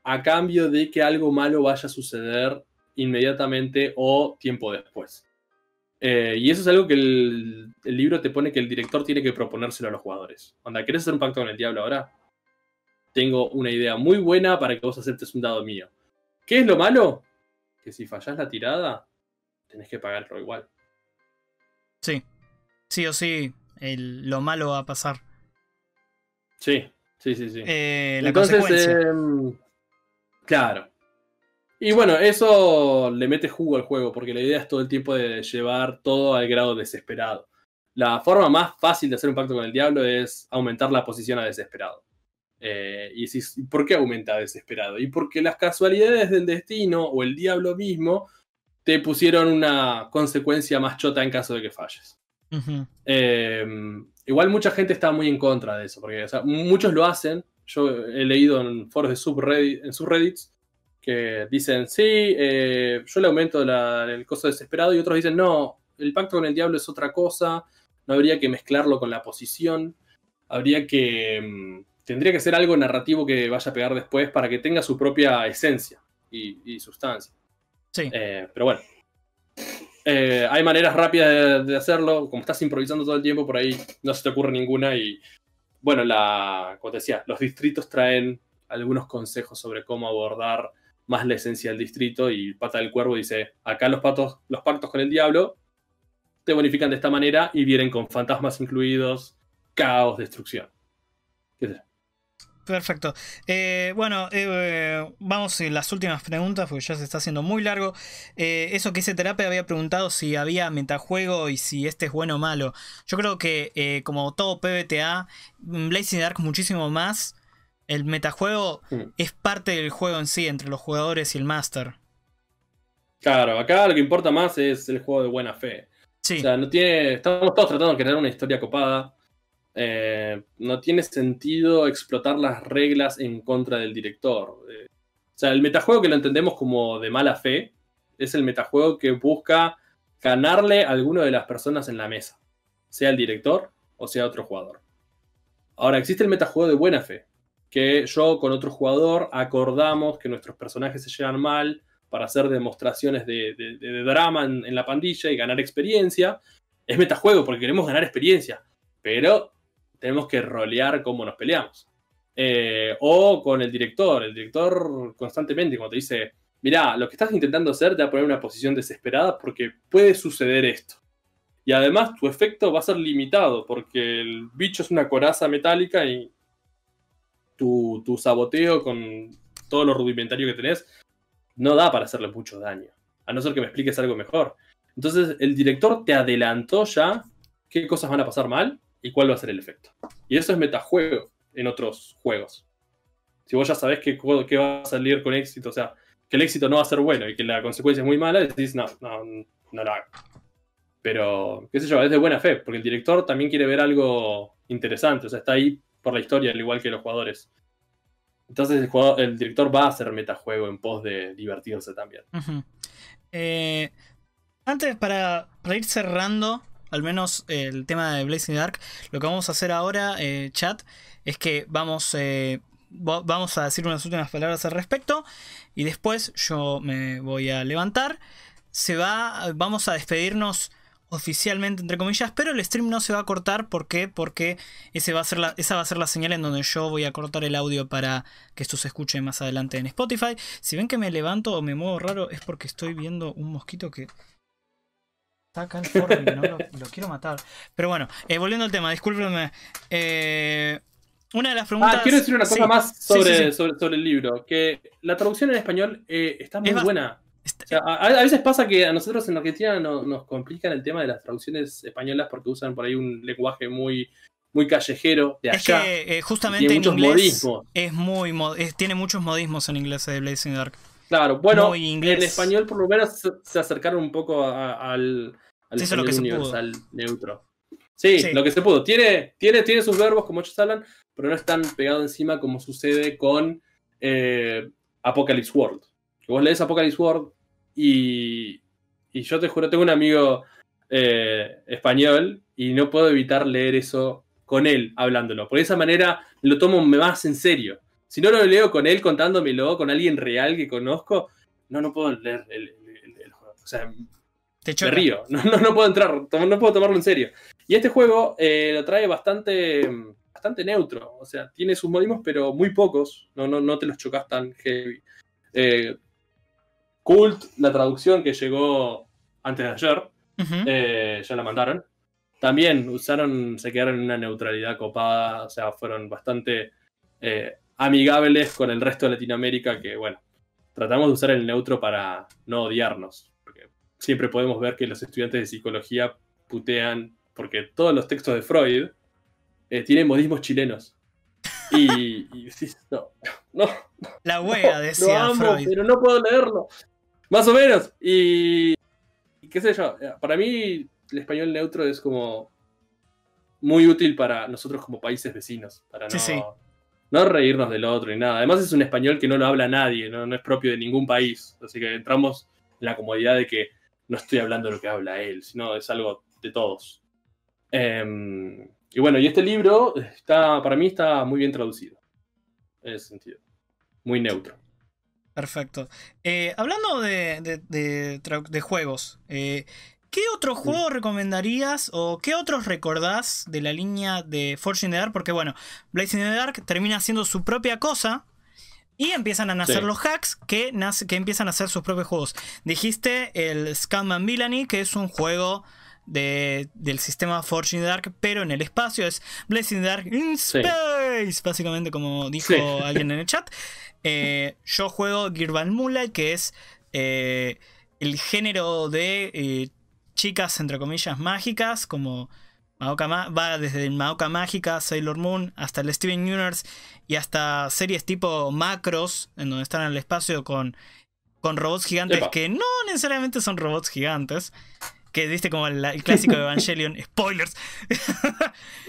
S2: a cambio de que algo malo vaya a suceder inmediatamente o tiempo después. Eh, y eso es algo que el, libro te pone que el director tiene que proponérselo a los jugadores. Onda, ¿querés hacer un pacto con el diablo ahora? Tengo una idea muy buena para que vos aceptes un dado mío. ¿Qué es lo malo? Que si fallás la tirada, tenés que pagarlo igual.
S1: Sí. Sí o sí, lo malo va a pasar.
S2: Sí, sí, sí, sí.
S1: Eh, la Entonces, em,
S2: claro. Y bueno, eso le mete jugo al juego, porque la idea es todo el tiempo de llevar todo al grado desesperado. La forma más fácil de hacer un pacto con el diablo es aumentar la posición a desesperado. Eh, y ¿por qué aumenta a desesperado? Y porque las casualidades del destino o el diablo mismo te pusieron una consecuencia más chota en caso de que falles. Em, igual mucha gente está muy en contra de eso, porque muchos lo hacen. Yo he leído en foros de subreddit, en subreddits que dicen, sí, eh, yo le aumento el costo desesperado y otros dicen, no, el pacto con el diablo es otra cosa, no habría que mezclarlo con la posición, habría que, mm, tendría que ser algo narrativo que vaya a pegar después para que tenga su propia esencia y, sustancia.
S1: Sí.
S2: Eh, pero bueno. Eh, hay maneras rápidas de, hacerlo, como estás improvisando todo el tiempo, por ahí no se te ocurre ninguna y bueno, la, como te decía, los distritos traen algunos consejos sobre cómo abordar más la esencia del distrito y Pata del Cuervo dice, acá los, patos, los pactos con el diablo te bonifican de esta manera y vienen con fantasmas incluidos, caos, destrucción.
S1: Perfecto. Eh, bueno, eh, vamos a las últimas preguntas porque ya se está haciendo muy largo. Eh, eso que hice terapia había preguntado si había metajuego y si este es bueno o malo. Yo creo que como todo PBTA, Blazing Dark muchísimo más el metajuego mm. es parte del juego en sí, entre los jugadores y el master.
S2: Claro, acá lo que importa más es el juego de buena fe. Sí. O sea, no tiene. Estamos todos tratando de crear una historia copada. Eh, no tiene sentido explotar las reglas en contra del director. Eh, o sea, el metajuego que lo entendemos como de mala fe es el metajuego que busca ganarle a alguna de las personas en la mesa, sea el director o sea otro jugador. Ahora, existe el metajuego de buena fe, que yo con otro jugador acordamos que nuestros personajes se llevan mal para hacer demostraciones de, drama en, la pandilla y ganar experiencia. Es metajuego porque queremos ganar experiencia, pero tenemos que rolear cómo nos peleamos. Eh, o con el director, el director constantemente cuando te dice, mira, lo que estás intentando hacer te va a poner en una posición desesperada porque puede suceder esto. Y además tu efecto va a ser limitado porque el bicho es una coraza metálica y tu, saboteo con todo lo rudimentario que tenés no da para hacerle mucho daño. A no ser que me expliques algo mejor. Entonces, el director te adelantó ya qué cosas van a pasar mal y cuál va a ser el efecto. Y eso es metajuego en otros juegos. Si vos ya sabés que, va a salir con éxito, o sea, que el éxito no va a ser bueno y que la consecuencia es muy mala, decís, no, no, no lo hago. Pero, qué sé yo, es de buena fe, porque el director también quiere ver algo interesante, o sea, está ahí por la historia, al igual que los jugadores. Entonces el, director va a hacer metajuego en pos de divertirse también.
S1: Eh, antes, para, ir cerrando, al menos el tema de Blazing Dark, lo que vamos a hacer ahora, eh, chat, es que vamos, eh, vamos a decir unas últimas palabras al respecto y después yo me voy a levantar. Se va, vamos a despedirnos oficialmente, entre comillas, pero el stream no se va a cortar. ¿Por qué? Porque ese va a ser la, esa va a ser la señal en donde yo voy a cortar el audio para que esto se escuche más adelante en Spotify. Si ven que me levanto o me muevo raro, es porque estoy viendo un mosquito que está acá el foro y no lo, quiero matar. Pero bueno, eh, volviendo al tema, discúlpenme. Eh, una de las preguntas.
S2: Ah, quiero decir una cosa más sobre, sobre, el libro. Que la traducción en español eh, está muy buena a, veces pasa que a nosotros en Argentina nos complican el tema de las traducciones españolas porque usan por ahí un lenguaje muy, muy callejero de allá.
S1: Es que eh, justamente en inglés es muy tiene muchos modismos en inglés de Blazing Dark.
S2: Claro, bueno, en español por lo menos se, acercaron un poco al, al universal neutro. Sí, lo que se pudo. Tiene, tiene, tiene sus verbos, como muchos hablan, pero no es tan pegado encima como sucede con eh, Apocalypse World. Vos lees Apocalypse World y, yo te juro, tengo un amigo eh, español y no puedo evitar leer eso con él hablándolo. Por esa manera lo tomo más en serio. Si no lo leo con él contándomelo, con alguien real que conozco, no, no puedo leer el, juego. O sea, te río. No, no, puedo entrar, no puedo tomarlo en serio. Y este juego eh, lo trae bastante, bastante neutro. O sea, tiene sus modismos, pero muy pocos. No, no, no te los chocas tan heavy. Eh, Cult, la traducción que llegó antes de ayer, eh, ya la mandaron. También usaron, se quedaron en una neutralidad copada, o sea, fueron bastante eh, amigables con el resto de Latinoamérica, que bueno, tratamos de usar el neutro para no odiarnos, porque siempre podemos ver que los estudiantes de psicología putean, porque todos los textos de Freud eh, tienen modismos chilenos. Y, y no, no.
S1: La hueá decía Freud.
S2: Pero no puedo leerlo. Más o menos. Y, qué sé yo, para mí el español neutro es como muy útil para nosotros como países vecinos, para no, no reírnos del otro ni nada. Además es un español que no lo habla nadie, ¿no? es propio de ningún país, así que entramos en la comodidad de que no estoy hablando lo que habla él, sino es algo de todos. Em, y bueno, y este libro está, para mí está muy bien traducido, en ese sentido, muy neutro.
S1: Perfecto. Eh, hablando de, de, juegos, eh, ¿qué otro juego recomendarías o qué otros recordás de la línea de Forge in the Dark? Porque bueno, Blazing in the Dark termina haciendo su propia cosa y empiezan a nacer los hacks que, nace, que empiezan a hacer sus propios juegos. Dijiste el Scam and Villainy, que es un juego de, del sistema Forge in the Dark, pero en el espacio es Blazing the Dark in Space, básicamente como dijo alguien en el chat. Eh, yo juego Girvan Mula, que es eh, el género de eh, chicas, entre comillas, mágicas, como Maoka va desde Maoka Mágica, Sailor Moon, hasta el Steven Universe y hasta series tipo macros, en donde están en el espacio con, con robots gigantes que no necesariamente son robots gigantes. Que viste como el, clásico de Evangelion, spoilers.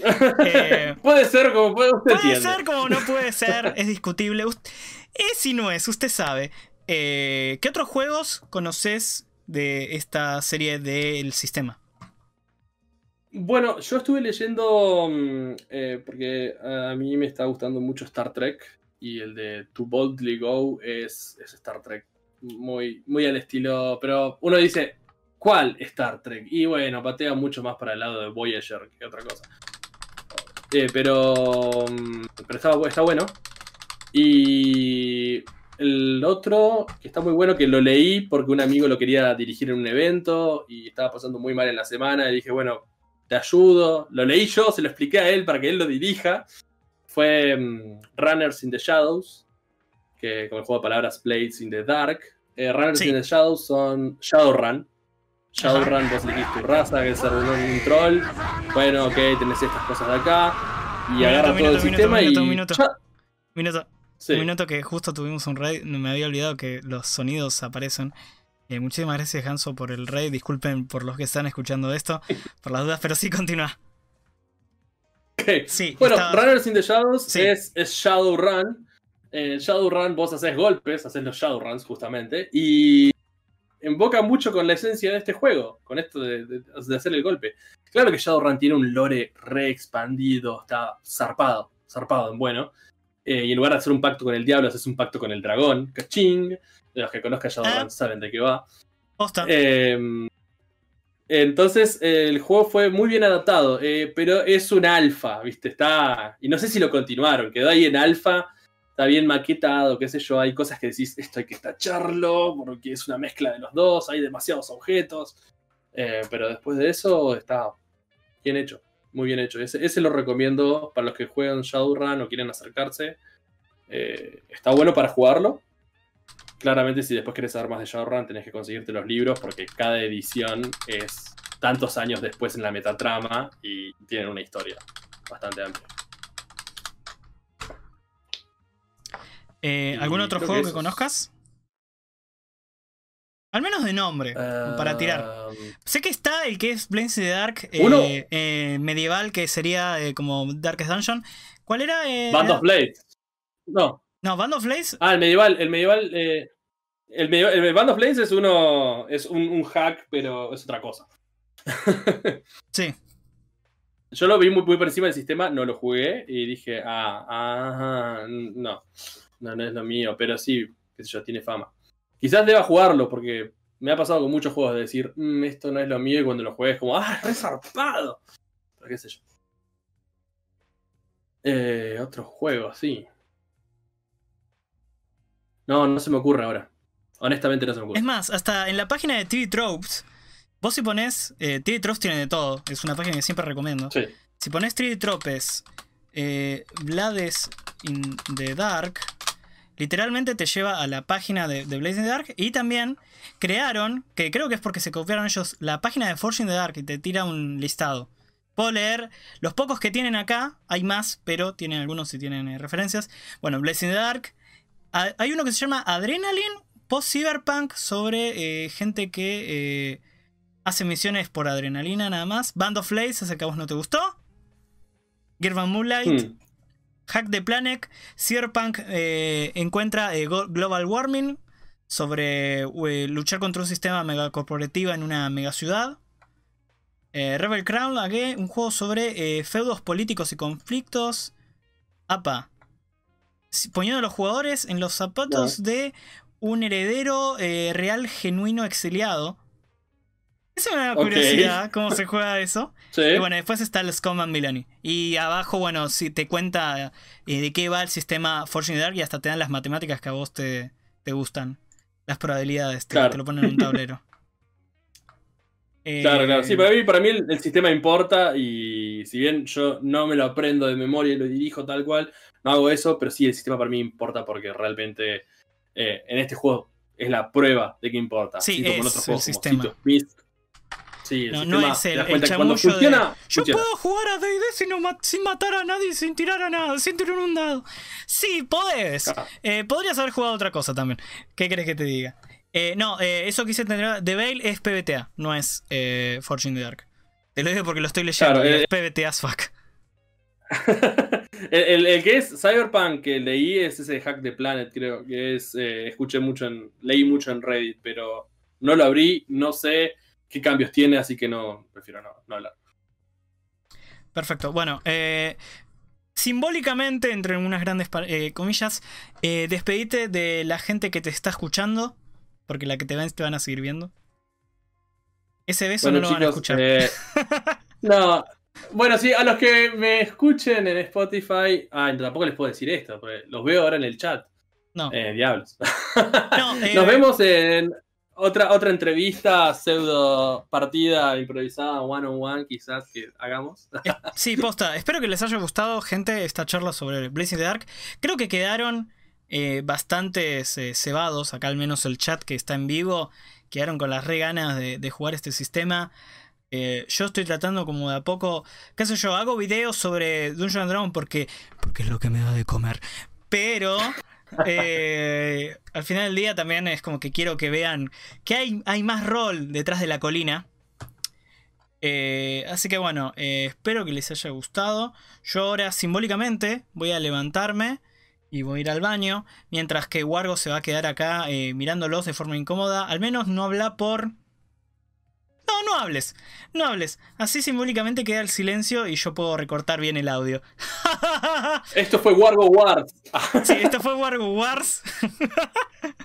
S2: puede ser como puede,
S1: puede ser como no puede ser, es discutible. Es y no es, usted sabe. Eh, ¿Qué otros juegos conoces de esta serie del sistema?
S2: Bueno, yo estuve leyendo, mm, eh, porque a mí me está gustando mucho Star Trek y el de To Boldly Go es, Star Trek muy, muy al estilo, pero uno dice, ¿cuál Star Trek? Y bueno, patea mucho más para el lado de Voyager que otra cosa. Eh, pero, mm, pero está bueno. Y el otro, que está muy bueno, que lo leí porque un amigo lo quería dirigir en un evento y estaba pasando muy mal en la semana y dije, bueno, te ayudo. Lo leí yo, se lo expliqué a él para que él lo dirija. Fue mm, Runners in the Shadows, que con el juego de palabras Blades in the Dark. Eh, Runners in the Shadows son Shadowrun. Shadowrun, vos elegís tu raza, que es un troll. Bueno, ok, tenés estas cosas de acá. Y agarra todo el sistema y.
S1: Minuto. Un minuto que justo tuvimos un raid, me había olvidado que los sonidos aparecen. Eh, muchísimas gracias, Hanso, por el raid. Disculpen por los que están escuchando esto, por las dudas, pero sí continúa.
S2: Sí, bueno, Runners in the Shadows es, Shadowrun. En Shadowrun vos haces golpes, haces los Shadowruns justamente, y invoca mucho con la esencia de este juego, con esto de, de hacer el golpe. Claro que Shadowrun tiene un lore re expandido, está zarpado, zarpado en bueno. Eh, y en lugar de hacer un pacto con el diablo, haces un pacto con el dragón. ¡Caching! Los que conozcan ah. saben de qué va. Eh, entonces, el juego fue muy bien adaptado, eh, pero es un alfa, ¿viste? Está. Y no sé si lo continuaron, quedó ahí en alfa, está bien maquetado, qué sé yo. Hay cosas que decís, esto hay que tacharlo, porque es una mezcla de los dos, hay demasiados objetos. Eh, pero después de eso, está bien hecho, muy bien hecho. Ese, lo recomiendo para los que juegan Shadowrun o quieren acercarse. Eh, está bueno para jugarlo, claramente si después quieres saber más de Shadowrun tenés que conseguirte los libros porque cada edición es tantos años después en la metatrama y tienen una historia bastante amplia.
S1: Eh, ¿Algún otro juego que, conozcas? Al menos de nombre, para tirar. Um, sé que está el que es Blaze the Dark eh, eh, medieval, que sería como Darkest Dungeon. ¿Cuál era?
S2: Band of Blades. No.
S1: No, Band of Blades.
S2: Ah, el medieval. El medieval. Eh, el, el, Band of Blades es uno. Es un, hack, pero es otra cosa.
S1: sí.
S2: Yo lo vi muy, muy por encima del sistema, no lo jugué y dije, ah, ah, no. No, no es lo mío, pero sí, qué sé yo, tiene fama. Quizás deba jugarlo, porque me ha pasado con muchos juegos de decir, mm, esto no es lo mío, y cuando lo juegues, como, ah, es resarpado. Pero qué sé yo. Eh, otro juego, sí. No, no se me ocurre ahora. Honestamente no se me ocurre.
S1: Es más, hasta en la página de TV Tropes, vos si pones. Eh, TV Tropes tiene de todo. Es una página que siempre recomiendo.
S2: Sí.
S1: Si pones TV Tropes, eh, Blades in the Dark, literalmente te lleva a la página de, de Blaze in the Dark. Y también crearon, que creo que es porque se copiaron ellos, la página de Forge in the Dark y te tira un listado. Puedo leer los pocos que tienen acá, hay más, pero tienen algunos si tienen eh, referencias. Bueno, Blaze in the Dark, hay uno que se llama Adrenaline post-cyberpunk sobre eh, gente que eh, hace misiones por adrenalina nada más. Band of Lace, ese que a vos no te gustó. Gervan Moonlight. Hmm. Hack the Planet. Cyberpunk eh, encuentra Global Warming sobre luchar contra un sistema megacorporativo en una megaciudad. Rebel Crown, un juego sobre feudos políticos y conflictos. APA poniendo a los jugadores en los zapatos de un heredero eh, real genuino exiliado. Es una curiosidad cómo se juega eso. Y bueno, después está el Scum Milani. Y abajo, bueno, si te cuenta eh, de qué va el sistema Fortune Dark y hasta te dan las matemáticas que a vos te, te gustan. Las probabilidades, te, lo ponen en un tablero.
S2: Claro, claro. Sí, para mí, para mí el, sistema importa y si bien yo no me lo aprendo de memoria y lo dirijo tal cual, no hago eso, pero sí el sistema para mí importa porque realmente eh, en este juego es la prueba de que importa.
S1: Sí, es otros el sistema.
S2: Sí,
S1: el no, es el, el funciona, Yo puedo jugar a D&D sin, matar a nadie, sin tirar a nada, sin tirar un dado. Sí, podés. Eh, podrías haber jugado otra cosa también. ¿Qué crees que te diga? Eh, no, eso quise entender. The Veil es PBTA, no es Fortune the Dark. Te lo digo porque lo estoy leyendo. es PBTA as fuck.
S2: el, que es Cyberpunk que leí es ese Hack de Planet, creo que es. Eh, escuché mucho en. Leí mucho en Reddit, pero no lo abrí, no sé qué cambios tiene, así que no. Prefiero no, hablar.
S1: Perfecto. Bueno, eh, simbólicamente, entre unas grandes eh, comillas, despedite de la gente que te está escuchando, porque la que te ven te van a seguir viendo. Ese beso no lo van a escuchar.
S2: no, bueno, sí, a los que me escuchen en Spotify. Ah, tampoco les puedo decir esto, porque los veo ahora en el chat.
S1: No.
S2: Eh, diablos. Nos eh, vemos en otra, otra entrevista, pseudo partida improvisada, one on one, quizás que hagamos.
S1: Eh, sí, posta. Espero que les haya gustado, gente, esta charla sobre Blazing the Dark. Creo que quedaron eh, bastantes cebados, acá al menos el chat que está en vivo, quedaron con las re ganas de, de jugar este sistema. Eh, yo estoy tratando como de a poco, qué sé yo, hago videos sobre Dungeon Dragon porque, porque es lo que me da de comer. Pero eh, al final del día también es como que quiero que vean que hay, hay más rol detrás de la colina. Eh, así que bueno, espero que les haya gustado. Yo ahora simbólicamente voy a levantarme y voy a ir al baño. Mientras que Wargo se va a quedar acá mirándolos de forma incómoda. Al menos no habla por no, no hables, no hables. Así simbólicamente queda el silencio y yo puedo recortar bien el audio.
S2: esto fue Wargo Wars.
S1: sí, esto fue Wargo Wars.